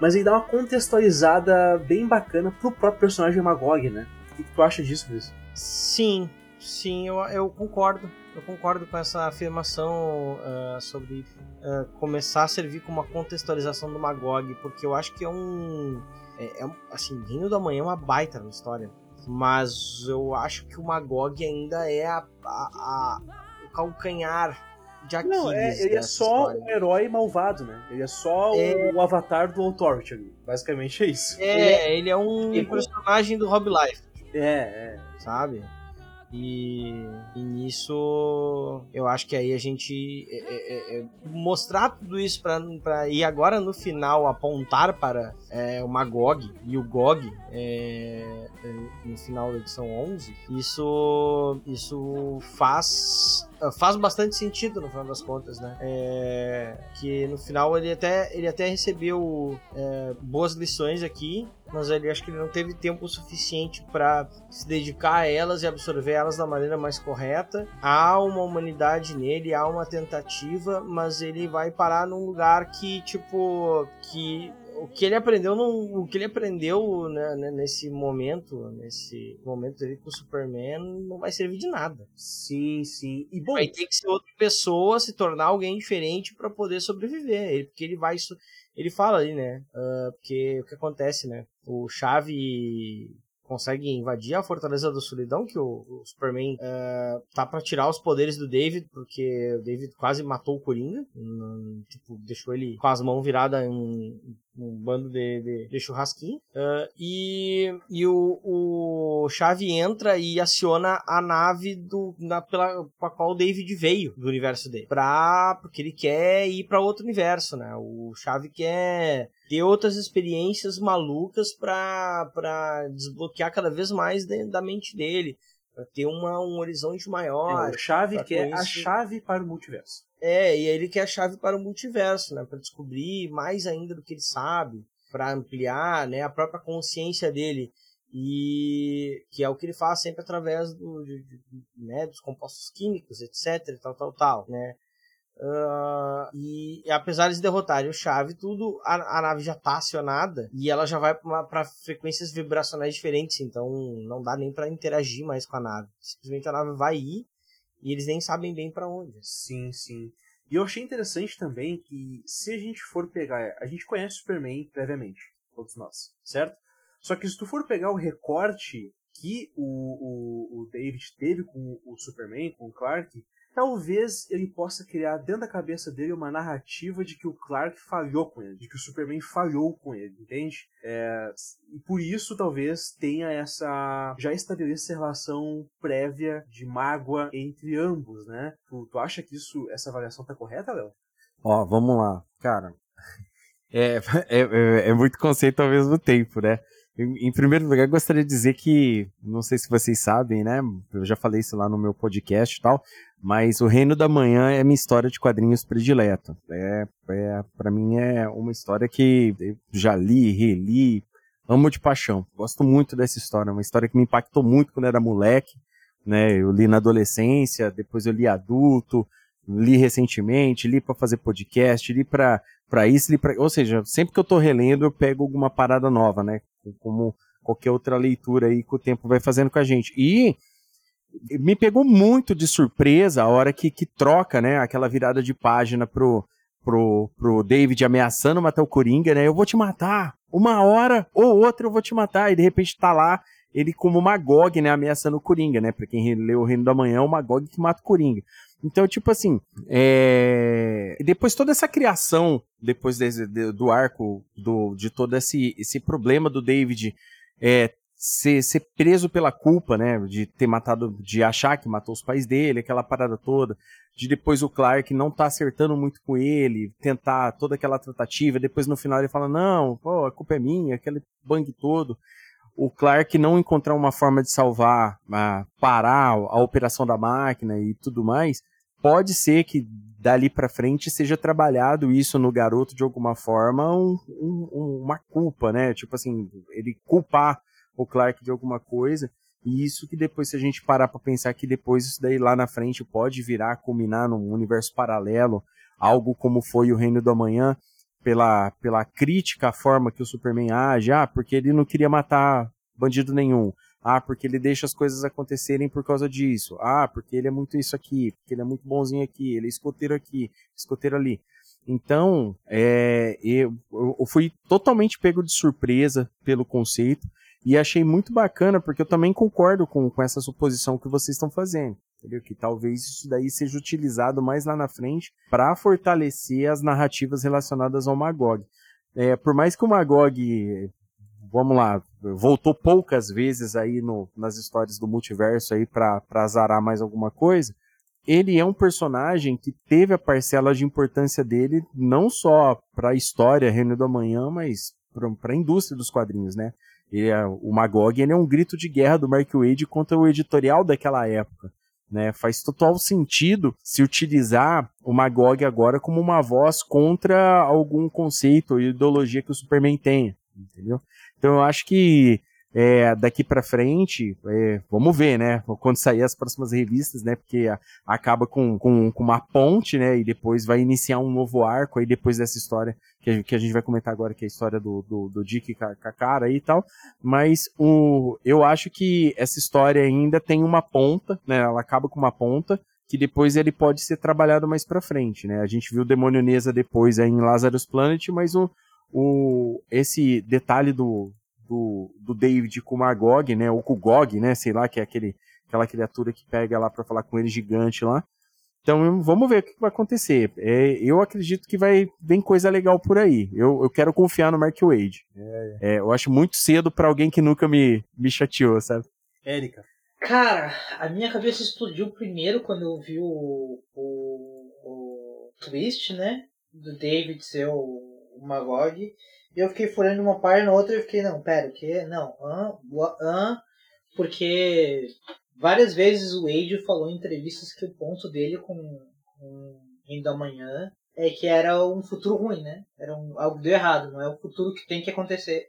S2: Mas ele dá uma contextualizada bem bacana pro próprio personagem Magog, né? O que tu acha disso, Grisa?
S3: Sim, sim, eu, eu concordo. Eu concordo com essa afirmação uh, sobre uh, começar a servir como uma contextualização do Magog, porque eu acho que é um é, é, assim, Reino da Manhã é uma baita na história. Mas eu acho que o Magog ainda é a, a, a o calcanhar de Aquiles. Não,
S2: é, ele é só história. um herói malvado, né? Ele é só é... O, o, avatar do Authority. Basicamente é isso.
S3: É, ele é, ele é um ele... personagem do Rob Life.
S2: É, é.
S3: Sabe? E, e, nisso eu acho que aí a gente é, é, é, é mostrar tudo isso para ir agora no final apontar para é, o Magog e o Gog é, no final da edição 11, isso, isso faz faz bastante sentido no final das contas, né? É, que no final ele até, ele até recebeu é, boas lições aqui, mas ele acho que ele não teve tempo suficiente para se dedicar a elas e absorver elas da maneira mais correta. Há uma humanidade nele, há uma tentativa, mas ele vai parar num lugar que tipo que o que ele aprendeu não, o que ele aprendeu né, né, nesse momento, nesse momento dele com o Superman, não vai servir de nada.
S2: Sim, sim.
S3: E bom, vai ter que ser outra pessoa, se tornar alguém diferente para poder sobreviver. Ele, porque ele vai ele fala ali, né? Uh, porque o que acontece, né? O Chave consegue invadir a Fortaleza da Solidão, que o, o Superman uh, tá para tirar os poderes do David, porque o David quase matou o Coringa, um, tipo, deixou ele com as mãos viradas em, um bando de, de, de churrasquinho. Uh, e e o, o Chave entra e aciona a nave do, na, pela, a qual o David veio do universo dele. Pra, porque ele quer ir para outro universo, né? O Chave quer ter outras experiências malucas para desbloquear cada vez mais dentro da mente dele. Pra ter uma, um horizonte maior.
S2: É, o Chave quer a chave para o multiverso.
S3: É, e ele quer a chave para o multiverso, né? Para descobrir mais ainda do que ele sabe, para ampliar, né, a própria consciência dele e que é o que ele faz sempre através do, de, de, né, dos compostos químicos, etc, tal, tal, tal, né? Uh, e, e, apesar de derrotarem o Chave, tudo a, a nave já está acionada e ela já vai para frequências vibracionais diferentes, então não dá nem para interagir mais com a nave. Simplesmente a nave vai ir e eles nem sabem bem para onde.
S2: Sim, sim. E eu achei interessante também que se a gente for pegar. A gente conhece Superman previamente, todos nós, certo? Só que se tu for pegar o recorte que o, o, o David teve com o Superman, com o Clark, talvez ele possa criar dentro da cabeça dele uma narrativa de que o Clark falhou com ele, de que o Superman falhou com ele, entende? É, e por isso talvez tenha essa. já estabeleça relação prévia de mágoa entre ambos, né? Tu, tu acha que isso, essa avaliação tá correta, Léo?
S5: Ó, vamos lá, cara. (laughs) É, é, é, é muito conceito ao mesmo tempo, né? Em, em, primeiro lugar, gostaria de dizer que, não sei se vocês sabem, né? Eu já falei isso lá no meu podcast e tal, mas O Reino da Manhã é minha história de quadrinhos predileta. É, é, para mim é uma história que eu já li, reli, amo de paixão. Gosto muito dessa história, uma história que me impactou muito quando era moleque, né? Eu li na adolescência, depois eu li adulto, li recentemente, li para fazer podcast, li para para isso, li ou seja, sempre que eu tô relendo eu pego alguma parada nova, né? Como qualquer outra leitura aí que o tempo vai fazendo com a gente. E me pegou muito de surpresa a hora que, que troca, né, aquela virada de página pro, pro, pro David ameaçando matar o Coringa, né, eu vou te matar, uma hora ou outra eu vou te matar, e de repente tá lá ele como Magog, né, ameaçando o Coringa, né, pra quem leu o Reino da Manhã, é o Magog que mata o Coringa. Então, tipo assim, é... depois toda essa criação, depois desse, do arco, do, de todo esse, esse problema do David é, ser, ser preso pela culpa, né, de ter matado, de achar que matou os pais dele, aquela parada toda, de depois o Clark não tá acertando muito com ele, tentar toda aquela tratativa, depois no final ele fala, não, pô, a culpa é minha, aquele bang todo. O Clark não encontrar uma forma de salvar, parar a operação da máquina e tudo mais, pode ser que dali para frente seja trabalhado isso no garoto de alguma forma, um, um, uma culpa, né? Tipo assim, ele culpar o Clark de alguma coisa. E isso que depois, se a gente parar para pensar que depois isso daí lá na frente pode virar, culminar num universo paralelo, algo como foi o Reino do Amanhã, pela, pela crítica à forma que o Superman age, ah, porque ele não queria matar bandido nenhum, ah, porque ele deixa as coisas acontecerem por causa disso. Ah, porque ele é muito isso aqui, porque ele é muito bonzinho aqui, ele é escoteiro aqui, escoteiro ali. Então, é, eu, eu fui totalmente pego de surpresa pelo conceito e achei muito bacana porque eu também concordo com, com essa suposição que vocês estão fazendo. Entendeu? Que talvez isso daí seja utilizado mais lá na frente para fortalecer as narrativas relacionadas ao Magog. É, por mais que o Magog vamos lá, voltou poucas vezes aí no, nas histórias do multiverso aí para azarar mais alguma coisa. Ele é um personagem que teve a parcela de importância dele não só para a história Reino do Amanhã, mas para a indústria dos quadrinhos, né? É, o Magog é um grito de guerra do Mark Wade contra o editorial daquela época. Né, faz total sentido se utilizar o Magog agora como uma voz contra algum conceito ou ideologia que o Superman tenha, entendeu? Então eu acho que é, daqui para frente, é, vamos ver, né? Quando sair as próximas revistas, né? Porque a, acaba com, com, com, uma ponte, né? E depois vai iniciar um novo arco aí depois dessa história que a, que a gente vai comentar agora, que é a história do, do, do Dick com a, cara e tal. Mas o, eu acho que essa história ainda tem uma ponta, né? Ela acaba com uma ponta que depois ele pode ser trabalhado mais para frente, né? A gente viu o Demônio depois aí em Lazarus Planet, mas o, o, esse detalhe do, do, do David com o Magog, né, ou com o Gog, né, sei lá, que é aquele, aquela criatura que pega lá para falar com ele gigante lá. Então vamos ver o que vai acontecer. É, eu acredito que vai vem coisa legal por aí. Eu, eu quero confiar no Mark Wade. É, é, eu acho muito cedo para alguém que nunca me, me chateou, sabe?
S2: Érica.
S4: Cara, a minha cabeça explodiu primeiro quando eu vi o, o, o twist, né? Do David ser o o Magog. E eu fiquei furando uma página na outra e fiquei, não, pera, o que? Não, hã? hã? Porque várias vezes o Wade falou em entrevistas que o ponto dele com, o Reino da Manhã é que era um futuro ruim, né? Era um, algo deu errado, não é o futuro que tem que acontecer.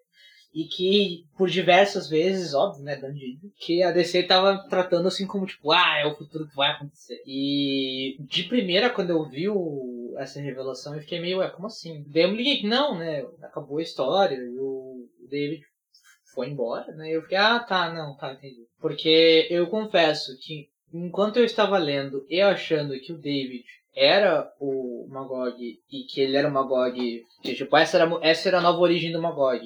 S4: E que, por diversas vezes, óbvio, né, Dandido, que a DC tava tratando assim como, tipo, ah, é o futuro que vai acontecer. E de primeira, quando eu vi o, essa revelação, eu fiquei meio, ué, como assim? Daí eu me liguei que não, né, acabou a história, e o David foi embora, né, eu fiquei, ah, tá, não, tá, entendi. Porque eu confesso que, enquanto eu estava lendo e achando que o David era o Magog e que ele era o Magog, que, tipo, essa era, essa era a nova origem do Magog,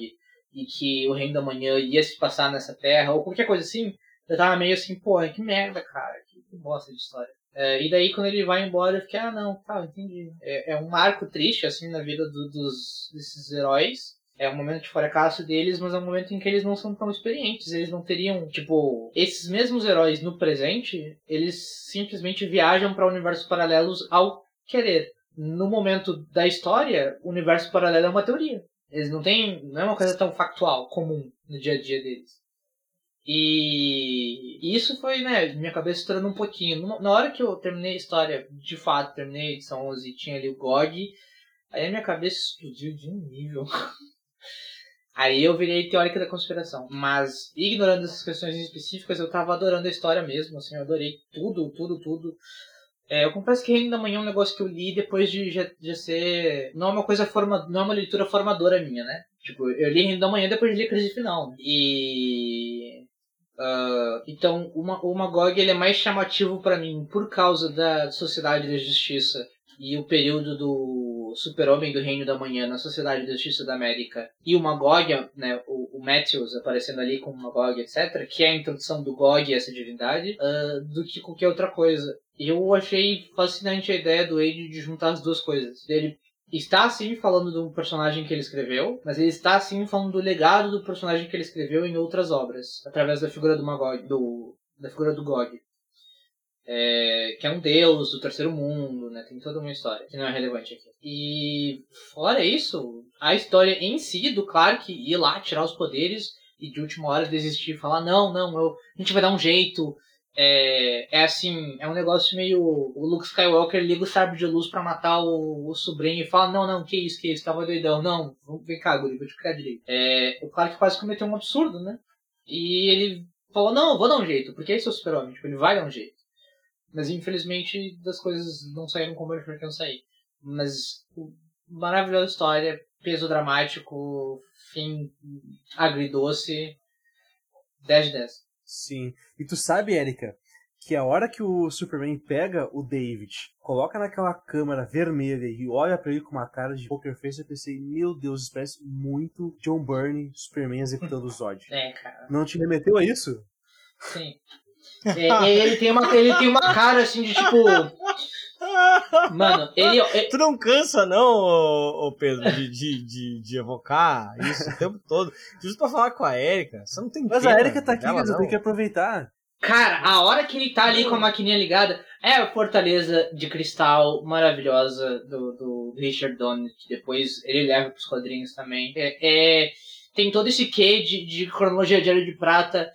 S4: e que o Reino da Manhã ia se passar nessa terra, ou qualquer coisa assim, eu tava meio assim, porra, que merda, cara, que, que bosta de história. É, e daí quando ele vai embora eu fiquei, ah não, tá, entendi. É, é um marco triste, assim, na vida do, dos, desses heróis. É um momento de fracasso deles, mas é um momento em que eles não são tão experientes. Eles não teriam, tipo, esses mesmos heróis no presente, eles simplesmente viajam para universos paralelos ao querer. No momento da história, o universo paralelo é uma teoria. Eles não têm. Não é uma coisa tão factual, comum no dia a dia deles. E isso foi, né, minha cabeça estourando um pouquinho. Na hora que eu terminei a história, de fato, terminei a edição 11 e tinha ali o GOG, aí a minha cabeça explodiu de um nível. (laughs) aí eu virei teórica da conspiração. Mas, ignorando essas questões específicas, eu tava adorando a história mesmo, assim, eu adorei tudo, tudo, tudo. É, eu confesso que Reino da Manhã é um negócio que eu li depois de já, já ser. Não é uma coisa forma, não é uma leitura formadora minha, né? Tipo, eu li Reino da Manhã depois de ler Crise Final. E. Uh, então, o Magog ele é mais chamativo para mim por causa da Sociedade da Justiça e o período do Super-Homem do Reino da Manhã na Sociedade da Justiça da América e o Magog, né, o, o Matthews aparecendo ali com o Magog, etc., que é a introdução do Gog, essa divindade, uh, do que qualquer outra coisa. Eu achei fascinante a ideia do Wade de juntar as duas coisas. Está sim falando do personagem que ele escreveu, mas ele está sim falando do legado do personagem que ele escreveu em outras obras, através da figura do Magog, do, da figura do Gog é, que é um deus do terceiro mundo, né? Tem toda uma história que não é relevante aqui. E fora isso, a história em si do Clark ir lá tirar os poderes e de última hora desistir falar não, não, eu, a gente vai dar um jeito. É, é assim, é um negócio meio. O Luke Skywalker liga o sabre de luz para matar o, o, sobrinho e fala: Não, não, que isso, que isso, tava doidão. Não, vem cá, Guri, vou te ficar direito. É, o Clark quase cometeu um absurdo, né? E ele falou: Não, vou dar um jeito, porque esse é o super-homem, tipo, ele vai dar um jeito. Mas infelizmente as coisas não saíram como que iam sair. Mas maravilhosa história, peso dramático, fim agridoce, 10 de 10.
S2: Sim. E tu sabe, Erika, que a hora que o Superman pega o David, coloca naquela câmera vermelha e olha para ele com uma cara de poker face, eu pensei, meu Deus, isso parece muito John Byrne, Superman executando o Zod.
S4: É, cara.
S2: Não te remeteu a isso?
S4: Sim. É, ele, tem uma, ele tem uma cara assim de tipo. (laughs) Mano, ele.
S3: Tu não cansa, não, ô, Pedro, de, de, de, de, evocar isso o tempo todo. Justo pra falar com a Erika. Você não tem
S2: Mas a Erika tá aqui, eu tenho que aproveitar.
S4: Cara, a hora que ele tá ali com a maquininha ligada é a fortaleza de cristal maravilhosa do, do Richard Donner, que depois ele leva pros quadrinhos também. É, é tem todo esse quê de, de cronologia de Era de Prata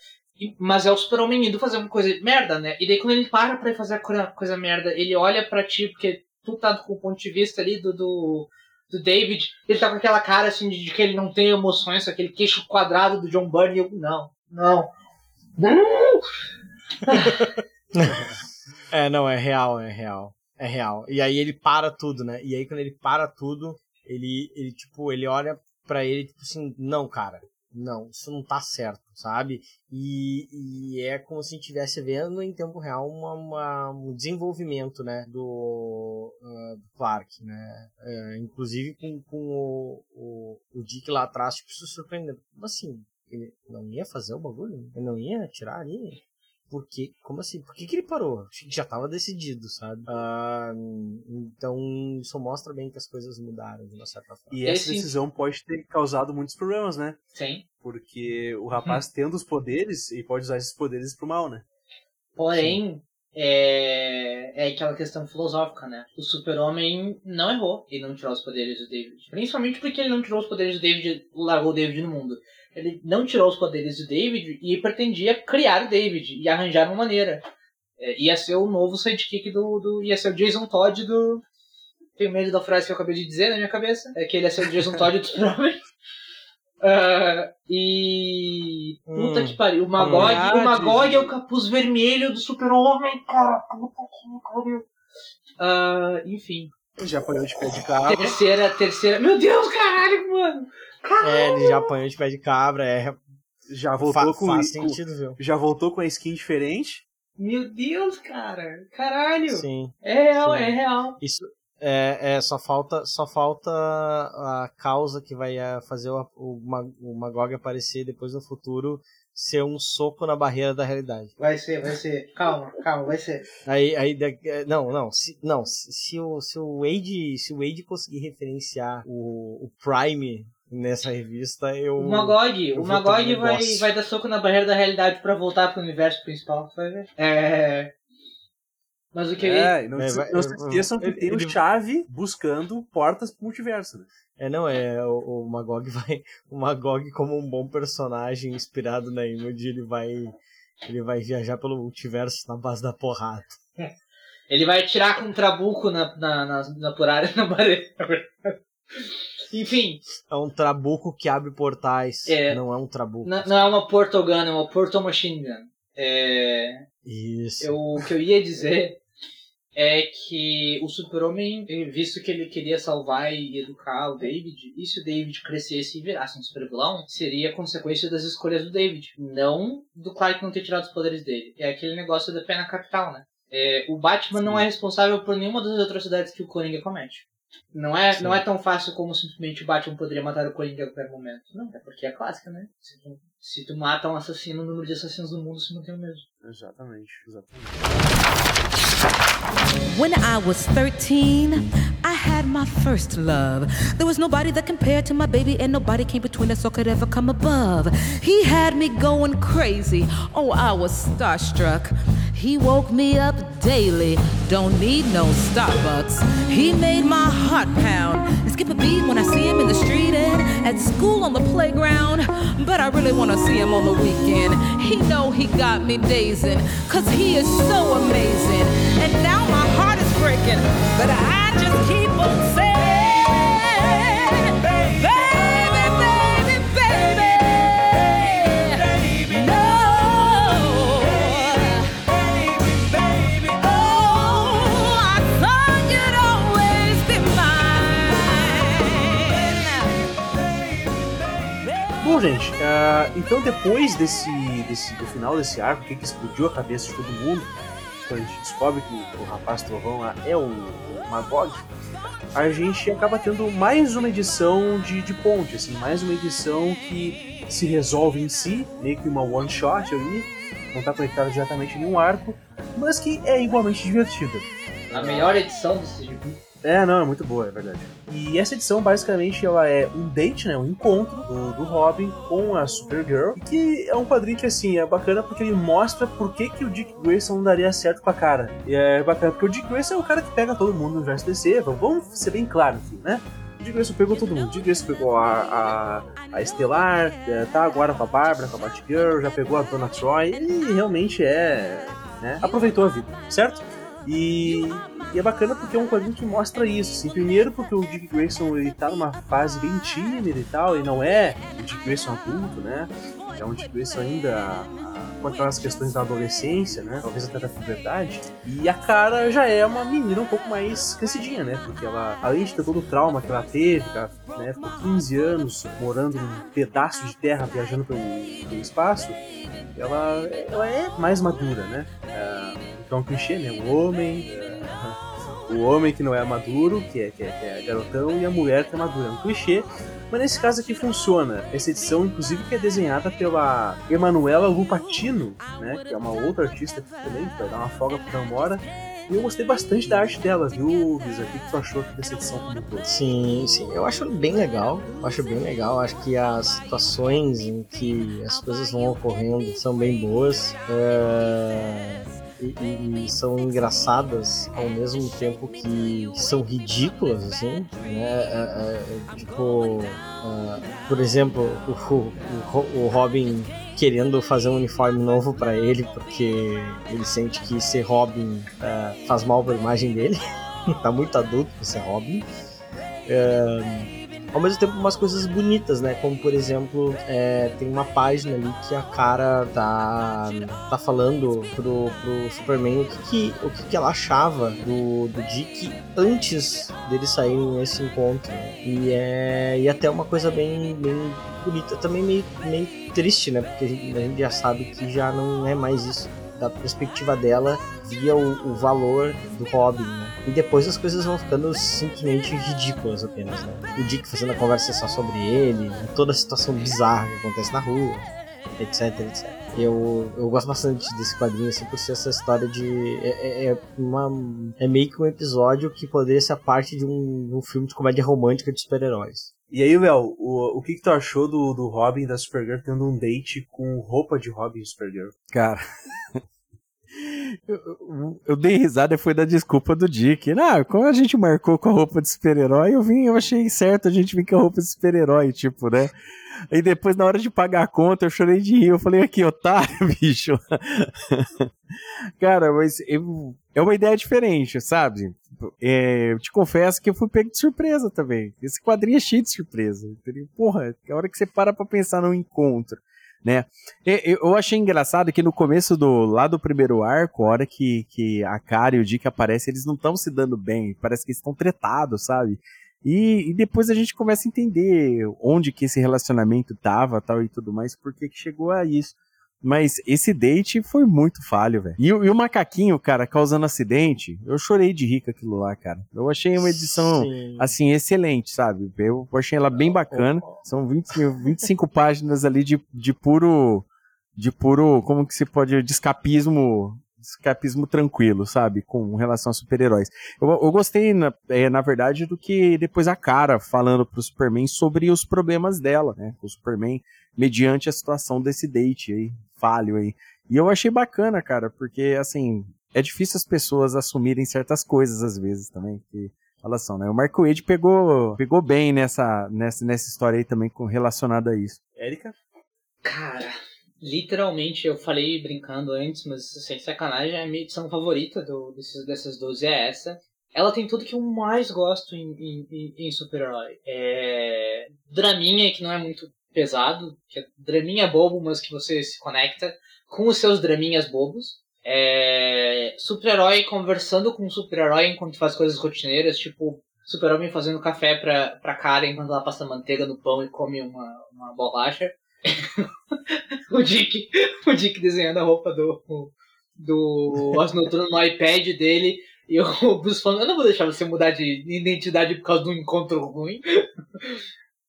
S4: mas é o super-homem indo fazer uma coisa merda, né? E daí quando ele para pra fazer a coisa, merda, ele olha para ti, porque tu tá com o ponto de vista ali do, do, do, David, ele tá com aquela cara assim de, de que ele não tem emoções, aquele queixo quadrado do John Byrne, e eu, não, não, não! (laughs)
S3: é, não, é real, é real. É real. E aí ele para tudo, né? E aí quando ele para tudo, ele, ele tipo, ele olha para ele, tipo assim, não, cara, não, isso não tá certo, sabe? E, e é como se a gente estivesse vendo em tempo real uma, uma, um desenvolvimento, né, do, uh, do Clark, né? Uh, inclusive com, com o, o, o Dick lá atrás, tipo, se surpreendendo. Como assim? Ele não ia fazer o bagulho? Ele não ia atirar ali? Por quê? Como assim? Por que, que ele parou? Já estava decidido, sabe? Uh, então, isso mostra bem que as coisas mudaram de uma certa forma.
S2: E essa decisão pode ter causado muitos problemas, né?
S4: Sim.
S2: Porque o rapaz, hum. tendo os poderes, ele pode usar esses poderes pro mal, né?
S4: Porém, é, é aquela questão filosófica, né? O super-homem não errou em não tirar os poderes do David. Principalmente porque ele não tirou os poderes do David, largou o David no mundo ele não tirou os poderes do David e pretendia criar o David e arranjar uma maneira. É, ia ser o novo sidekick do, do. ia ser o Jason Todd do. Tenho medo da frase que eu acabei de dizer na minha cabeça. É que ele ia ser o Jason (laughs) Todd do Super-Homem. (laughs) Uh, e. Puta hum, que pariu. O Magog, hum, o Magog é o capuz vermelho do Super-Homem, cara. Puta que pariu. Uh, enfim.
S2: Já apanhou de pé de cabra.
S4: Terceira, terceira. Meu Deus, caralho, mano!
S3: É, ele já apanhou de pé de cabra, é.
S2: Já voltou Fa com
S3: faz sentido, viu?
S2: Já voltou com a skin diferente.
S4: Meu Deus, cara. Caralho.
S3: Sim.
S4: É real, sim. é real.
S3: Isso é, é, só falta só falta a causa que vai é, fazer o, o, o Magog aparecer depois no futuro ser um soco na barreira da realidade.
S4: Vai ser, vai ser. Calma, calma, vai ser.
S3: Aí, aí não, não, se, não, se, se o se o Wade, se o Wade conseguir referenciar o, o Prime nessa revista, eu.
S4: O Magog, eu o Magog vai, vai dar soco na barreira da realidade para voltar pro universo principal, vai ver. É. Mas o que
S2: é, não, é, se, não se esqueçam que ele, tem o ele... chave buscando portas pro multiverso, né?
S3: É, não, é, o, o, Magog (laughs) vai, o Magog como um bom personagem inspirado na Image, ele vai, ele vai viajar pelo multiverso na base da porrada.
S4: Ele vai atirar com um trabuco na, na, na, na purária, (laughs) na parede. Enfim.
S3: É um trabuco que abre portais. É, não é um trabuco.
S4: Não, não é uma portal gun, é uma portal machine gun. É,
S3: Isso.
S4: Eu, o que eu ia dizer é que o super-homem, visto que ele queria salvar e educar o David, e se o David crescesse e virasse um super-vilão, seria consequência das escolhas do David, não do Clark não ter tirado os poderes dele. É aquele negócio da pena capital, né? É, o Batman Sim. não é responsável por nenhuma das atrocidades que o Coringa comete. Não é, não é tão fácil como simplesmente o Batman poderia matar o Coringa a qualquer momento. Não, é porque é clássica, né? Se tu, se tu mata um assassino, o número de assassinos do mundo se mantém o mesmo.
S2: Exatamente, exatamente.
S6: When I was 13, I had my first love. There was nobody that compared to my baby, and nobody came between us or could ever come above. He had me going crazy. Oh, I was starstruck. He woke me up daily. Don't need no Starbucks. He made my heart pound and skip a beat when I see him in the street and at school on the playground. But I really wanna see him on the weekend. He know he got me dazing, cause he is so amazing. And now my heart is breaking, but I just keep on saying.
S2: Gente, uh, então depois desse, desse, do final desse arco, que, que explodiu a cabeça de todo mundo, quando a gente descobre que o rapaz trovão lá é o, o Magog, a gente acaba tendo mais uma edição de, de ponte, assim, mais uma edição que se resolve em si, meio que uma one shot ali, não está conectada diretamente em nenhum arco, mas que é igualmente divertida.
S4: A melhor edição desse gibi
S2: é, não, é muito boa, é verdade. E essa edição, basicamente, ela é um date, né? Um encontro do, do Robin com a Supergirl. Que é um quadrinho que, assim, é bacana porque ele mostra por que, que o Dick Grayson daria certo com a cara. E é bacana porque o Dick Grayson é o cara que pega todo mundo no universo DC. Vamos ser bem claro aqui, né? Dick Grayson pegou todo mundo. Dick Grayson pegou a, a, a Estelar, é, tá agora com a Bárbara, com a Batgirl, já pegou a Donna Troy. Ele realmente é. Né? Aproveitou a vida, certo? E, e, é bacana porque é um quadrinho que mostra isso. Assim. Primeiro porque o Dick Grayson ele tá numa fase bem tímida e tal, e não é o Dick Grayson adulto, né? É um Dick Grayson ainda com aquelas questões da adolescência, né? Talvez até da puberdade. E a cara já é uma menina um pouco mais crescidinha, né? Porque ela, além de ter todo o trauma que ela teve, que ela né, ficou 15 anos morando num pedaço de terra, viajando pelo, pelo espaço, ela, ela é mais madura, né? É, é um clichê, né? O homem, o homem que não é maduro, que é, que, é, que é garotão, e a mulher que é madura. É um clichê, mas nesse caso aqui funciona. Essa edição, inclusive, que é desenhada pela Emanuela Lupatino, né? Que é uma outra artista aqui também, que vai dar uma folga pro Namora. E eu gostei bastante da arte dela, viu, Visa? O que tu achou aqui dessa edição como todo?
S3: Sim, sim. Eu acho bem legal. Eu acho bem legal. Acho que as situações em que as coisas vão ocorrendo são bem boas. É e, e, são engraçadas ao mesmo tempo que são ridículas, assim, né? É, é, é tipo, uh, por exemplo, o, o, o Robin querendo fazer um uniforme novo para ele porque ele sente que ser Robin uh, faz mal para a imagem dele. (laughs) tá muito adulto pra ser Robin. Ao mesmo tempo umas coisas bonitas, né? Como por exemplo, é, tem uma página ali que a cara tá, tá falando pro, pro Superman o que, que, o que, que ela achava do, do Dick antes dele sair nesse encontro. E é e até uma coisa bem, bem bonita, também meio, meio triste, né? Porque a gente, a gente já sabe que já não é mais isso da perspectiva dela via o, o, valor do Robin, né? E depois as coisas vão ficando simplesmente ridículas apenas, né? O Dick fazendo a conversa só sobre ele, né? toda a situação bizarra que acontece na rua, etc, etc. Eu, eu gosto bastante desse quadrinho, assim, por ser essa história de. É, é, é uma, é meio que um episódio que poderia ser a parte de um, um filme de comédia romântica de super-heróis.
S2: E aí, Léo, o, o que, que tu achou do, do Robin e da Supergirl tendo um date com roupa de Robin e Supergirl?
S5: Cara. Eu, eu, dei risada e foi da desculpa do Dick. Ah, como a gente marcou com a roupa de super-herói, eu vim, eu achei certo a gente vir com a roupa de super-herói, tipo, né? E depois, na hora de pagar a conta, eu chorei de rir. Eu falei, aqui, otário, (laughs) bicho. Cara, mas eu, é uma ideia diferente, sabe? É, eu te confesso que eu fui pego de surpresa também. Esse quadrinho é cheio de surpresa. Porra, a hora que você para pra pensar num encontro né? Eu achei engraçado que no começo do lá do primeiro arco, a hora que, que a Kara e o Dick aparecem, eles não estão se dando bem, parece que estão tretados, sabe? E, e, depois a gente começa a entender onde que esse relacionamento tava, tal e tudo mais, por que chegou a isso. Mas esse date foi muito falho, velho. E, e, o macaquinho, cara, causando acidente, eu chorei de rico aquilo lá, cara. Eu achei uma edição, Sim. assim, excelente, sabe? Eu achei ela bem bacana. São 20, 25 páginas ali de, de puro. De puro. Como que se pode. De escapismo escapismo tranquilo, sabe? Com relação a super-heróis. Eu, eu, gostei, na, é, na verdade, do que depois a cara falando pro Superman sobre os problemas dela, né? O Superman, mediante a situação desse date aí, falho aí. E eu achei bacana, cara, porque, assim, é difícil as pessoas assumirem certas coisas às vezes também, que elas são, né? O Marco Wade pegou, pegou bem nessa, nessa, nessa história aí também com, relacionada a isso.
S2: Érica?
S4: Cara, literalmente, eu falei brincando antes, mas sem sacanagem, a minha edição favorita do, desses, dessas 12 é essa. Ela tem tudo que eu mais gosto em, em, em super-herói. É... Draminha, que não é muito pesado, que é draminha bobo, mas que você se conecta com os seus draminhas bobos. É... Super-herói conversando com super-herói enquanto faz coisas rotineiras, tipo super-homem fazendo café pra, pra Karen enquanto ela passa manteiga no pão e come uma, uma bolacha. (laughs) o Dick, o Dick desenhando a roupa do do As Noturno no iPad dele e o Bruce falando, eu não vou deixar você mudar de identidade por causa de um encontro ruim.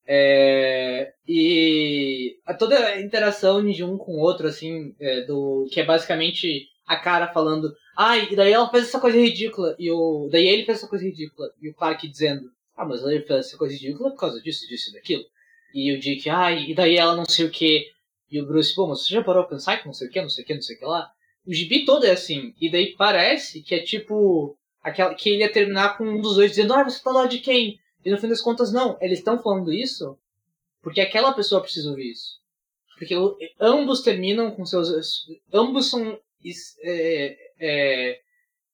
S4: É, e toda a interação de um com o outro, assim, é, do que é basicamente a cara falando, ai, e daí ela fez essa coisa ridícula, e o. Daí ele fez essa coisa ridícula, e o Clark dizendo, ah, mas ele fez essa coisa ridícula por causa disso, disso e daquilo. E o Dick, ai, e daí ela não sei o que. E o Bruce, pô, mas você já parou a pensar que não sei o que, não sei o que, não sei o que lá? O gibi todo é assim. E daí parece que é tipo. Aquela, que ele ia terminar com um dos dois dizendo, ah, você tá lá de quem? E no fim das contas, não. Eles estão falando isso porque aquela pessoa precisa ouvir isso. Porque ambos terminam com seus. Ambos são é, é,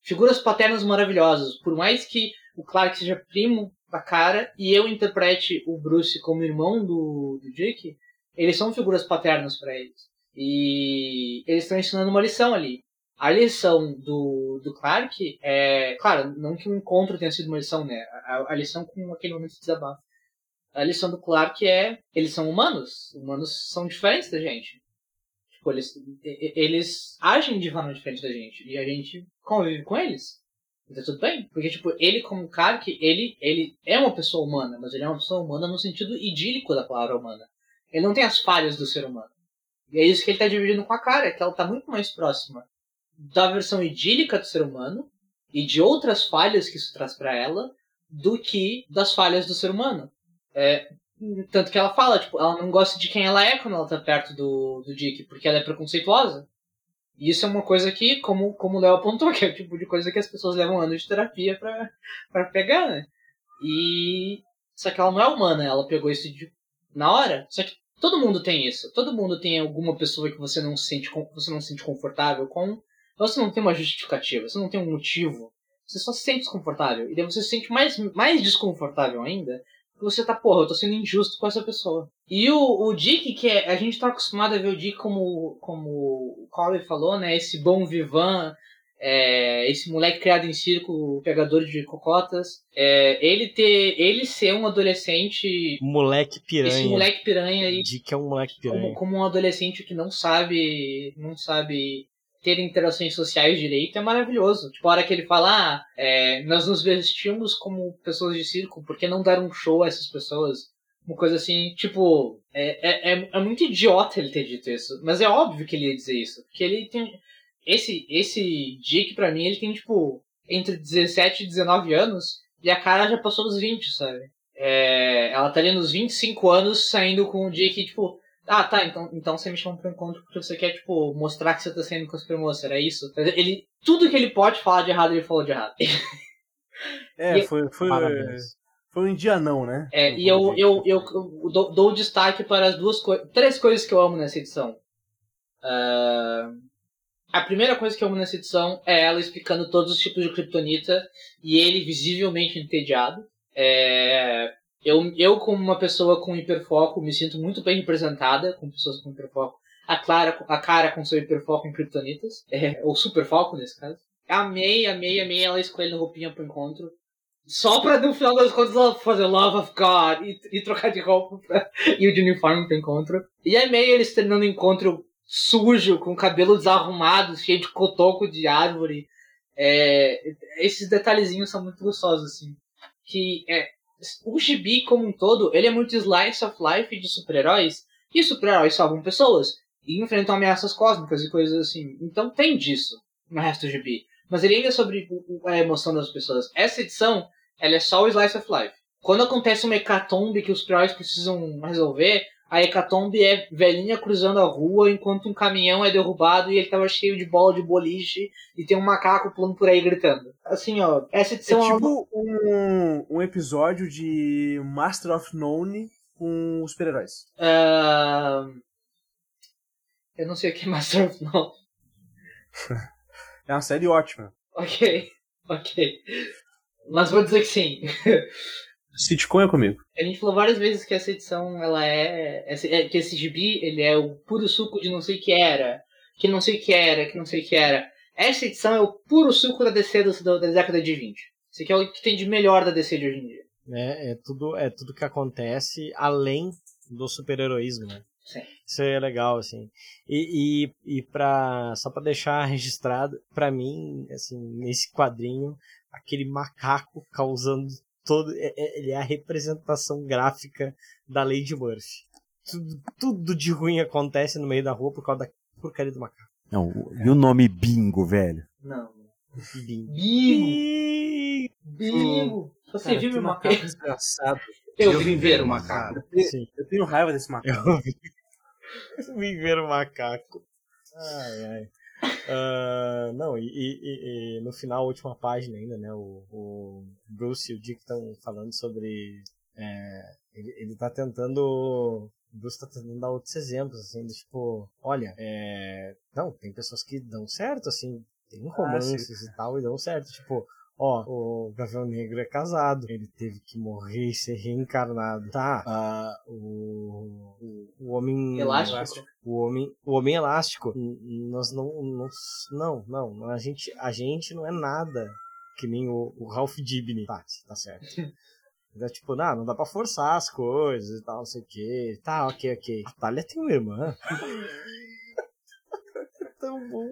S4: figuras paternas maravilhosas. Por mais que o Clark seja primo da cara e eu interprete o Bruce como irmão do, do Dick, eles são figuras paternas para eles. E eles estão ensinando uma lição ali. A lição do, do Clark é. Claro, não que o encontro tenha sido uma lição, né? A, a lição com aquele momento de desabafo. A lição do Clark é. Eles são humanos. Humanos são diferentes da gente. Tipo, eles, eles agem de forma diferente da gente. E a gente convive com eles. Então tudo bem. Porque, tipo, ele como Clark, ele, ele é uma pessoa humana, mas ele é uma pessoa humana no sentido idílico da palavra humana. Ele não tem as falhas do ser humano. E é isso que ele está dividindo com a cara, que ela está muito mais próxima da versão idílica do ser humano e de outras falhas que isso traz para ela do que das falhas do ser humano. É, tanto que ela fala, tipo, ela não gosta de quem ela é quando ela tá perto do, do Dick, porque ela é preconceituosa. E isso é uma coisa que, como, como o Léo apontou, (laughs) que é o tipo de coisa que as pessoas levam anos de terapia pra, pegar, né? E. Só que ela não é humana, ela pegou isso de, na hora. Só que Todo mundo tem isso. Todo mundo tem alguma pessoa que você não se sente, você não se sente confortável com. Você não tem uma justificativa, você não tem um motivo. Você só se sente desconfortável. E daí você se sente mais, mais desconfortável ainda. Porque você tá, porra, eu tô sendo injusto com essa pessoa. E o, o Dick, que é, a gente tá acostumado a ver o Dick como, como o Corey falou, né? Esse bom vivan, é, esse moleque criado em circo, pegador de cocotas, é, ele ter, ele ser um adolescente,
S3: moleque piranha,
S4: esse moleque piranha aí,
S3: de que é um moleque piranha,
S4: como, como, um adolescente que não sabe, não sabe ter interações sociais direito é maravilhoso. Tipo, a hora que ele fala, ah, é, nós nos vestimos como pessoas de circo, por que não dar um show a essas pessoas? Uma coisa assim, tipo, é, é, é, é muito idiota ele ter dito isso, mas é óbvio que ele ia dizer isso, porque ele tem esse, esse Dick, pra mim, ele tem, tipo, entre 17 e 19 anos, e a cara já passou dos 20, sabe? É, ela tá ali nos 25 anos saindo com o Dick, tipo, ah, tá, então, então você me chama pra um encontro porque você quer, tipo, mostrar que você tá saindo com a supermoça, era isso? Ele, tudo que ele pode falar de errado, ele falou de errado.
S2: é, e, foi, foi, foi um indianão, né?
S4: É, e eu, eu, eu, eu dou, dou destaque para as duas coisas, três coisas que eu amo nessa edição. Uh, a primeira coisa que eu amo nessa edição é ela explicando todos os tipos de kryptonita e ele visivelmente entediado. É... Eu, eu, como uma pessoa com hiperfoco, me sinto muito bem representada com pessoas com hiperfoco. a, Clara, a cara com seu hiperfoco em Kryptonitas, é, ou super foco nesse caso. Amei, amei, amei ela escolhendo roupinha pro encontro. Só pra no final das contas ela fazer Love of God e, e trocar de roupa pra, (laughs) e o de uniforme pro encontro. E amei eles terminando o encontro sujo, com cabelo desarrumado, cheio de cotoco de árvore. É, esses detalhezinhos são muito gostosos, assim. Que é, o gibi como um todo, ele é muito slice of life de super-heróis. E super-heróis salvam pessoas. E enfrentam ameaças cósmicas e coisas assim. Então tem disso no resto do gibi. Mas ele ainda é sobre a emoção das pessoas. Essa edição, ela é só o slice of life. Quando acontece uma hecatombe que os super-heróis precisam resolver, a hecatombe é velhinha cruzando a rua enquanto um caminhão é derrubado e ele tava cheio de bola de boliche e tem um macaco pulando por aí gritando. Assim, ó, essa edição
S2: é tipo um, um episódio de Master of None com os super-heróis.
S4: Uh... Eu não sei o que é Master of None. (laughs)
S2: é uma série ótima.
S4: Ok, ok. Mas vou dizer que sim. (laughs)
S2: Sitcom é comigo.
S4: A gente falou várias vezes que essa edição, ela é, é, que esse gibi, ele é o puro suco de não sei o que era, que não sei o que era, que não sei o que era. Essa edição é o puro suco da DC da, da década de 20. Isso aqui é o que tem de melhor da DC de hoje em dia.
S3: É, é tudo, é tudo que acontece além do super-heroísmo, né?
S4: Sim.
S3: Isso é legal, assim. E, e, e pra, só para deixar registrado, para mim, assim, nesse quadrinho, aquele macaco causando todo, é, é, ele é a representação gráfica da Lady Murphy. Tudo, tudo de ruim acontece no meio da rua por causa da porcaria do macaco.
S5: Não, e o nome Bingo, velho?
S4: Não.
S3: Bingo.
S4: Bingo! Bingo! Você Cara, viu meu macaco
S2: desgraçado?
S4: Eu, eu vim ver o macaco.
S2: Eu tenho, eu tenho raiva desse macaco. Eu vim, (laughs)
S3: eu vim ver o macaco. Ai, ai. Uh, não, e, e, e, no final, a última página ainda, né? O, o Bruce e o Dick estão falando sobre. É, ele, ele tá tentando. O Bruce tá tentando dar outros exemplos, assim, de tipo, olha, é, não, tem pessoas que dão certo, assim, tem ah, romances ah, e tal, e dão certo. Tipo, Ó, o Gavião Negro é casado, ele teve que morrer e ser reencarnado. Tá, uh, o, o, o Homem
S4: Elástico.
S3: O Homem, o homem Elástico, nós não, não. Não, não, a gente, a gente não é nada que nem o, o Ralph Dibny. Tá, tá certo. (laughs) É tipo, não, não dá pra forçar as coisas e tal, não sei o que. Tá, ok, ok. A Thalia tem uma irmã. (laughs) (laughs) tão bom.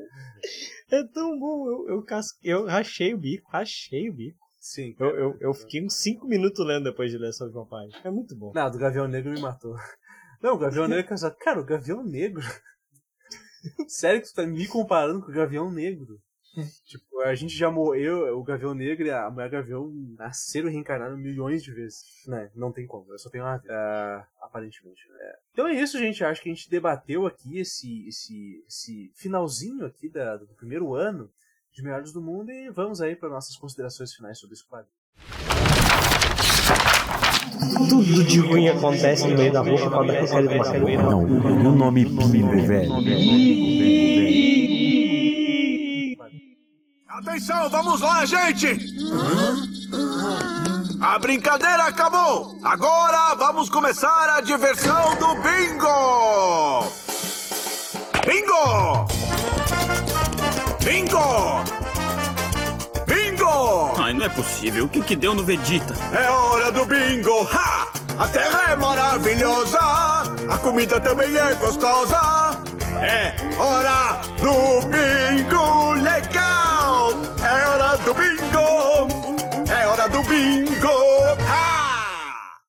S3: É tão bom. Eu, eu, eu rachei o bico, rachei o bico.
S2: Sim.
S3: Eu, eu, eu fiquei uns 5 minutos lendo depois de ler essa última página. É muito bom.
S2: Não, do Gavião Negro me matou. (laughs) Não, o Gavião Negro é casado. Cara, o Gavião Negro. (laughs) Sério que tu tá me comparando com o Gavião Negro? Tipo, a gente já morreu, o Gavião Negro e a Mulher Gavião nasceram e reencarnaram milhões de vezes. Né? Não tem como, eu só tenho uma. Uh, aparentemente. Né? Então é isso, gente. Acho que a gente debateu aqui esse, esse, esse finalzinho aqui da, do primeiro ano de Melhores do Mundo e vamos aí para nossas considerações finais sobre esse quadro.
S3: Tudo de ruim acontece no meio da rua por causa da porcaria do
S5: Não, o nome Bingo, velho.
S8: Atenção, vamos lá, gente! A brincadeira acabou! Agora vamos começar a diversão do bingo! Bingo! Bingo! Bingo!
S9: Ai, não é possível. O que que deu no Vegeta?
S8: É hora do bingo! Ha! A terra é maravilhosa! A comida também é gostosa! É hora do bingo do bingo! É hora do bingo! Ha!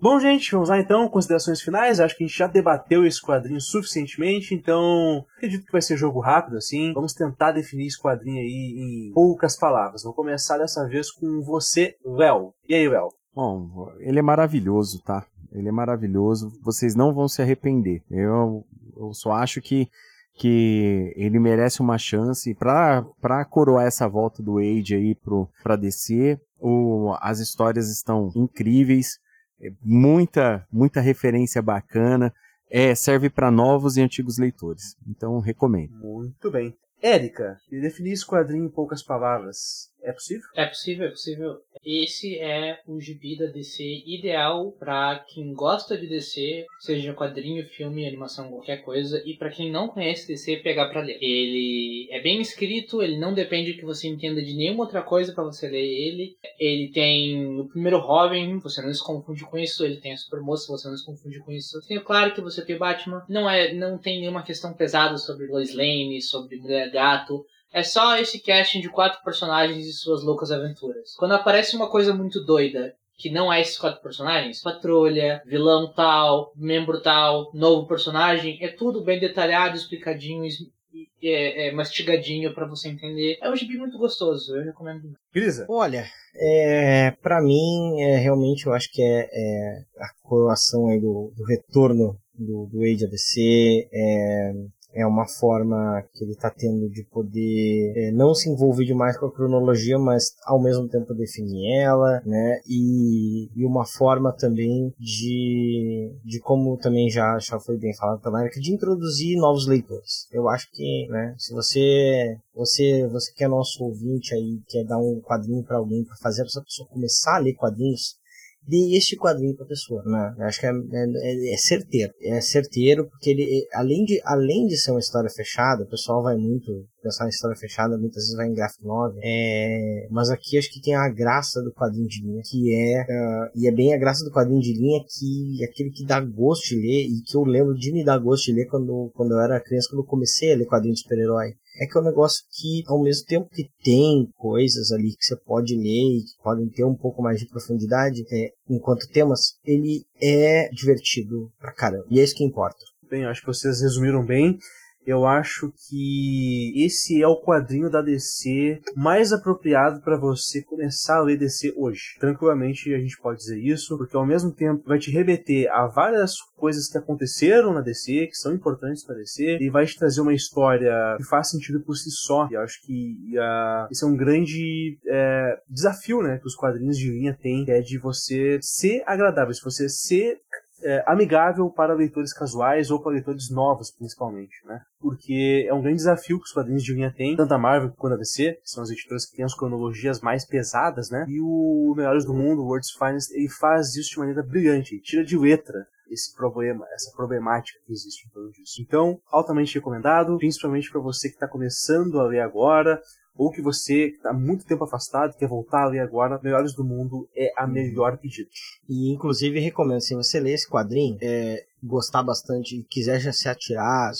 S2: Bom, gente, vamos lá então, considerações finais. Acho que a gente já debateu esse quadrinho suficientemente, então acredito que vai ser jogo rápido assim. Vamos tentar definir esse quadrinho aí em poucas palavras. Vou começar dessa vez com você, Léo. E aí, Léo?
S5: Bom, ele é maravilhoso, tá? Ele é maravilhoso. Vocês não vão se arrepender. Eu eu só acho que, que ele merece uma chance para coroar essa volta do Age aí pro, pra DC. O, as histórias estão incríveis, é muita, muita referência bacana. É, serve para novos e antigos leitores. Então, recomendo.
S2: Muito bem. Érica, definir esse quadrinho em poucas palavras. É possível?
S4: É possível, é possível. Esse é o gibi da DC ideal para quem gosta de DC, seja quadrinho, filme, animação, qualquer coisa, e para quem não conhece DC, pegar para ler. Ele é bem escrito, ele não depende que você entenda de nenhuma outra coisa para você ler ele. Ele tem o primeiro Robin, você não se confunde com isso, ele tem a Supermoça, você não se confunde com isso. Tem claro que você tem o Batman, não é, não tem nenhuma questão pesada sobre Lois Lane, sobre Mulher Gato é só esse casting de quatro personagens e suas loucas aventuras. Quando aparece uma coisa muito doida, que não é esses quatro personagens, patrulha, vilão tal, membro tal, novo personagem, é tudo bem detalhado, explicadinho, é, é, mastigadinho para você entender. É um gibi muito gostoso, eu recomendo.
S2: Grisa?
S3: Olha, é, para mim, é, realmente eu acho que é, é a coroação aí do, do retorno do, do Age ADC, é, é uma forma que ele está tendo de poder é, não se envolver demais com a cronologia, mas ao mesmo tempo definir ela, né? E, e uma forma também de, de como também já, já foi bem falado pela Erika, de introduzir novos leitores. Eu acho que, né, se você você você que é nosso ouvinte aí, quer dar um quadrinho para alguém para fazer essa pessoa começar a ler quadrinhos, dê este quadrinho para pessoa, né? Eu acho que é, é, é, certeiro, é certeiro porque ele, além de, além de ser uma história fechada, o pessoal vai muito pensar em história fechada, muitas vezes vai em graphic novel, é, mas aqui acho que tem a graça do quadrinho de linha, que é, uh, e é bem a graça do quadrinho de linha que é aquele que dá gosto de ler e que eu lembro de me dar gosto de ler quando, quando eu era criança, quando eu comecei a ler quadrinho de super-herói é que é um negócio que, ao mesmo tempo que tem coisas ali que você pode ler e que podem ter um pouco mais de profundidade, é, enquanto temas, ele é divertido pra caramba. E é isso que importa.
S2: Bem, acho que vocês resumiram bem eu acho que esse é o quadrinho da DC mais apropriado para você começar a ler DC hoje. Tranquilamente a gente pode dizer isso, porque ao mesmo tempo vai te remeter a várias coisas que aconteceram na DC, que são importantes para DC, e vai te trazer uma história que faz sentido por si só. E acho que esse é um grande é, desafio, né, que os quadrinhos de linha têm, que é de você ser agradável, se você ser é, amigável para leitores casuais ou para leitores novos, principalmente, né? Porque é um grande desafio que os quadrinhos de linha têm, tanto a Marvel quanto a DC, que são as editoras que têm as cronologias mais pesadas, né? E o Melhores do Mundo, o World's Finest, ele faz isso de maneira brilhante, tira de letra esse problema, essa problemática que existe em torno disso. Então, altamente recomendado, principalmente para você que está começando a ler agora, ou que você está muito tempo afastado quer voltar a ler agora, Melhores do Mundo é a melhor pedida.
S3: E inclusive recomendo, se você ler esse quadrinho, é, gostar bastante e quiser já se atirar,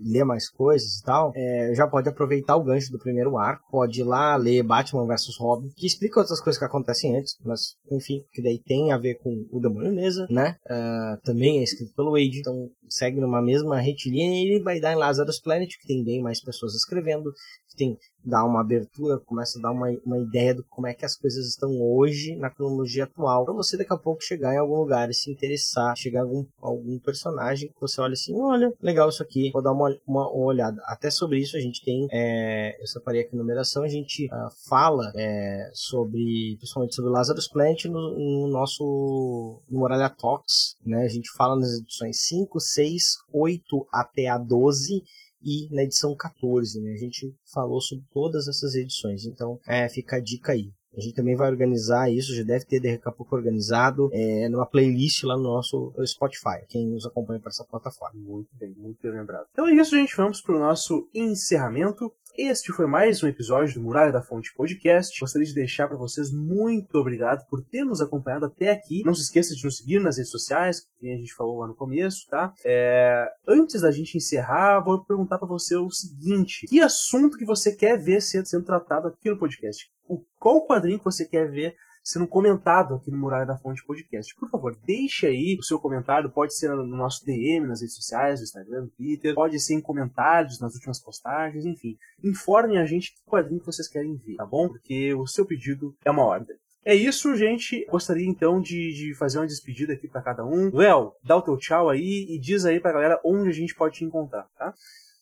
S3: ler mais coisas e tal, é, já pode aproveitar o gancho do primeiro arco, pode ir lá ler Batman vs Robin, que explica outras coisas que acontecem antes, mas enfim, que daí tem a ver com o Demônio Mesa, né? Uh, também é escrito pelo Wade, então segue numa mesma retilínea e ele vai dar em Lazarus Planet, que tem bem mais pessoas escrevendo, tem dá uma abertura, começa a dar uma, uma ideia de como é que as coisas estão hoje na cronologia atual, para você daqui a pouco chegar em algum lugar e se interessar, chegar a algum, algum personagem que você olha assim, olha, legal isso aqui, vou dar uma, uma, uma olhada. Até sobre isso a gente tem, é, eu separei aqui numeração, a gente uh, fala é, sobre, principalmente sobre Lazarus Plant no, no nosso no Moralha Talks, né? A gente fala nas edições 5, 6, 8 até a 12 e na edição 14, né? A gente falou sobre todas essas edições, então é, fica a dica aí. A gente também vai organizar isso, já deve ter daqui a pouco organizado é, numa playlist lá no nosso Spotify, quem nos acompanha para essa plataforma.
S2: Muito bem, muito bem lembrado. Então é isso, gente. Vamos para o nosso encerramento. Este foi mais um episódio do Muralha da Fonte Podcast. Gostaria de deixar para vocês muito obrigado por ter nos acompanhado até aqui. Não se esqueça de nos seguir nas redes sociais, que a gente falou lá no começo, tá? É... Antes da gente encerrar, vou perguntar para você o seguinte: que assunto que você quer ver sendo, tratado aqui no podcast? Qual quadrinho que você quer ver sendo comentado aqui no Muralha da Fonte Podcast. Por favor, deixe aí o seu comentário, pode ser no nosso DM nas redes sociais, no Instagram, no Twitter, pode ser em comentários nas últimas postagens, enfim. Informem a gente que quadrinho que vocês querem ver, tá bom? Porque o seu pedido é uma ordem. É isso, gente. Gostaria então de, de fazer uma despedida aqui para cada um. Léo, dá o teu tchau aí e diz aí pra galera onde a gente pode te encontrar, tá?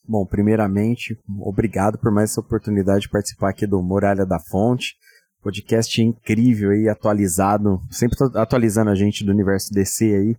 S5: Bom, primeiramente, obrigado por mais essa oportunidade de participar aqui do Muralha da Fonte. Podcast incrível aí, atualizado, sempre atualizando a gente do universo DC aí,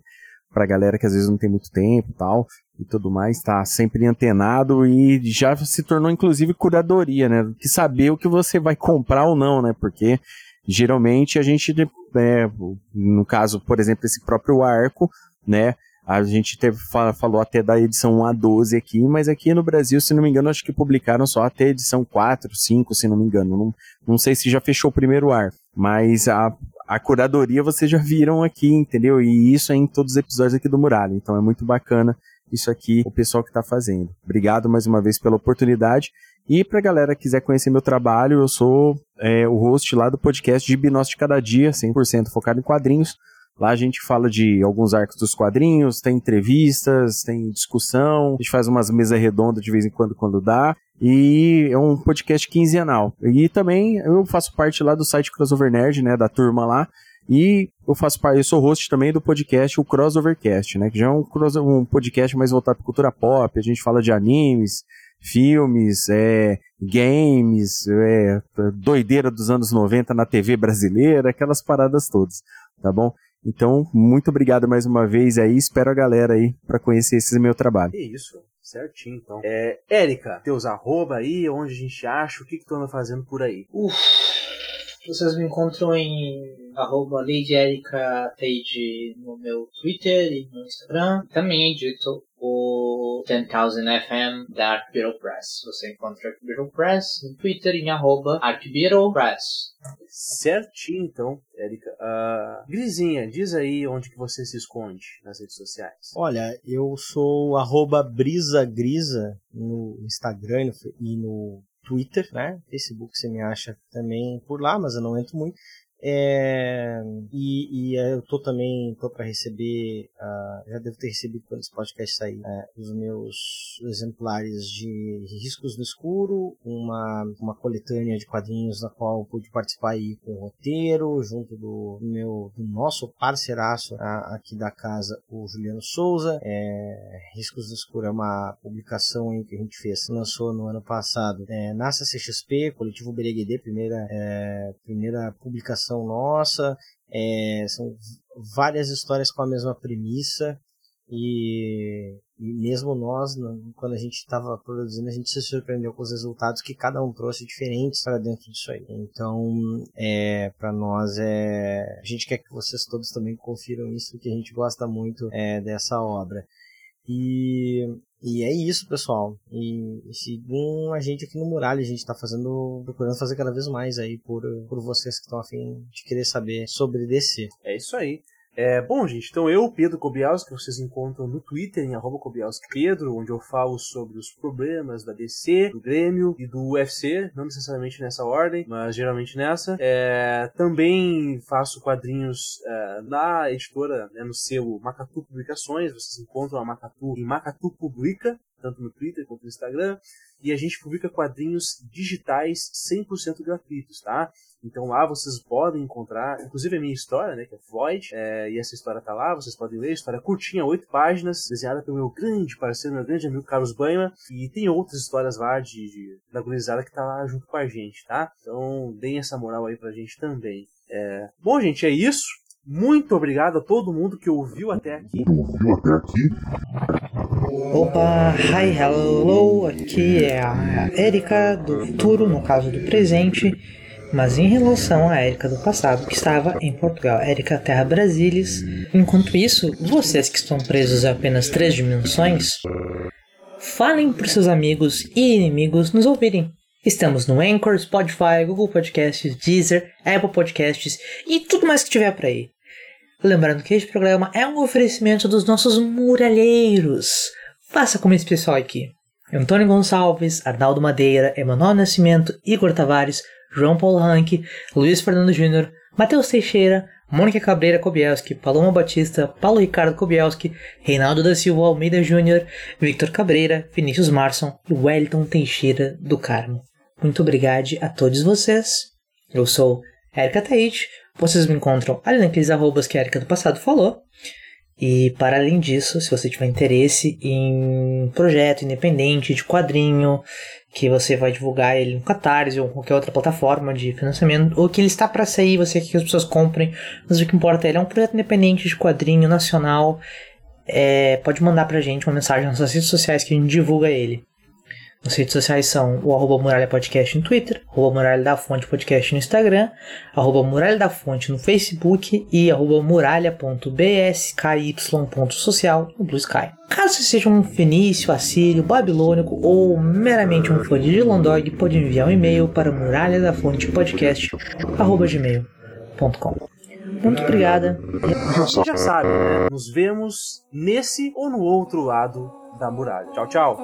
S5: pra galera que às vezes não tem muito tempo e tal. e tudo mais, tá sempre antenado e já se tornou inclusive curadoria, né? Que saber o que você vai comprar ou não, né? Porque geralmente a gente, é, no caso, por exemplo, esse próprio arco, né? A gente teve, falou até da edição 1 a 12 aqui, mas aqui no Brasil, se não me engano, acho que publicaram só até a edição 4, 5, se não me engano. Não, não sei se já fechou o primeiro ar, mas a, a curadoria vocês já viram aqui, entendeu? E isso é em todos os episódios aqui do Muralha. Então é muito bacana isso aqui, o pessoal que está fazendo. Obrigado mais uma vez pela oportunidade. E para galera que quiser conhecer meu trabalho, eu sou é, o host lá do podcast de Binócio Cada Dia, 100% focado em quadrinhos. Lá a gente fala de alguns arcos dos quadrinhos, tem entrevistas, tem discussão, a gente faz umas mesas redondas de vez em quando quando dá. E é um podcast quinzenal. E também eu faço parte lá do site Crossover Nerd, né, da turma lá. E eu faço parte, eu sou host também do podcast o Crossovercast, né, que já é um, um podcast mais voltado para cultura pop, a gente fala de animes, filmes, é, games, é, doideira dos anos 90 na TV brasileira, aquelas paradas todas, tá bom? Então, muito obrigado mais uma vez aí, espero a galera aí para conhecer esse meu trabalho.
S2: Que isso, certinho então. É, Érica, teus arroba aí, onde a gente acha, o que que tu anda fazendo por aí?
S4: Uf, vocês me encontram em arroba Lady Erika Teide no meu Twitter e no Instagram. Também edito o 10,000 FM da Arcbeetle Press. Você encontra a Arcbeetle Press no Twitter em arroba Arcbeetle Press.
S2: Certinho, então, Érica. Uh, Grisinha, diz aí onde que você se esconde nas redes sociais.
S3: Olha, eu sou arroba brisagrisa no Instagram e no Twitter, né? Facebook você me acha também por lá, mas eu não entro muito. É, e, e, eu tô também tô para receber, uh, já devo ter recebido quando esse podcast sair, uh, os meus exemplares de Riscos no Escuro, uma, uma coletânea de quadrinhos na qual pude participar aí com o roteiro, junto do meu do nosso parceiraço uh, aqui da casa, o Juliano Souza. É, Riscos no Escuro é uma publicação aí que a gente fez, lançou no ano passado é, na CCXP, Coletivo Bereguedê, primeira, é, primeira publicação produção nossa, é, são várias histórias com a mesma premissa e, e mesmo nós, quando a gente estava produzindo, a gente se surpreendeu com os resultados que cada um trouxe diferentes para dentro disso aí. Então, é, para nós é, a gente quer que vocês todos também confiram isso, que a gente gosta muito é, dessa obra. E e é isso, pessoal. E, e sigam a gente aqui no Muralha. A gente está fazendo, procurando fazer cada vez mais aí por, por vocês que estão afim de querer saber sobre DC.
S2: É isso aí. É, bom, gente, então eu, Pedro Kobielski, vocês encontram no Twitter, em arroba Pedro, onde eu falo sobre os problemas da DC, do Grêmio e do UFC, não necessariamente nessa ordem, mas geralmente nessa. É, também faço quadrinhos é, na editora, né, no selo Macatu Publicações, vocês encontram a Macatu em Macatu Publica, tanto no Twitter quanto no Instagram, e a gente publica quadrinhos digitais 100% gratuitos, tá? Então lá vocês podem encontrar, inclusive a minha história, né, que é Void, é, e essa história tá lá, vocês podem ler, história curtinha, oito páginas, desenhada pelo meu grande parceiro, meu grande amigo Carlos Banha, e tem outras histórias lá de, de da gurizada que tá lá junto com a gente, tá? Então deem essa moral aí pra gente também. É... Bom, gente, é isso. Muito obrigado a todo mundo que ouviu até aqui.
S8: Ouviu até aqui?
S1: Opa, hi, hello, aqui é a Erika do futuro, no caso do presente, mas em relação à Erika do passado, que estava em Portugal, Erika Terra Brasilis. Enquanto isso, vocês que estão presos a apenas três dimensões, falem para seus amigos e inimigos nos ouvirem. Estamos no Anchor, Spotify, Google Podcasts, Deezer, Apple Podcasts e tudo mais que tiver por aí. Lembrando que este programa é um oferecimento dos nossos muralheiros. Faça como esse pessoal aqui. Antônio Gonçalves, Arnaldo Madeira, Emanuel Nascimento, Igor Tavares, João Paulo Rank, Luiz Fernando Júnior, Matheus Teixeira, Mônica Cabreira Kobielski, Paloma Batista, Paulo Ricardo Kobielski, Reinaldo da Silva Almeida Júnior, Victor Cabreira, Vinícius Marson e Wellington Teixeira do Carmo. Muito obrigado a todos vocês. Eu sou Erika Taite. Vocês me encontram ali naqueles arrobas que a Erika do passado falou. E para além disso, se você tiver interesse em projeto independente de quadrinho, que você vai divulgar ele no Catarse ou qualquer outra plataforma de financiamento, ou que ele está para sair, você quer que as pessoas comprem, mas o que importa é ele é um projeto independente de quadrinho nacional é, pode mandar pra gente uma mensagem nas redes sociais que a gente divulga ele. As redes sociais são o arroba Muralha Podcast no Twitter, arroba Muralha da Fonte Podcast no Instagram, arroba Muralha da Fonte no Facebook e arroba muralha.bsky.social no Blue Sky. Caso você seja um fenício, assírio, babilônico ou meramente um fã de Dylan Dog, pode enviar um e-mail para muralha da fonte podcast arroba gmail.com. Muito obrigada.
S2: Você já sabe, né? Nos vemos nesse ou no outro lado da muralha. Tchau, tchau.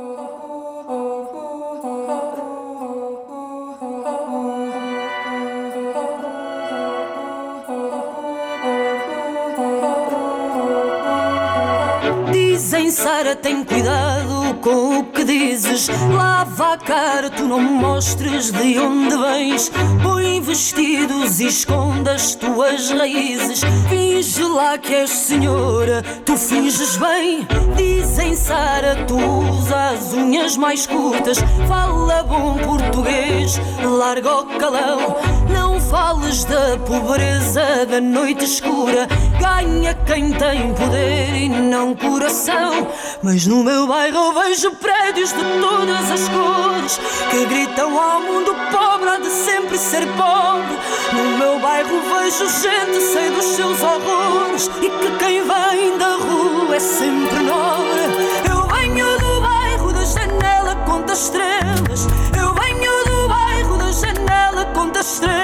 S6: Dizem, Sara, tem cuidado com o que dizes. Lava a cara, tu não mostres de onde vens. Põe vestidos e esconda as tuas raízes. Finge lá que és senhora, tu finges bem. Dizem, Sara, tu usas as unhas mais curtas. Fala bom português, larga o calão. Não fales da pobreza da noite escura. Ganha quem tem poder e não coração. Mas no meu bairro vejo prédios de todas as cores que gritam ao mundo pobre há de sempre ser pobre. No meu bairro vejo gente sem dos seus horrores e que quem vem da rua é sempre nobre. Eu venho do bairro da janela conta estrelas. Eu venho do bairro da janela conta estrelas.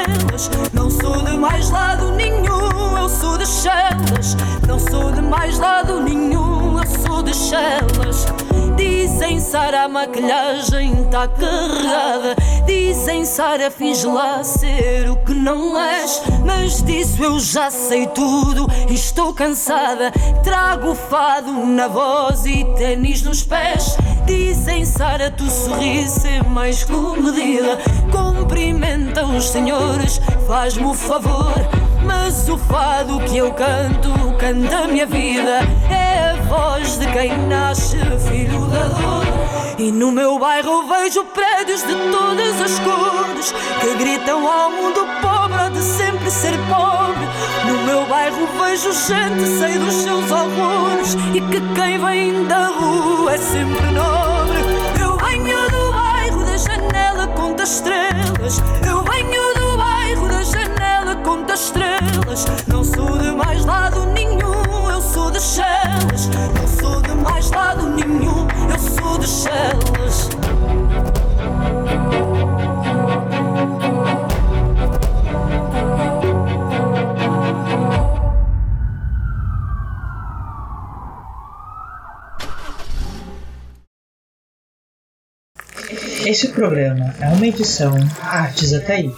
S6: Não sou de mais lado nenhum, eu sou de Chelas. Não sou de mais lado nenhum, de Chelas. Dizem Sara, a maquilhagem tá carregada. Dizem Sara, finge lá ser o que não és. Mas disso eu já sei tudo e estou cansada. Trago fado na voz e tênis nos pés. Dizem Sara, tu sorris é mais comedida. Cumprimenta os senhores, faz-me o favor. Mas o fado que eu canto, canta a minha vida. É a voz de quem nasce filho da dor. E no meu bairro vejo prédios de todas as cores que gritam ao mundo pobre de sempre ser pobre. No meu bairro vejo gente sem dos seus horrores e que quem vem da rua é sempre nobre. Eu venho do bairro da janela conta estrelas. Eu venho conta estrelas. Não sou de mais lado nenhum, eu sou de Chelas. Não sou de mais lado nenhum, eu sou de Chelas.
S1: Esse programa é uma edição Artes Ataíde.